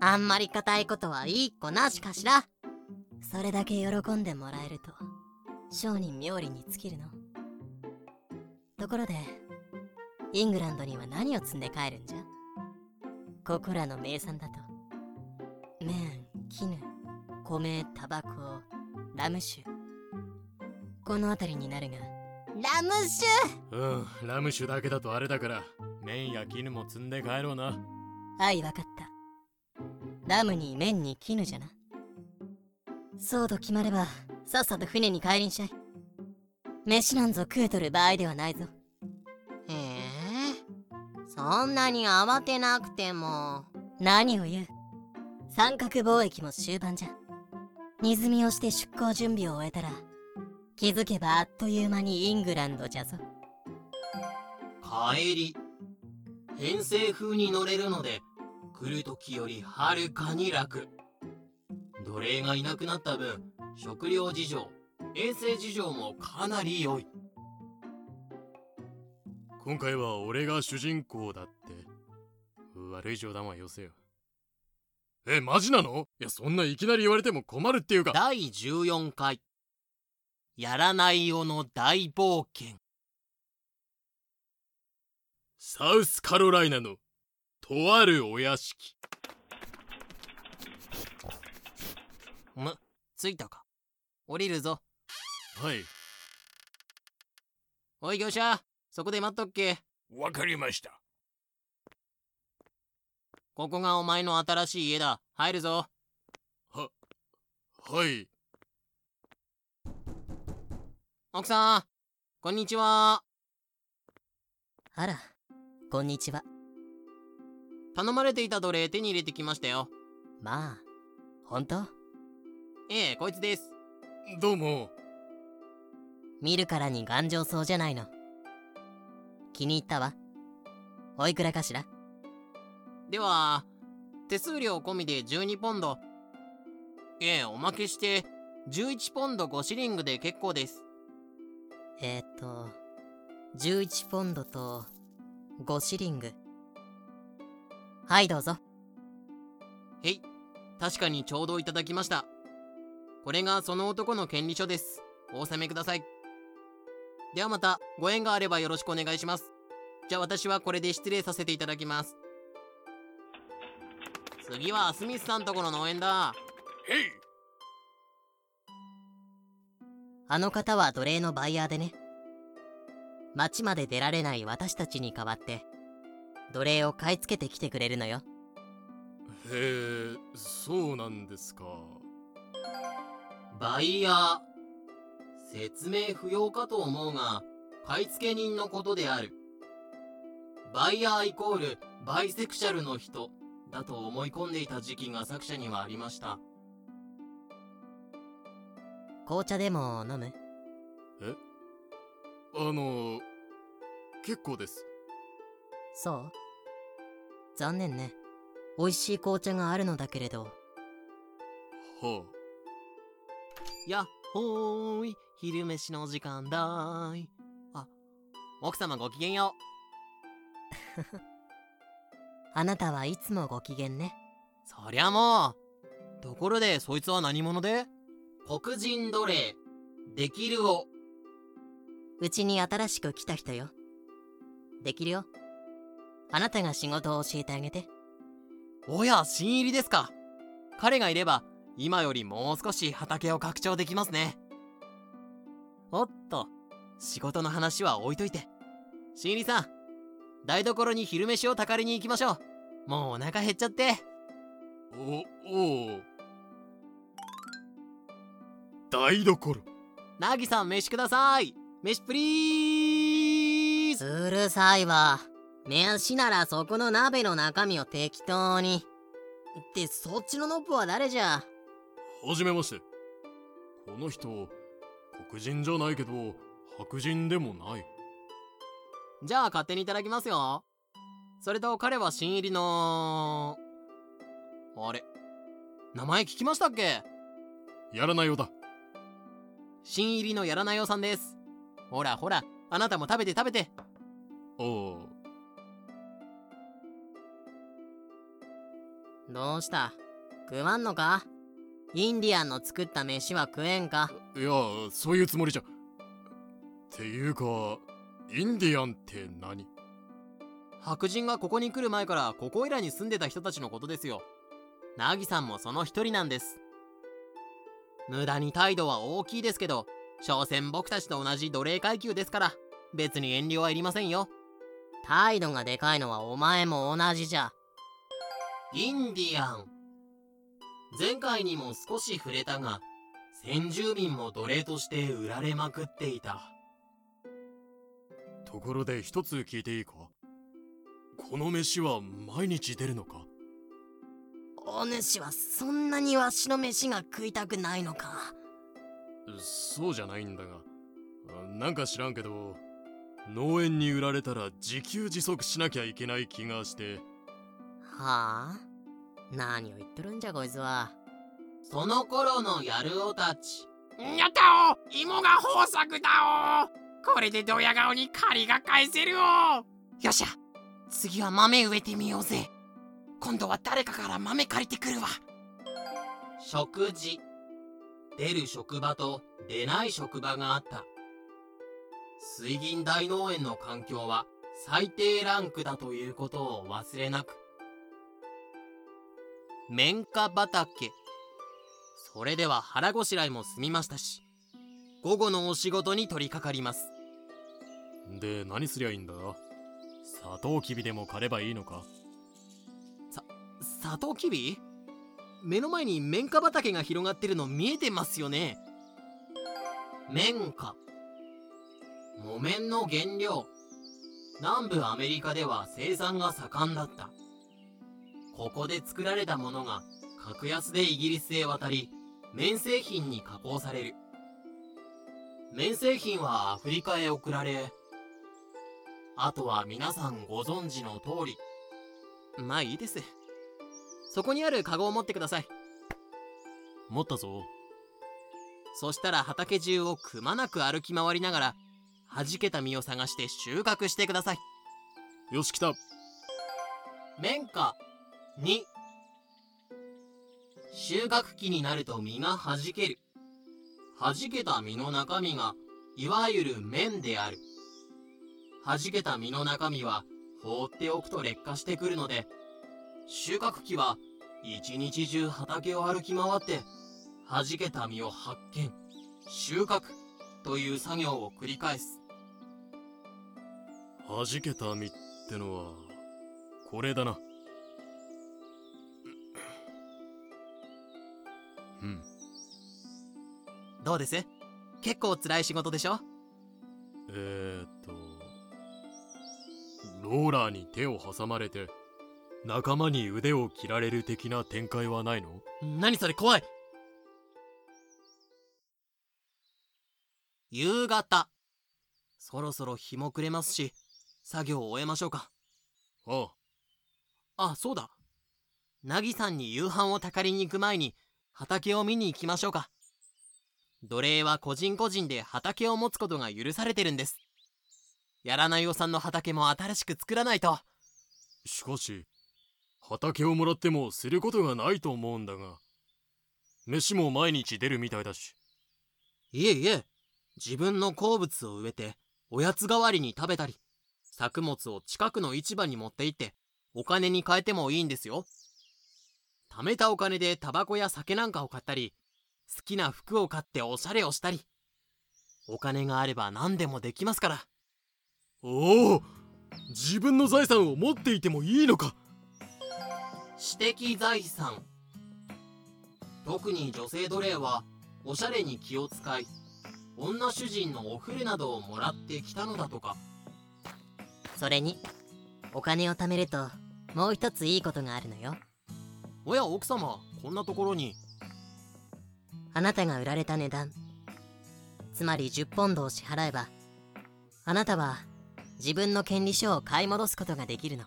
あんまり固いことは一個なしかしら。それだけ喜んでもらえると商人冥利に尽きるの。ところでイングランドには何を積んで帰るんじゃ？ここらの名産だと。麺絹米タバコラム酒。この辺りになるが。ラム酒？うんラム酒だけだとあれだから麺や絹も積んで帰ろうな。はいわかった。ラムに麺に絹じゃな。そうと決まればさっさと船に帰りんしゃい。飯なんぞ食うとる場合ではないぞ。へえそんなに慌てなくても。何を言う。三角貿易も終盤じゃ。荷積みをして出港準備を終えたら気づけばあっという間にイングランドじゃぞ。帰り偏西風に乗れるので来る時よりはるかに楽。奴隷がいなくなった分食料事情衛生事情もかなり良い。今回は俺が主人公だって。悪い冗談はよせよ。えマジなの？いやそんないきなり言われても困るっていうか。第14回。やらないよの大冒険サウスカロライナのとあるお屋敷。む着いたか。降りるぞ。はい。おい業者。そこで待っとっけ。わかりました。ここがお前の新しい家だ。入るぞ。はい。奥さんこんにちは。あらこんにちは。頼まれていた奴隷手に入れてきましたよ。まあ本当？ええこいつです。どうも。見るからに頑丈そうじゃないの。気に入ったわ。おいくらかしら？では手数料込みで12ポンド。ええおまけして11ポンド5シリングで結構です。えー、っと11ポンドと5シリング。はいどうぞ。へい確かにちょうどいただきました。これがその男の権利書です。お納めください。ではまたご縁があればよろしくお願いします。じゃあ私はこれで失礼させていただきます。次はスミスさんとこの農園だ。へい。あの方は奴隷のバイヤーでね町まで出られない私たちに代わって奴隷を買い付けてきてくれるのよ。へえそうなんですか。バイヤー説明不要かと思うが買い付け人のことである。バイヤーイコールバイセクシャルの人だと思い込んでいた時期が作者にはありました。紅茶でも飲む？あの結構です。そう。残念ね。美味しい紅茶があるのだけれど。はやっほーい。昼飯の時間だーい。あ奥様ごきげんよ あなたはいつもご機嫌ね。うそりゃもう。ところでそいつは何者で？黒人奴隷。できるをうちに新しく来た人よ。できるよ。あなたが仕事を教えてあげて。おや新入りですか。彼がいれば今よりもう少し畑を拡張できますね。おっと仕事の話は置いといて。新入りさん台所に昼飯をたかりに行きましょう。もうお腹減っちゃって。おおう。台所。なぎさん飯ください飯プリーズ。うるさいわ。飯ならそこの鍋の中身を適当に。ってそっちのノッポは誰じゃ？はじめまして。この人黒人じゃないけど白人でもない。じゃあ勝手にいただきますよ。それと彼は新入りのあれ名前聞きましたっけ？やらないようだ。新入りのやらないよさんですほらほらあなたも食べて食べて。おう。どうした？食わんのか？インディアンの作った飯は食えんか？いやそういうつもりじゃ。っていうかインディアンって何？白人がここに来る前からここいらに住んでた人たちのことですよ。ナギさんもその一人なんです。無駄に態度は大きいですけど所詮僕たちと同じ奴隷階級ですから別に遠慮はいりませんよ。態度がでかいのはお前も同じじゃ。インディアン。前回にも少し触れたが先住民も奴隷として売られまくっていた。ところで一つ聞いていいか？この飯は毎日出るのか？お主はそんなにわしの飯が食いたくないのか？そうじゃないんだが。なんか知らんけど農園に売られたら自給自足しなきゃいけない気がして。はあ？何を言っとるんじゃこいつは。その頃のやるおたち。やったお芋が豊作だおこれでドヤ顔に借りが返せるおよっしゃ。次は豆植えてみようぜ。今度は誰かから豆借りてくるわ。食事出る職場と出ない職場があった。水銀大農園の環境は最低ランクだということを忘れなく。綿花畑。それでは腹ごしらえも済みましたし午後のお仕事に取り掛かります。で何すりゃいいんだ？サトウキビでも狩ればいいのか？サトウキビ？目の前に綿花畑が広がってるの見えてますよね。綿花。木綿の原料。南部アメリカでは生産が盛んだった。ここで作られたものが格安でイギリスへ渡り綿製品に加工される。綿製品はアフリカへ送られあとは皆さんご存知の通り。まあいいです。そこにあるカゴを持ってください。持ったぞ。そしたら畑中をくまなく歩き回りながら弾けた実を探して収穫してください。よし来た。綿花2収穫期になると実が弾ける。弾けた実の中身がいわゆる綿である。弾けた実の中身は放っておくと劣化してくるので収穫期は一日中畑を歩き回って弾けた実を発見収穫という作業を繰り返す。弾けた実ってのはこれだな。うん。どうです？結構辛い仕事でしょ？えー、っとローラーに手を挟まれて仲間に腕を切られる的な展開はないの？何それ怖い。夕方。そろそろ日も暮れますし作業を終えましょうか。ああ。そうだ。ナギさんに夕飯をたかりに行く前に畑を見に行きましょうか。奴隷は個人個人で畑を持つことが許されてるんです。やらないおさんの畑も新しく作らないと。しかし畑をもらってもすることがないと思うんだが飯も毎日出るみたいだし。いえいえ自分の好物を植えておやつ代わりに食べたり作物を近くの市場に持って行ってお金に換えてもいいんですよ。貯めたお金でタバコや酒なんかを買ったり好きな服を買っておしゃれをしたりお金があれば何でもできますから。おお自分の財産を持っていてもいいのか私的財産。特に女性奴隷はおしゃれに気を使い女主人のお触れなどをもらってきたのだとか。それにお金を貯めるともう一ついいことがあるのよ。おや奥様こんなところに。あなたが売られた値段。つまり10ポンドを支払えばあなたは自分の権利書を買い戻すことができるの。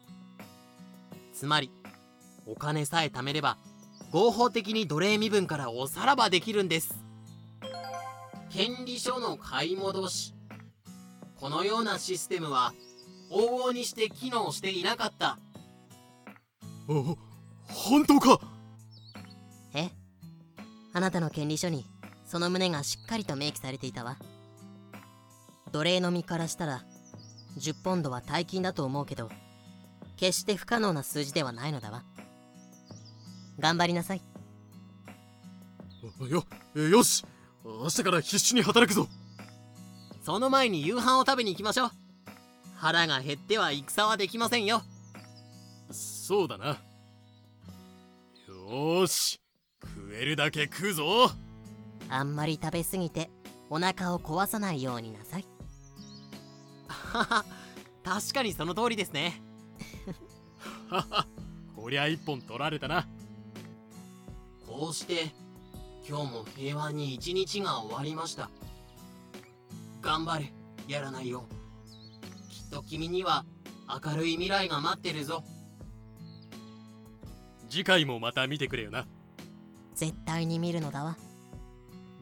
つまりお金さえ貯めれば合法的に奴隷身分からおさらばできるんです。権利書の買い戻し。このようなシステムは往々にして機能していなかった。お本当か？え？あなたの権利書にその旨がしっかりと明記されていたわ。奴隷の身からしたら10ポンドは大金だと思うけど決して不可能な数字ではないのだわ頑張りなさい。よよし。明日から必死に働くぞ。その前に夕飯を食べに行きましょう。腹が減っては戦はできませんよ。そうだな。よーし。食えるだけ食うぞ。あんまり食べ過ぎてお腹を壊さないようになさい。はは。確かにその通りですね。はは。こりゃ一本取られたなこうして今日も平和に一日が終わりました。頑張れやらないよ。きっと君には明るい未来が待ってるぞ。次回もまた見てくれよな。絶対に見るのだわ。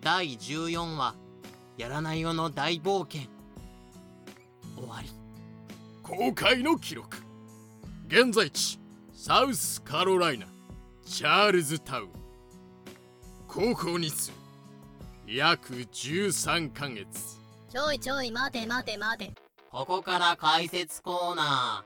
第14話やらないよの大冒険。終わり。公開の記録。現在地サウスカロライナチャールズタウン高校日数。約13ヶ月。ちょいちょい待て待て待て。ここから解説コーナ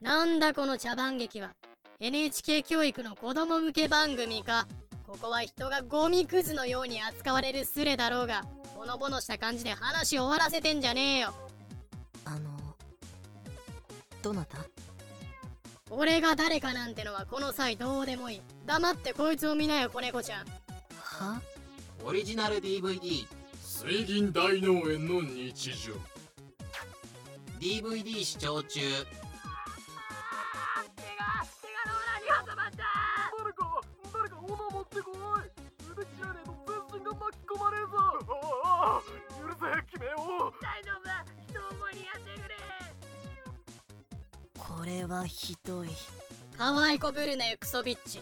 なんだこの茶番劇は。NHK 教育の子供向け番組か。ここは人がゴミくずのように扱われるスレだろうが。ほのぼのした感じで話終わらせてんじゃねえよ。あのどなた？俺が誰かなんてのはこの際どうでもいい。黙ってこいつを見なよ子猫ちゃんはーオリジナル DVD 水銀大農園の日常。DVD 視聴中。誰か誰か斧持ってこい。腕切らねえと全身が巻き込まれるぞ。ああ許せ決めよう。大丈夫。だ人を思いにやってくれ。これはひどい。可愛い子ぶるねクソビッチ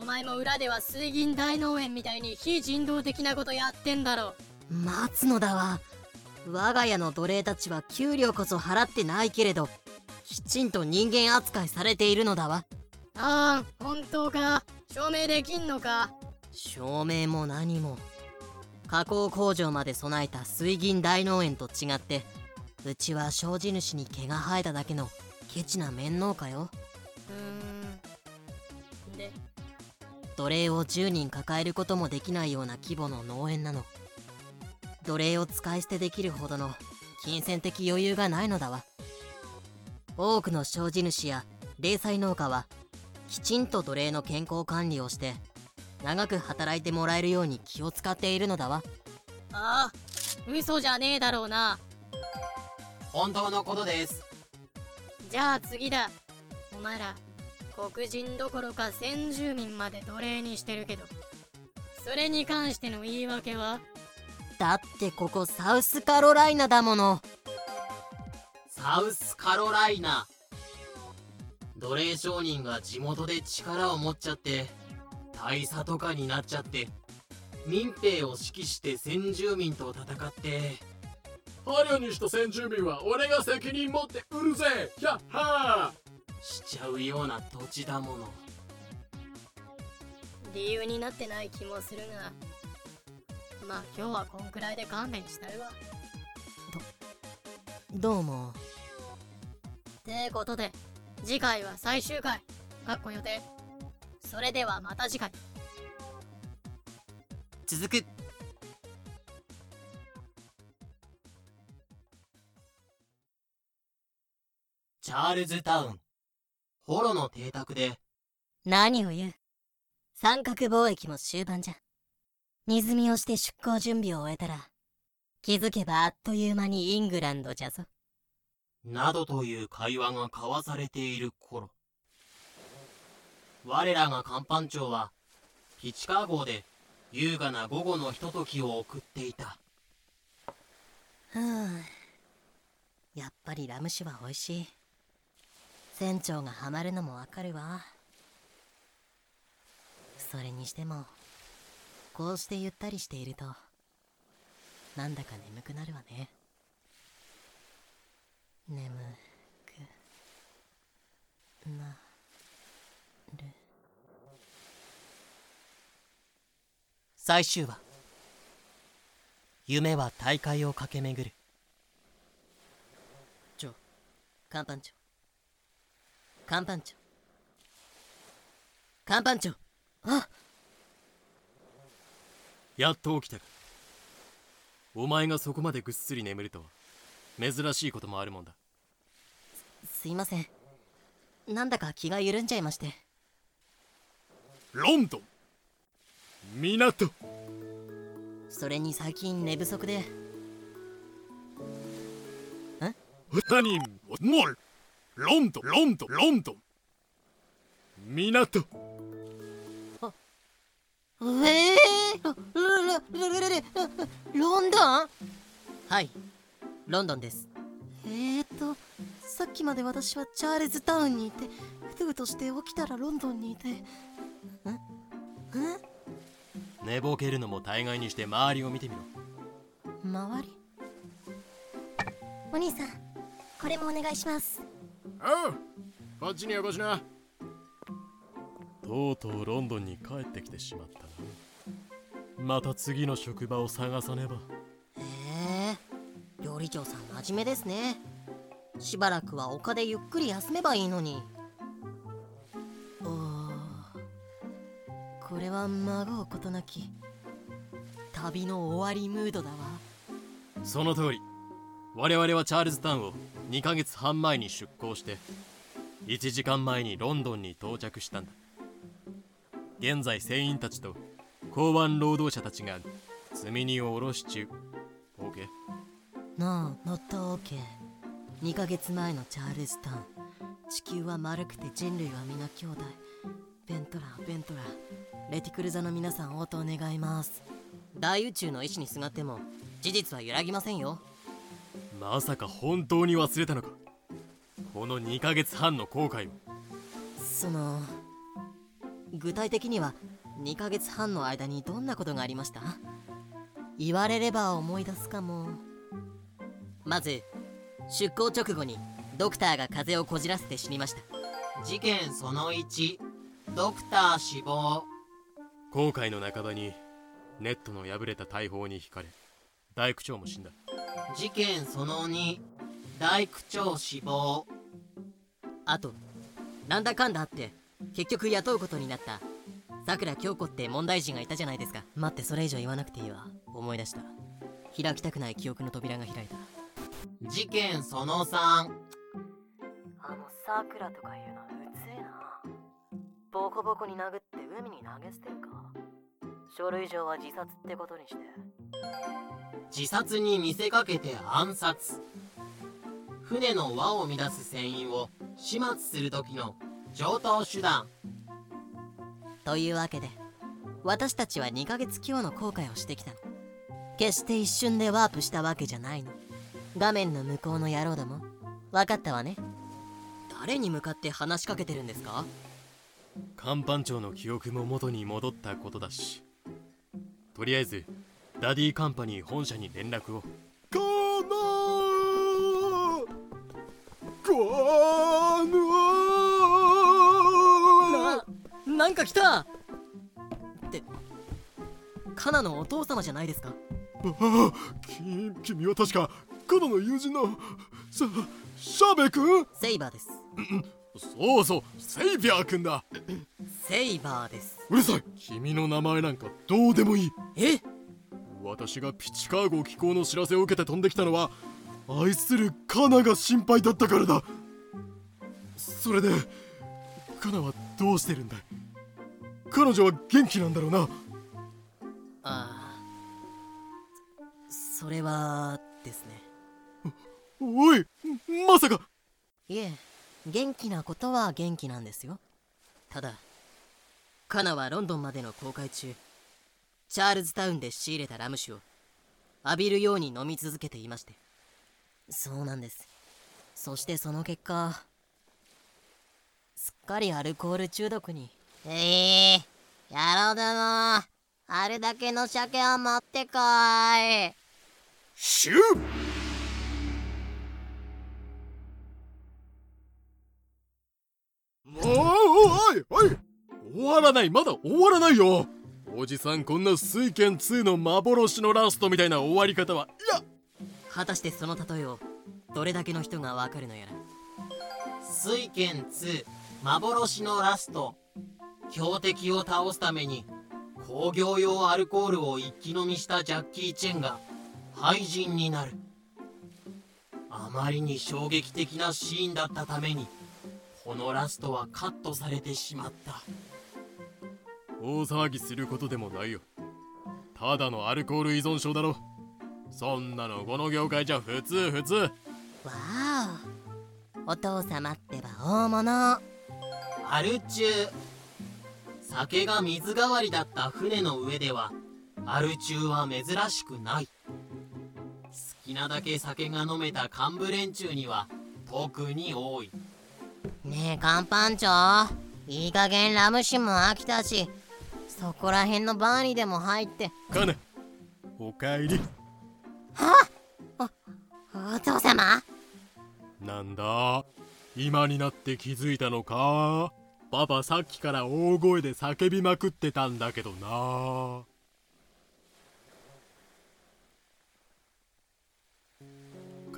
お前も裏では水銀大農園みたいに非人道的なことやってんだろ待つのだわ。我が家の奴隷たちは給料こそ払ってないけれどきちんと人間扱いされているのだわ。ああ本当か。証明できんのか。証明も何も。加工工場まで備えた水銀大農園と違ってうちは障子主に毛が生えただけのケチな面農家よ。うーん。で奴隷を10人抱えることもできないような規模の農園なの。奴隷を使い捨てできるほどの金銭的余裕がないのだわ。多くの障子主や零細農家はきちんと奴隷の健康管理をして長く働いてもらえるように気を使っているのだわ。ああ嘘じゃねえだろうな。本当のことです。じゃあ次だ。お前ら黒人どころか先住民まで奴隷にしてるけどそれに関しての言い訳は？だってここサウスカロライナだもの。サウスカロライナ。奴隷商人が地元で力を持っちゃって大佐とかになっちゃって民兵を指揮して先住民と戦って捕虜にした先住民は俺が責任持って売るぜ！ヒャッハしちゃうような土地だもの。理由になってない気もするがまあ今日はこんくらいで勘弁したるわ。どうも。てことで次回は最終回。かっこ予定。それではまた次回。続く。チャールズタウンホロの邸宅で。何を言う。三角貿易も終盤じゃ。荷積みをして出港準備を終えたら気づけばあっという間にイングランドじゃぞ。などという会話が交わされている頃。我らが甲板長はピチカー号で優雅な午後のひとときを送っていた。ふぅやっぱりラム酒は美味しい船長がハマるのもわかるわ。それにしてもこうしてゆったりしているとなんだか眠くなるわね。眠くなる。最終話。夢は大海を駆け巡る。長甲板長。甲板長。甲板長。あ。やっと起きたか。お前がそこまでぐっすり眠るとは。珍しいこともあるもんだ。すいません。なんだか気が緩んじゃいまして。ロンドン港。それに最近寝不足で。何？もうロンドンロンドンロンドン港。ええロロロロロロロンドン？はい。ロンドンです。えーとさっきまで私はチャールズタウンにいてふとふとして起きたらロンドンにいて。ん？ん？寝ぼけるのも大概にして周りを見てみろ。周り？お兄さんこれもお願いしますおうこっちによこしな。とうとうロンドンに帰ってきてしまったな。また次の職場を探さねば。へえ。料理長さん真面目ですね。しばらくは丘でゆっくり休めばいいのに。おー。これは孫うことなき旅の終わりムードだわ。その通り我々はチャールズタウンを2ヶ月半前に出港して1時間前にロンドンに到着したんだ。現在船員たちと港湾労働者たちが積み荷を下ろし中。OK? なあノットオーケー2ヶ月前のチャールズタウン。地球は丸くて人類は皆兄弟。ベントラーベントラー。レティクル座の皆さん応答願います。大宇宙の意志にすがっても事実は揺らぎませんよまさか本当に忘れたのか？この2ヶ月半の後悔を。その具体的には2ヶ月半の間にどんなことがありました？言われれば思い出すかも。まず出航直後にドクターが風邪をこじらせて死にました。事件その1ドクター死亡。後悔の半ばにネットの破れた大砲に引かれ大工長も死んだ。事件その2大工長死亡。あとなんだかんだあって結局雇うことになった。さくら京子って問題児がいたじゃないですか。待ってそれ以上言わなくていいわ。思い出した。開きたくない記憶の扉が開いた。事件その3あのさくらとかいうのうつえな。ボコボコに殴って海に投げ捨てるか書類上は自殺ってことにして。自殺に見せかけて暗殺。船の輪を乱す船員を始末する時の上等手段。というわけで私たちは2ヶ月強の後悔をしてきたの。決して一瞬でワープしたわけじゃないの。画面の向こうの野郎ども。分かったわね。誰に向かって話しかけてるんですか？甲板長の記憶も元に戻ったことだしとりあえずダディカンパニー本社に連絡を。かなかなななんか来た。ってカナのお父様じゃないですか？あ君は確かカナの友人のさシャーベ君？セイバーですそうそうセイビャー君だ。セイバーです。うるさい。君の名前なんかどうでもいい。え？私がピチカーゴ寄港の知らせを受けて飛んできたのは愛するカナが心配だったからだ。それでカナはどうしてるんだい？彼女は元気なんだろうな。ああそれはですね。おいまさか。いえ元気なことは元気なんですよ。ただカナはロンドンまでの航海中チャールズタウンで仕入れたラム酒を浴びるように飲み続けていまして。そうなんです。そしてその結果すっかりアルコール中毒に。ええー、やろうだな。あれだけの鮭は待ってかい。シュもおいおい。終わらないまだ終わらないよ。おじさんこんな水拳2の幻のラストみたいな終わり方はいや。果たしてその例えをどれだけの人がわかるのやら。水拳2幻のラスト。強敵を倒すために工業用アルコールを一気飲みしたジャッキー・チェンが廃人になる。あまりに衝撃的なシーンだったためにこのラストはカットされてしまった。大騒ぎすることでもないよ。ただのアルコール依存症だろ。そんなのこの業界じゃ普通普通。わおお父様ってば大物。アル中。酒が水代わりだった船の上ではアル中は珍しくない。好きなだけ酒が飲めた幹部連中には特に多いねえ甲板長いい加減ラム酒も飽きたしそこら辺のバーにでも入って。カナおかえり。は？おお父様？なんだ？今になって気づいたのか？パパさっきから大声で叫びまくってたんだけどな。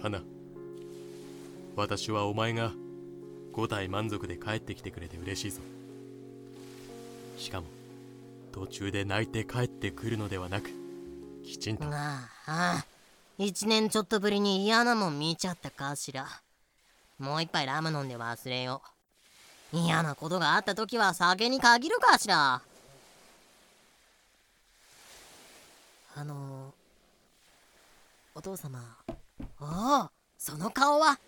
かな私はお前が5体満足で帰ってきてくれて嬉しいぞ。しかも途中で泣いて帰ってくるのではなくきちんと。ああ一年ちょっとぶりに嫌なもん見ちゃったかしら。もう一杯ラム飲んで忘れよう。嫌なことがあった時は酒に限るかしら。あのお父様。おおその顔は。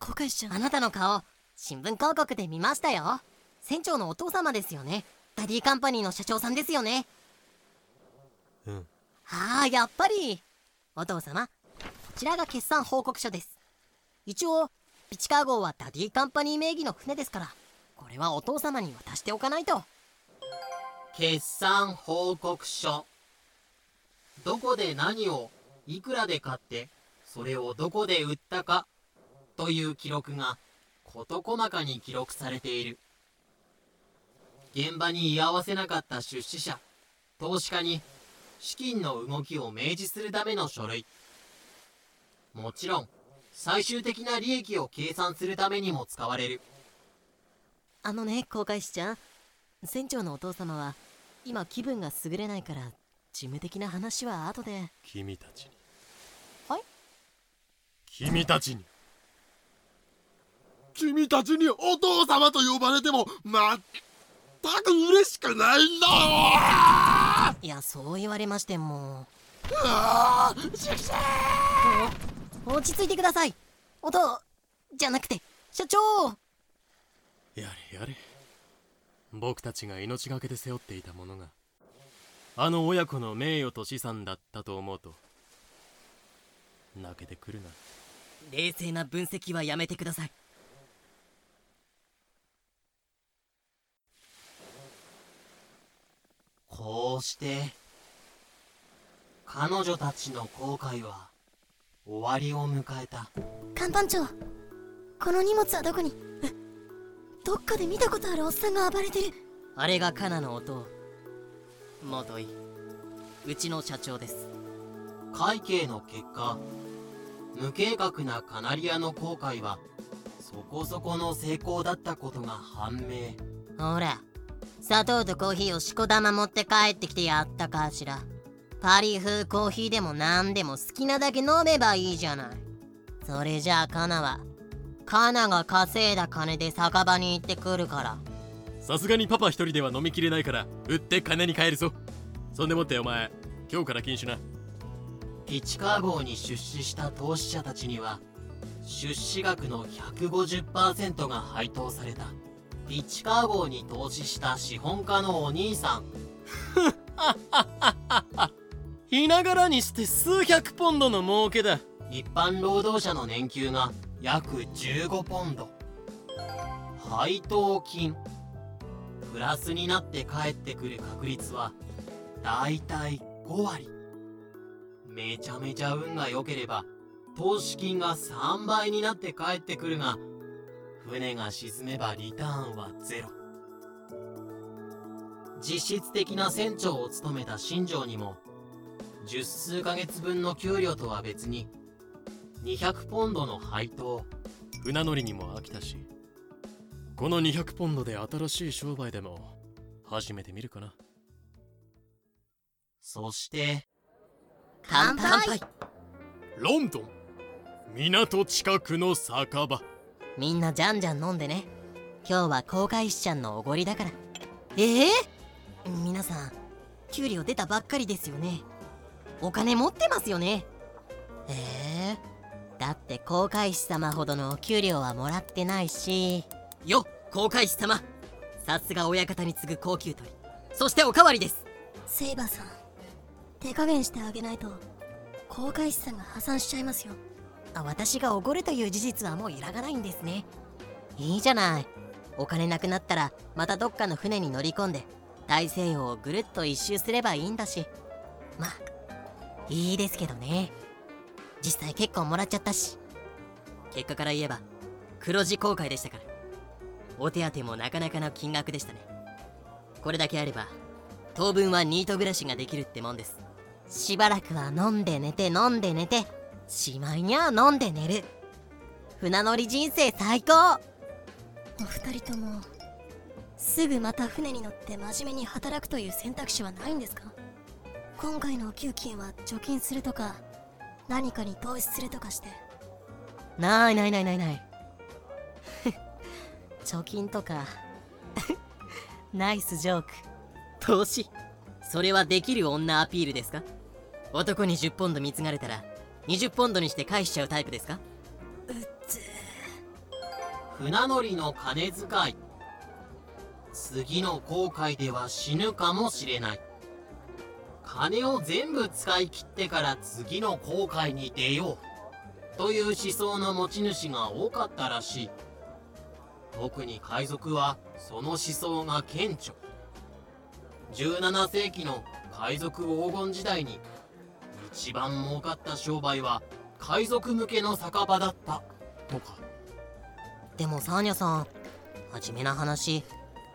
後悔しちゃう。あなたの顔新聞広告で見ましたよ。船長のお父様ですよね。ダディカンパニーの社長さんですよね。うん。ああやっぱり。お父様こちらが決算報告書です。一応ピチカー号はダディカンパニー名義の船ですからこれはお父様に渡しておかないと。決算報告書。どこで何をいくらで買ってそれをどこで売ったかという記録が事細かに記録されている。現場に居合わせなかった出資者投資家に資金の動きを明示するための書類。もちろん最終的な利益を計算するためにも使われる。あのね航海士ちゃん船長のお父様は今気分が優れないから事務的な話は後で。君たちに。はい？君たちに君たちにお父様と呼ばれてもまったく嬉しくないんだよいやそう言われましても。ああ落ち着いてください。音じゃなくて社長。やれやれ。僕たちが命がけで背負っていたものがあの親子の名誉と資産だったと思うと泣けてくるな。冷静な分析はやめてくださいこうして彼女たちの後悔は終わりを迎えた。看板長この荷物はどこに？え どっかで見たことあるおっさんが暴れてる。あれがカナの音元いうちの社長です。会計の結果無計画なカナリアの航海はそこそこの成功だったことが判明。ほら砂糖とコーヒーをしこ玉持って帰ってきてやったかしら。パリ風コーヒーでも何でも好きなだけ飲めばいいじゃない。それじゃあカナはカナが稼いだ金で酒場に行ってくるから。さすがにパパ一人では飲みきれないから売って金に換えるぞ。そんでもってお前今日から禁酒な。ピチカー号に出資した投資者たちには出資額の150%が配当されたピチカー号に投資した資本家のお兄さん。いながらにして数百ポンドの儲けだ。一般労働者の年給が約15ポンド。配当金。プラスになって帰ってくる確率はだいたい5割。めちゃめちゃ運が良ければ投資金が3倍になって帰ってくるが船が沈めばリターンはゼロ。実質的な船長を務めた新庄にも十数ヶ月分の給料とは別に200ポンドの配当。船乗りにも飽きたしこの200ポンドで新しい商売でも始めてみるかな。そして乾杯。ロンドン。港近くの酒場みんなじゃんじゃん飲んでね。今日は航海士ちゃんのおごりだから。ええ？皆さん給料出たばっかりですよね。お金持ってますよね。ええ？だって航海士様ほどのお給料はもらってないし。よ航海士様。さすが親方に次ぐ高級鳥。そしておかわりです。セイバーさん手加減してあげないと航海士さんが破産しちゃいますよ。あ私がおごるという事実はもう揺らがないんですね。いいじゃない。お金なくなったらまたどっかの船に乗り込んで大西洋をぐるっと一周すればいいんだし。まあいいですけどね。実際結構もらっちゃったし。結果から言えば黒字航海でしたから。お手当もなかなかの金額でしたね。これだけあれば当分はニート暮らしができるってもんです。しばらくは飲んで寝て飲んで寝て。しまいには飲んで寝る。船乗り人生最高。お二人ともすぐまた船に乗って真面目に働くという選択肢はないんですか？今回のお給金は貯金するとか何かに投資するとかして。ないないないないない。貯金とか。ナイスジョーク。投資。それはできる女アピールですか？男に10ポンド貢がれたら20ポンドにして返しちゃうタイプですか？うっつ船乗りの金遣い。次の航海では死ぬかもしれない。金を全部使い切ってから次の航海に出よう。という思想の持ち主が多かったらしい。特に海賊はその思想が顕著。17世紀の海賊黄金時代に一番儲かった商売は海賊向けの酒場だった。とか。でもサーニャさん真面目な話。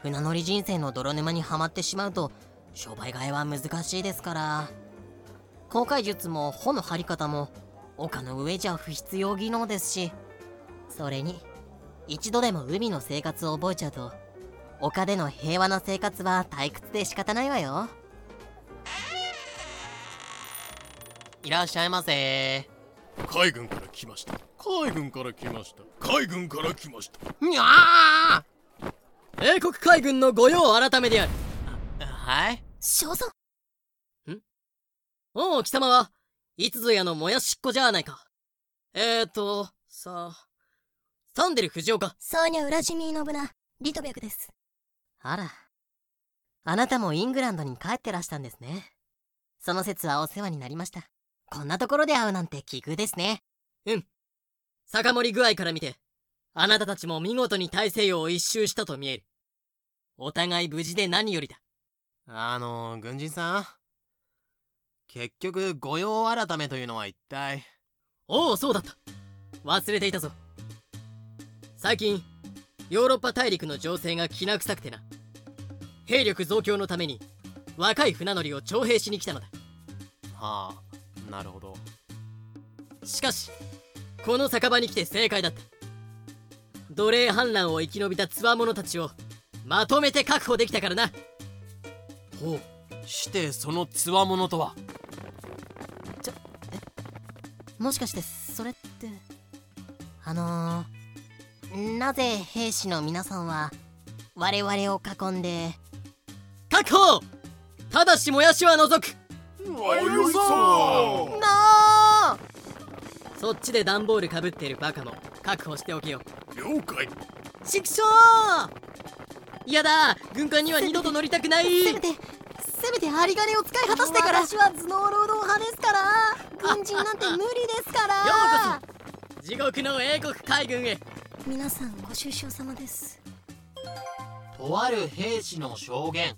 船乗り人生の泥沼にはまってしまうと商売替えは難しいですから。航海術も帆の張り方も丘の上じゃ不必要技能ですしそれに一度でも海の生活を覚えちゃうと丘での平和な生活は退屈で仕方ないわよ。いらっしゃいませ。海軍から来ました。海軍から来ました。海軍から来ました。にゃ英国海軍の御用改めである。ーはい。少佐おお貴様はいつぞやのもやしっこじゃないか。えーとさあサンデル藤岡サーニャ・ウラジミーノブナリトビャクです。あら。あなたもイングランドに帰ってらしたんですね。その説はお世話になりましたこんなところで会うなんて奇遇ですね。うん。酒盛り具合から見てあなたたちも見事に大西洋を一周したと見える。お互い無事で何よりだ。あの軍人さん。結局御用改めというのは一体？おおそうだった。忘れていたぞ。最近ヨーロッパ大陸の情勢がきな臭くてな。兵力増強のために若い船乗りを徴兵しに来たのだ。はあなるほど。しかしこの酒場に来て正解だった。奴隷反乱を生き延びた強者たちをまとめて確保できたからな。ほう。してその強者とは？もしかしてそれってあのー、なぜ兵士の皆さんは我々を囲んで確保！ただしもやしは除くわよいそなそっちで段ボールかぶってるバカも確保しておけよ。了解。ちくしょうやだ。軍艦には二度と乗りたくない。せめてせめて針金を使い果たしてから。私は頭脳労働派ですから軍人なんて無理ですから。ようこそ。地獄の英国海軍へ。皆さんご愁傷様です。とある兵士の証言。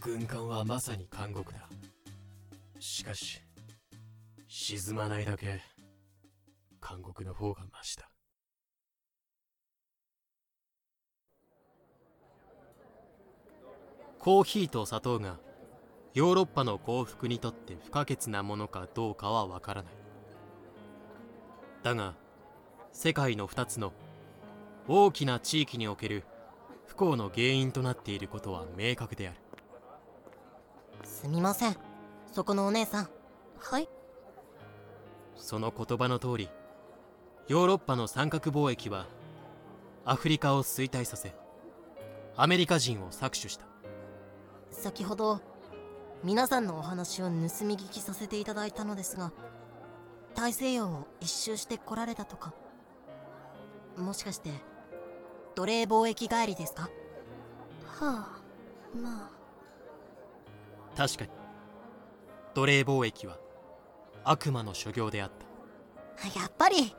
軍艦はまさに監獄だしかし沈まないだけ監獄の方が増したコーヒーと砂糖がヨーロッパの幸福にとって不可欠なものかどうかはわからない。だが世界の2つの大きな地域における不幸の原因となっていることは明確である。すみません。そこのお姉さん。はい。その言葉の通りヨーロッパの三角貿易はアフリカを衰退させアメリカ人を搾取した。先ほど皆さんのお話を盗み聞きさせていただいたのですが大西洋を一周して来られたとかもしかして奴隷貿易帰りですか？はあま確かに奴隷貿易は悪魔の所業であった。やっぱり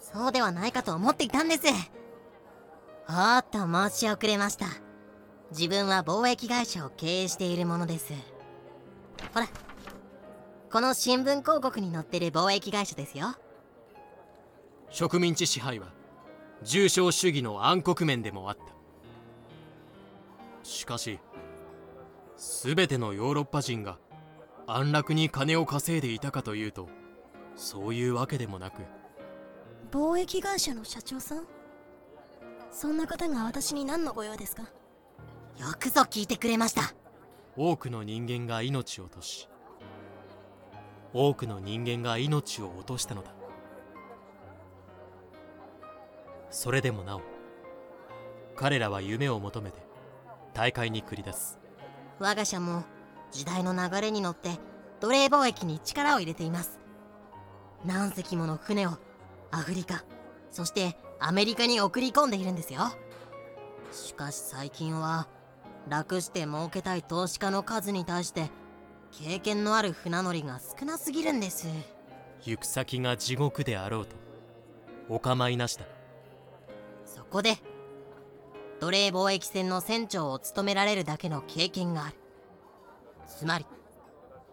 そうではないかと思っていたんです。おっと申し遅れました。自分は貿易会社を経営しているものです。ほらこの新聞広告に載ってる貿易会社ですよ。植民地支配は重商主義の暗黒面でもあった。しかし全てのヨーロッパ人が安楽に金を稼いでいたかというとそういうわけでもなく。貿易会社の社長さん？そんな方が私に何のご用ですか？よくぞ聞いてくれました。多くの人間が命を落とし多くの人間が命を落としたのだ。それでもなお彼らは夢を求めて大会に繰り出す。我が社も時代の流れに乗って奴隷貿易に力を入れています。何隻もの船をアフリカそしてアメリカに送り込んでいるんですよ。しかし最近は楽して儲けたい投資家の数に対して経験のある船乗りが少なすぎるんです。行く先が地獄であろうとお構いなしだ。そこで奴隷貿易船の船長を務められるだけの経験があるつまり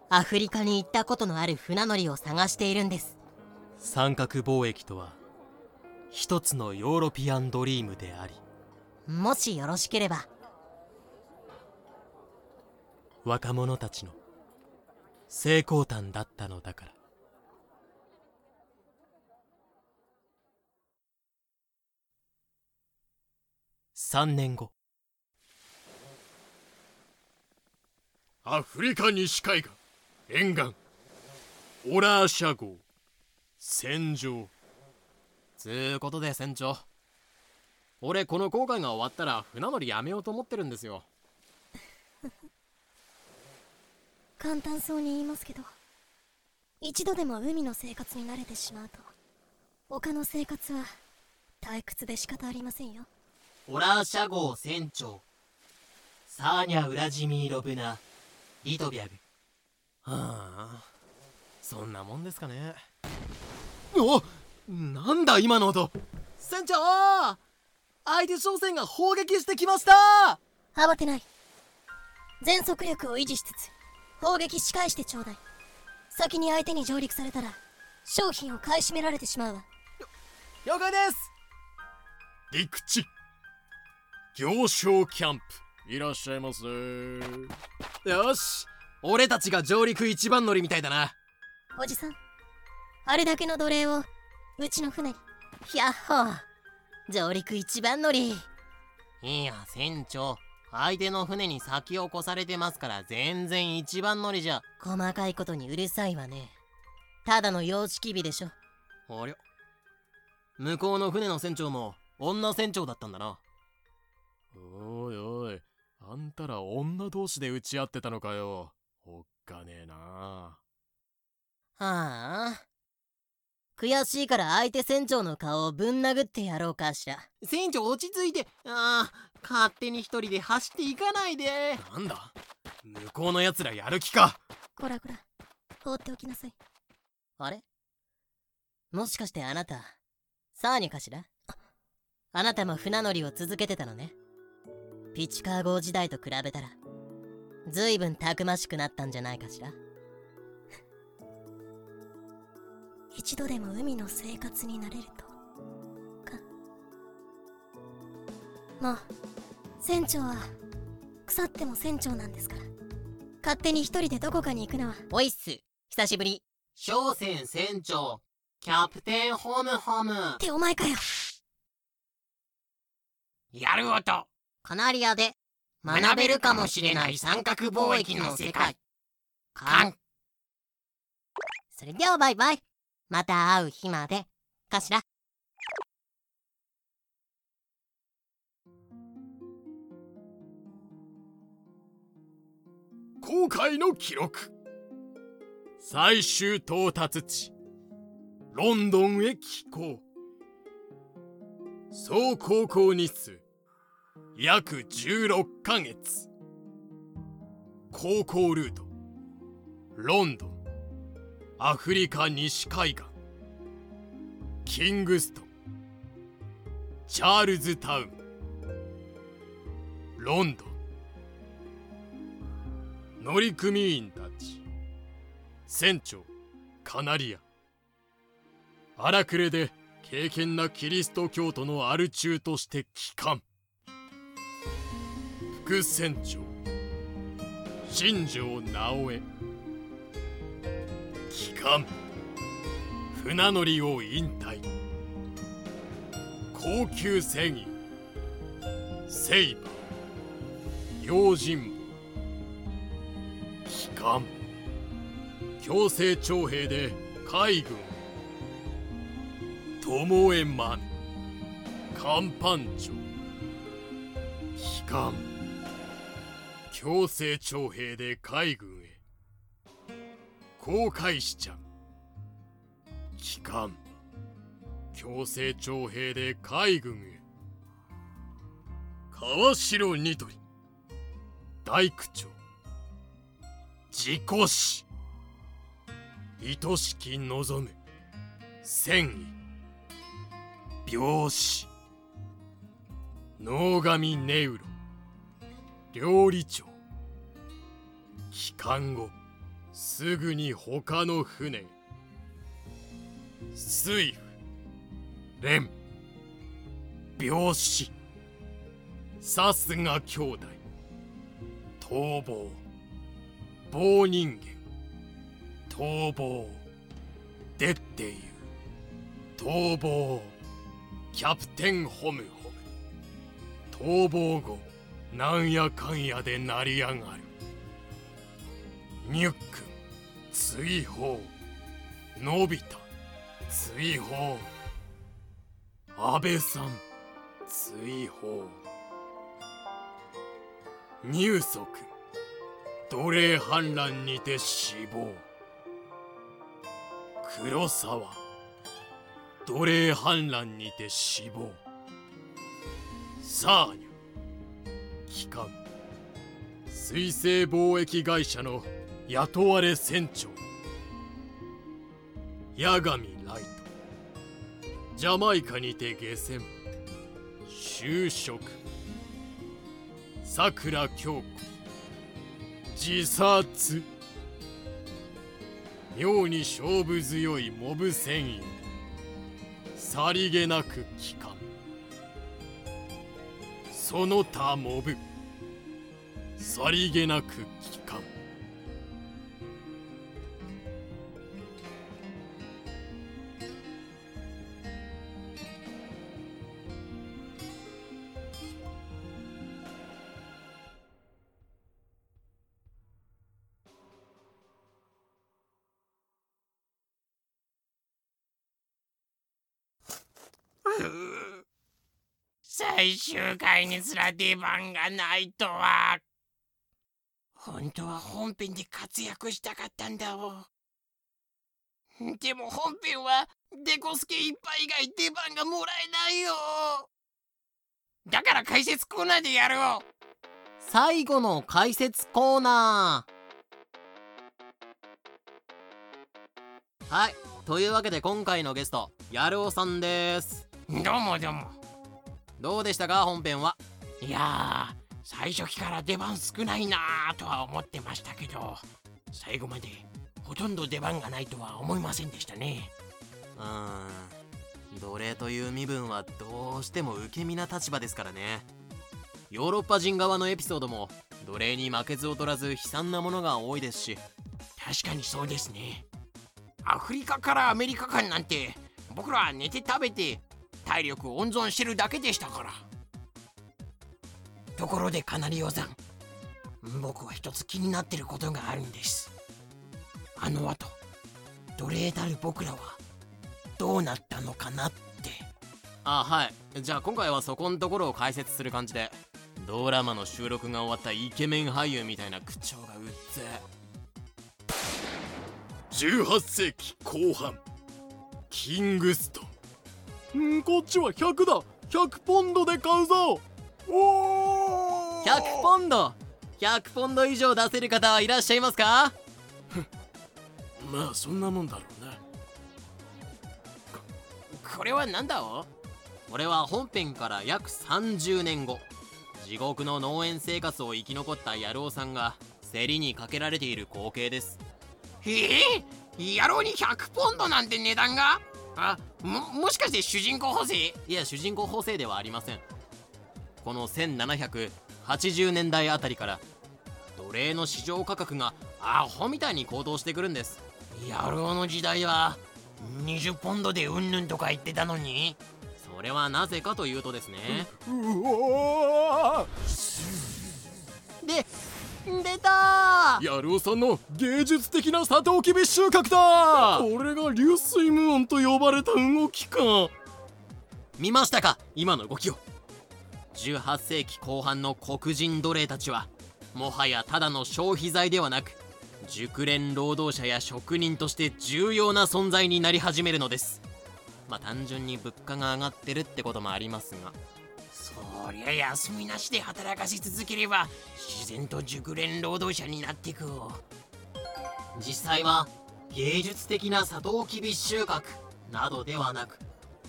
アフリカに行ったことのある船乗りを探しているんです。三角貿易とは一つのヨーロピアンドリームでありもしよろしければ。若者たちの成功譚だったのだから。3年後アフリカ西海岸。沿岸。オラーシャ号。戦場。つうことで船長。俺この航海が終わったら船乗りやめようと思ってるんですよ。簡単そうに言いますけど一度でも海の生活に慣れてしまうと他の生活は退屈で仕方ありませんよ。オラーシャ号船長。サーニャ・ウラジミーロブナ・リトビャグ。はあそんなもんですかね。おなんだ今の音。船長相手商船が砲撃してきました。慌てない。全速力を維持しつつ砲撃し返してちょうだい。先に相手に上陸されたら商品を買い占められてしまうわ。了解です。陸地行商キャンプいらっしゃいませ。よし俺たちが上陸一番乗りみたいだな。おじさんあれだけの奴隷をうちの船に。やっほー。上陸一番乗り。いや船長。相手の船に先を越されてますから全然一番乗りじゃ。細かいことにうるさいわね。ただの様式美でしょ。ありゃ。向こうの船の船長も女船長だったんだな。おいおいあんたら女同士で打ち合ってたのかよ。おっかねえな。はあ。悔しいから相手船長の顔をぶん殴ってやろうかしら。船長落ち着いて。ああ勝手に一人で走っていかないで。なんだ？向こうのやつらやる気か。こらこら。放っておきなさい。あれ？もしかしてあなたサーニャかしら？あなたも船乗りを続けてたのねピチカー号時代と比べたらずいぶんたくましくなったんじゃないかしら。一度でも海の生活になれると。か。もう船長は腐っても船長なんですから。勝手に一人でどこかに行くのは。おいっす。久しぶり。商船船長。キャプテンホムホム。ってお前かよ。やる音カナリアで学べるかもしれない三角貿易の世界。カン。それではバイバイ。また会う日まで。かしら。航海の記録。最終到達地。ロンドンへ寄港。総航行日数約16ヶ月。航行ルート。ロンドン。アフリカ西海岸。キングストン。チャールズタウン。ロンドン。乗組員たち。船長。カナリア。荒くれで敬虔なキリスト教徒のアル中として帰還。副船長新庄直江。帰還。船乗りを引退。高級船員。セイバー。用心棒。帰還。強制徴兵で海軍。巴江真美甲板長。帰還。強制徴兵で海軍へ。航海士ちゃん帰還。強制徴兵で海軍へ。川城ニトリ。大工長自己死。愛しき望む。戦意。病死。能神ネウロ料理長。帰還後すぐに他の船水夫蓮病死。さすが兄弟。逃亡。棒人間。逃亡。でっていう逃亡。キャプテンホムホム。逃亡後なんやかんやで成り上がる。ニュックン追放のび太追放安倍さん追放入足奴隷反乱にて死亡黒沢奴隷反乱にて死亡サーニャ帰還水星貿易会社の雇われ船長。八神ライト。ジャマイカにて下船。就職。さくら京子。自殺。妙に勝負強いモブ船員。さりげなく帰還。その他モブ。さりげなく帰還。最終回にすら出番がないとは。本当は本編で活躍したかったんだわでも本編はデコスケいっぱい以外出番がもらえないよ。だから解説コーナーでやろう最後の解説コーナー。はい。というわけで今回のゲストやるおさんです。どうもどうも。どうでしたか本編は？いやー最初期から出番少ないなーとは思ってましたけど最後までほとんど出番がないとは思いませんでしたね。うーん。奴隷という身分はどうしても受け身な立場ですからね。ヨーロッパ人側のエピソードも奴隷に負けず劣らず悲惨なものが多いですし。確かにそうですね。アフリカからアメリカ間なんて僕らは寝て食べて体力を温存してるだけでしたから。ところでカナリオさん僕は一つ気になってることがあるんです。あの後奴隷たる僕らはどうなったのかなって。あはい。じゃあ今回はそこんところを解説する感じでドラマの収録が終わったイケメン俳優みたいな口調がうっぜ18世紀後半キングストンんこっちは100だ。100ポンドで買うぞ。おお100ポンド。100ポンド以上出せる方はいらっしゃいますか？まあそんなもんだろうなこれは何だお？これは本編から約30年後。地獄の農園生活を生き残った野郎さんが競りにかけられている光景です。ええ野郎に100ポンドなんて値段が？あももしかして主人公補正いや主人公補正ではありません。この1780年代あたりから奴隷の市場価格がアホみたいに高騰してくるんです。野郎の時代は20ポンドでうんぬんとか言ってたのに。それはなぜかというとですね。で出た。野郎さんの芸術的なサトウキビ収穫だ。これが流水無音と呼ばれた動きか。見ましたか今の動きを。18世紀後半の黒人奴隷たちはもはやただの消費財ではなく熟練労働者や職人として重要な存在になり始めるのです。まあ単純に物価が上がってるってこともありますがそりゃ休みなしで働かし続ければ自然と熟練労働者になっていく実際は芸術的なサトウキビ収穫などではなく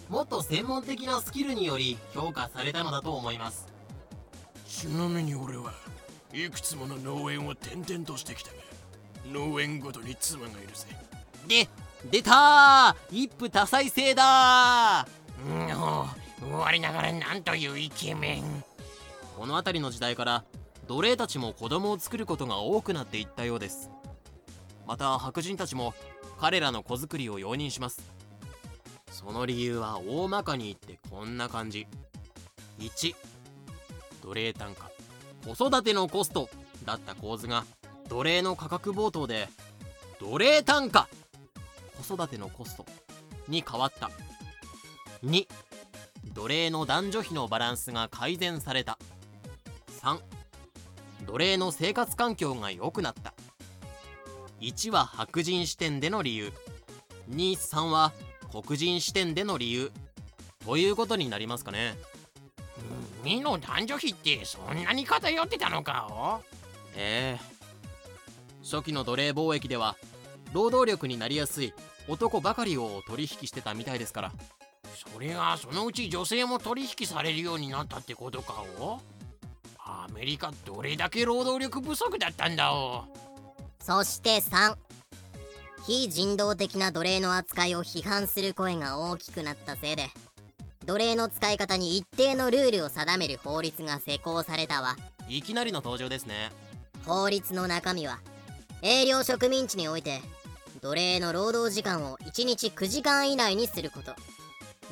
もっと専門的なスキルにより評価されたのだと思います。ちなみに俺はいくつもの農園を転々としてきたが農園ごとに妻がいるぜ。で出たー！一夫多妻制だうん我ながらなんというイケメン。この辺りの時代から奴隷たちも子供を作ることが多くなっていったようです。また白人たちも彼らの子作りを容認します。その理由は大まかに言ってこんな感じ。1奴隷単価。子育てのコストだった構図が奴隷の価格冒頭で奴隷単価。子育てのコストに変わった。2奴隷の男女比のバランスが改善された。3奴隷の生活環境が良くなった。1は白人視点での理由。23は黒人視点での理由。ということになりますかね。2の男女比ってそんなに偏ってたのか？ええ。初期の奴隷貿易では労働力になりやすい男ばかりを取引してたみたいですからそれがそのうち女性も取引されるようになったってことかおアメリカどれだけ労働力不足だったんだお。そして3非人道的な奴隷の扱いを批判する声が大きくなったせいで奴隷の使い方に一定のルールを定める法律が施行されたわ。いきなりの登場ですね。法律の中身は営業植民地において奴隷の労働時間を1日9時間以内にすること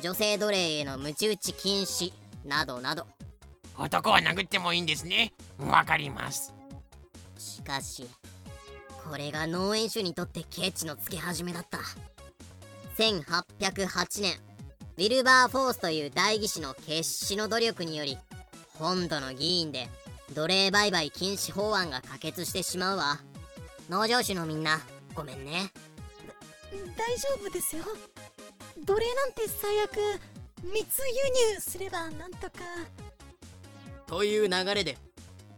女性奴隷への鞭打ち禁止。などなど。男は殴ってもいいんですね。わかります。しかしこれが農園主にとってケチのつけ始めだった。1808年ウィルバー・フォースという代議士の決死の努力により本土の議員で奴隷売買禁止法案が可決してしまうわ。農場主のみんなごめんね。大丈夫ですよ奴隷なんて最悪密輸入すればなんとか。という流れで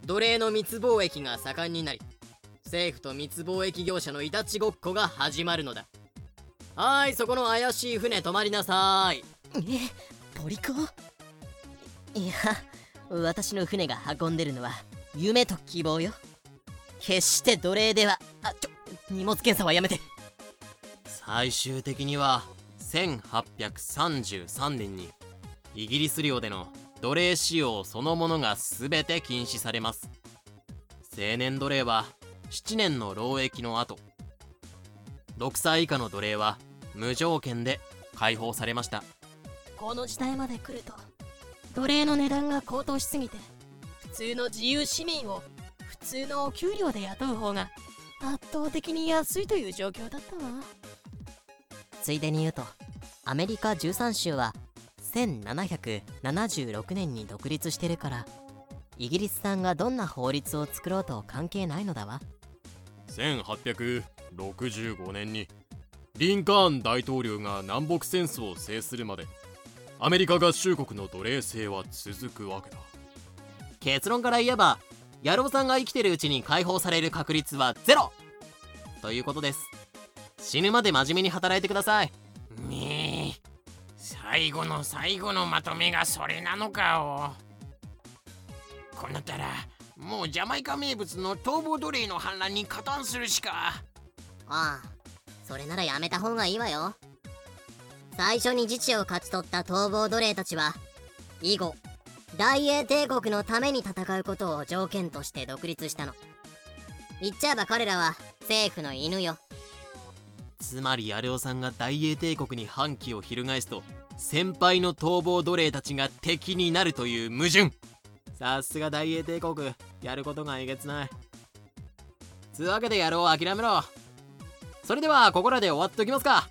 奴隷の密貿易が盛んになり政府と密貿易業者のいたちごっこが始まるのだ。はーいそこの怪しい船止まりなさい。えポリコいや私の船が運んでるのは夢と希望よ。決して奴隷ではあちょ荷物検査はやめて。最終的には1833年にイギリス領での奴隷使用そのものが全て禁止されます。青年奴隷は7年の労役の後。6歳以下の奴隷は無条件で解放されました。この時代まで来ると奴隷の値段が高騰しすぎて普通の自由市民を普通のお給料で雇う方が圧倒的に安いという状況だったわ。ついでに言うとアメリカ13州は1776年に独立してるからイギリスさんがどんな法律を作ろうと関係ないのだわ。1865年にリンカーン大統領が南北戦争を制するまでアメリカ合衆国の奴隷制は続くわけだ。結論から言えば野郎さんが生きてるうちに解放される確率はゼロということです死ぬまで真面目に働いてください。ねえ。最後の最後のまとめがそれなのかおこうなったらもうジャマイカ名物の逃亡奴隷の反乱に加担するしか。ああそれならやめた方がいいわよ。最初に自治を勝ち取った逃亡奴隷たちは以後大英帝国のために戦うことを条件として独立したの。言っちゃえば彼らは政府の犬よつまりヤルオさんが大英帝国に反旗を翻すと先輩の逃亡奴隷たちが敵になるという矛盾。さすが大英帝国やることがえげつない。つうわけで野郎諦めろ。それではここらで終わっときますか。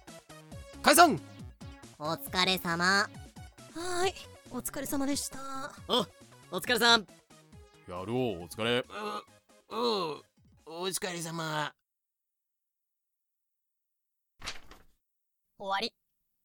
解散。お疲れ様。はーいお疲れ様でした。お疲れさん。やろうお疲れ。うおうお疲れ様終わり。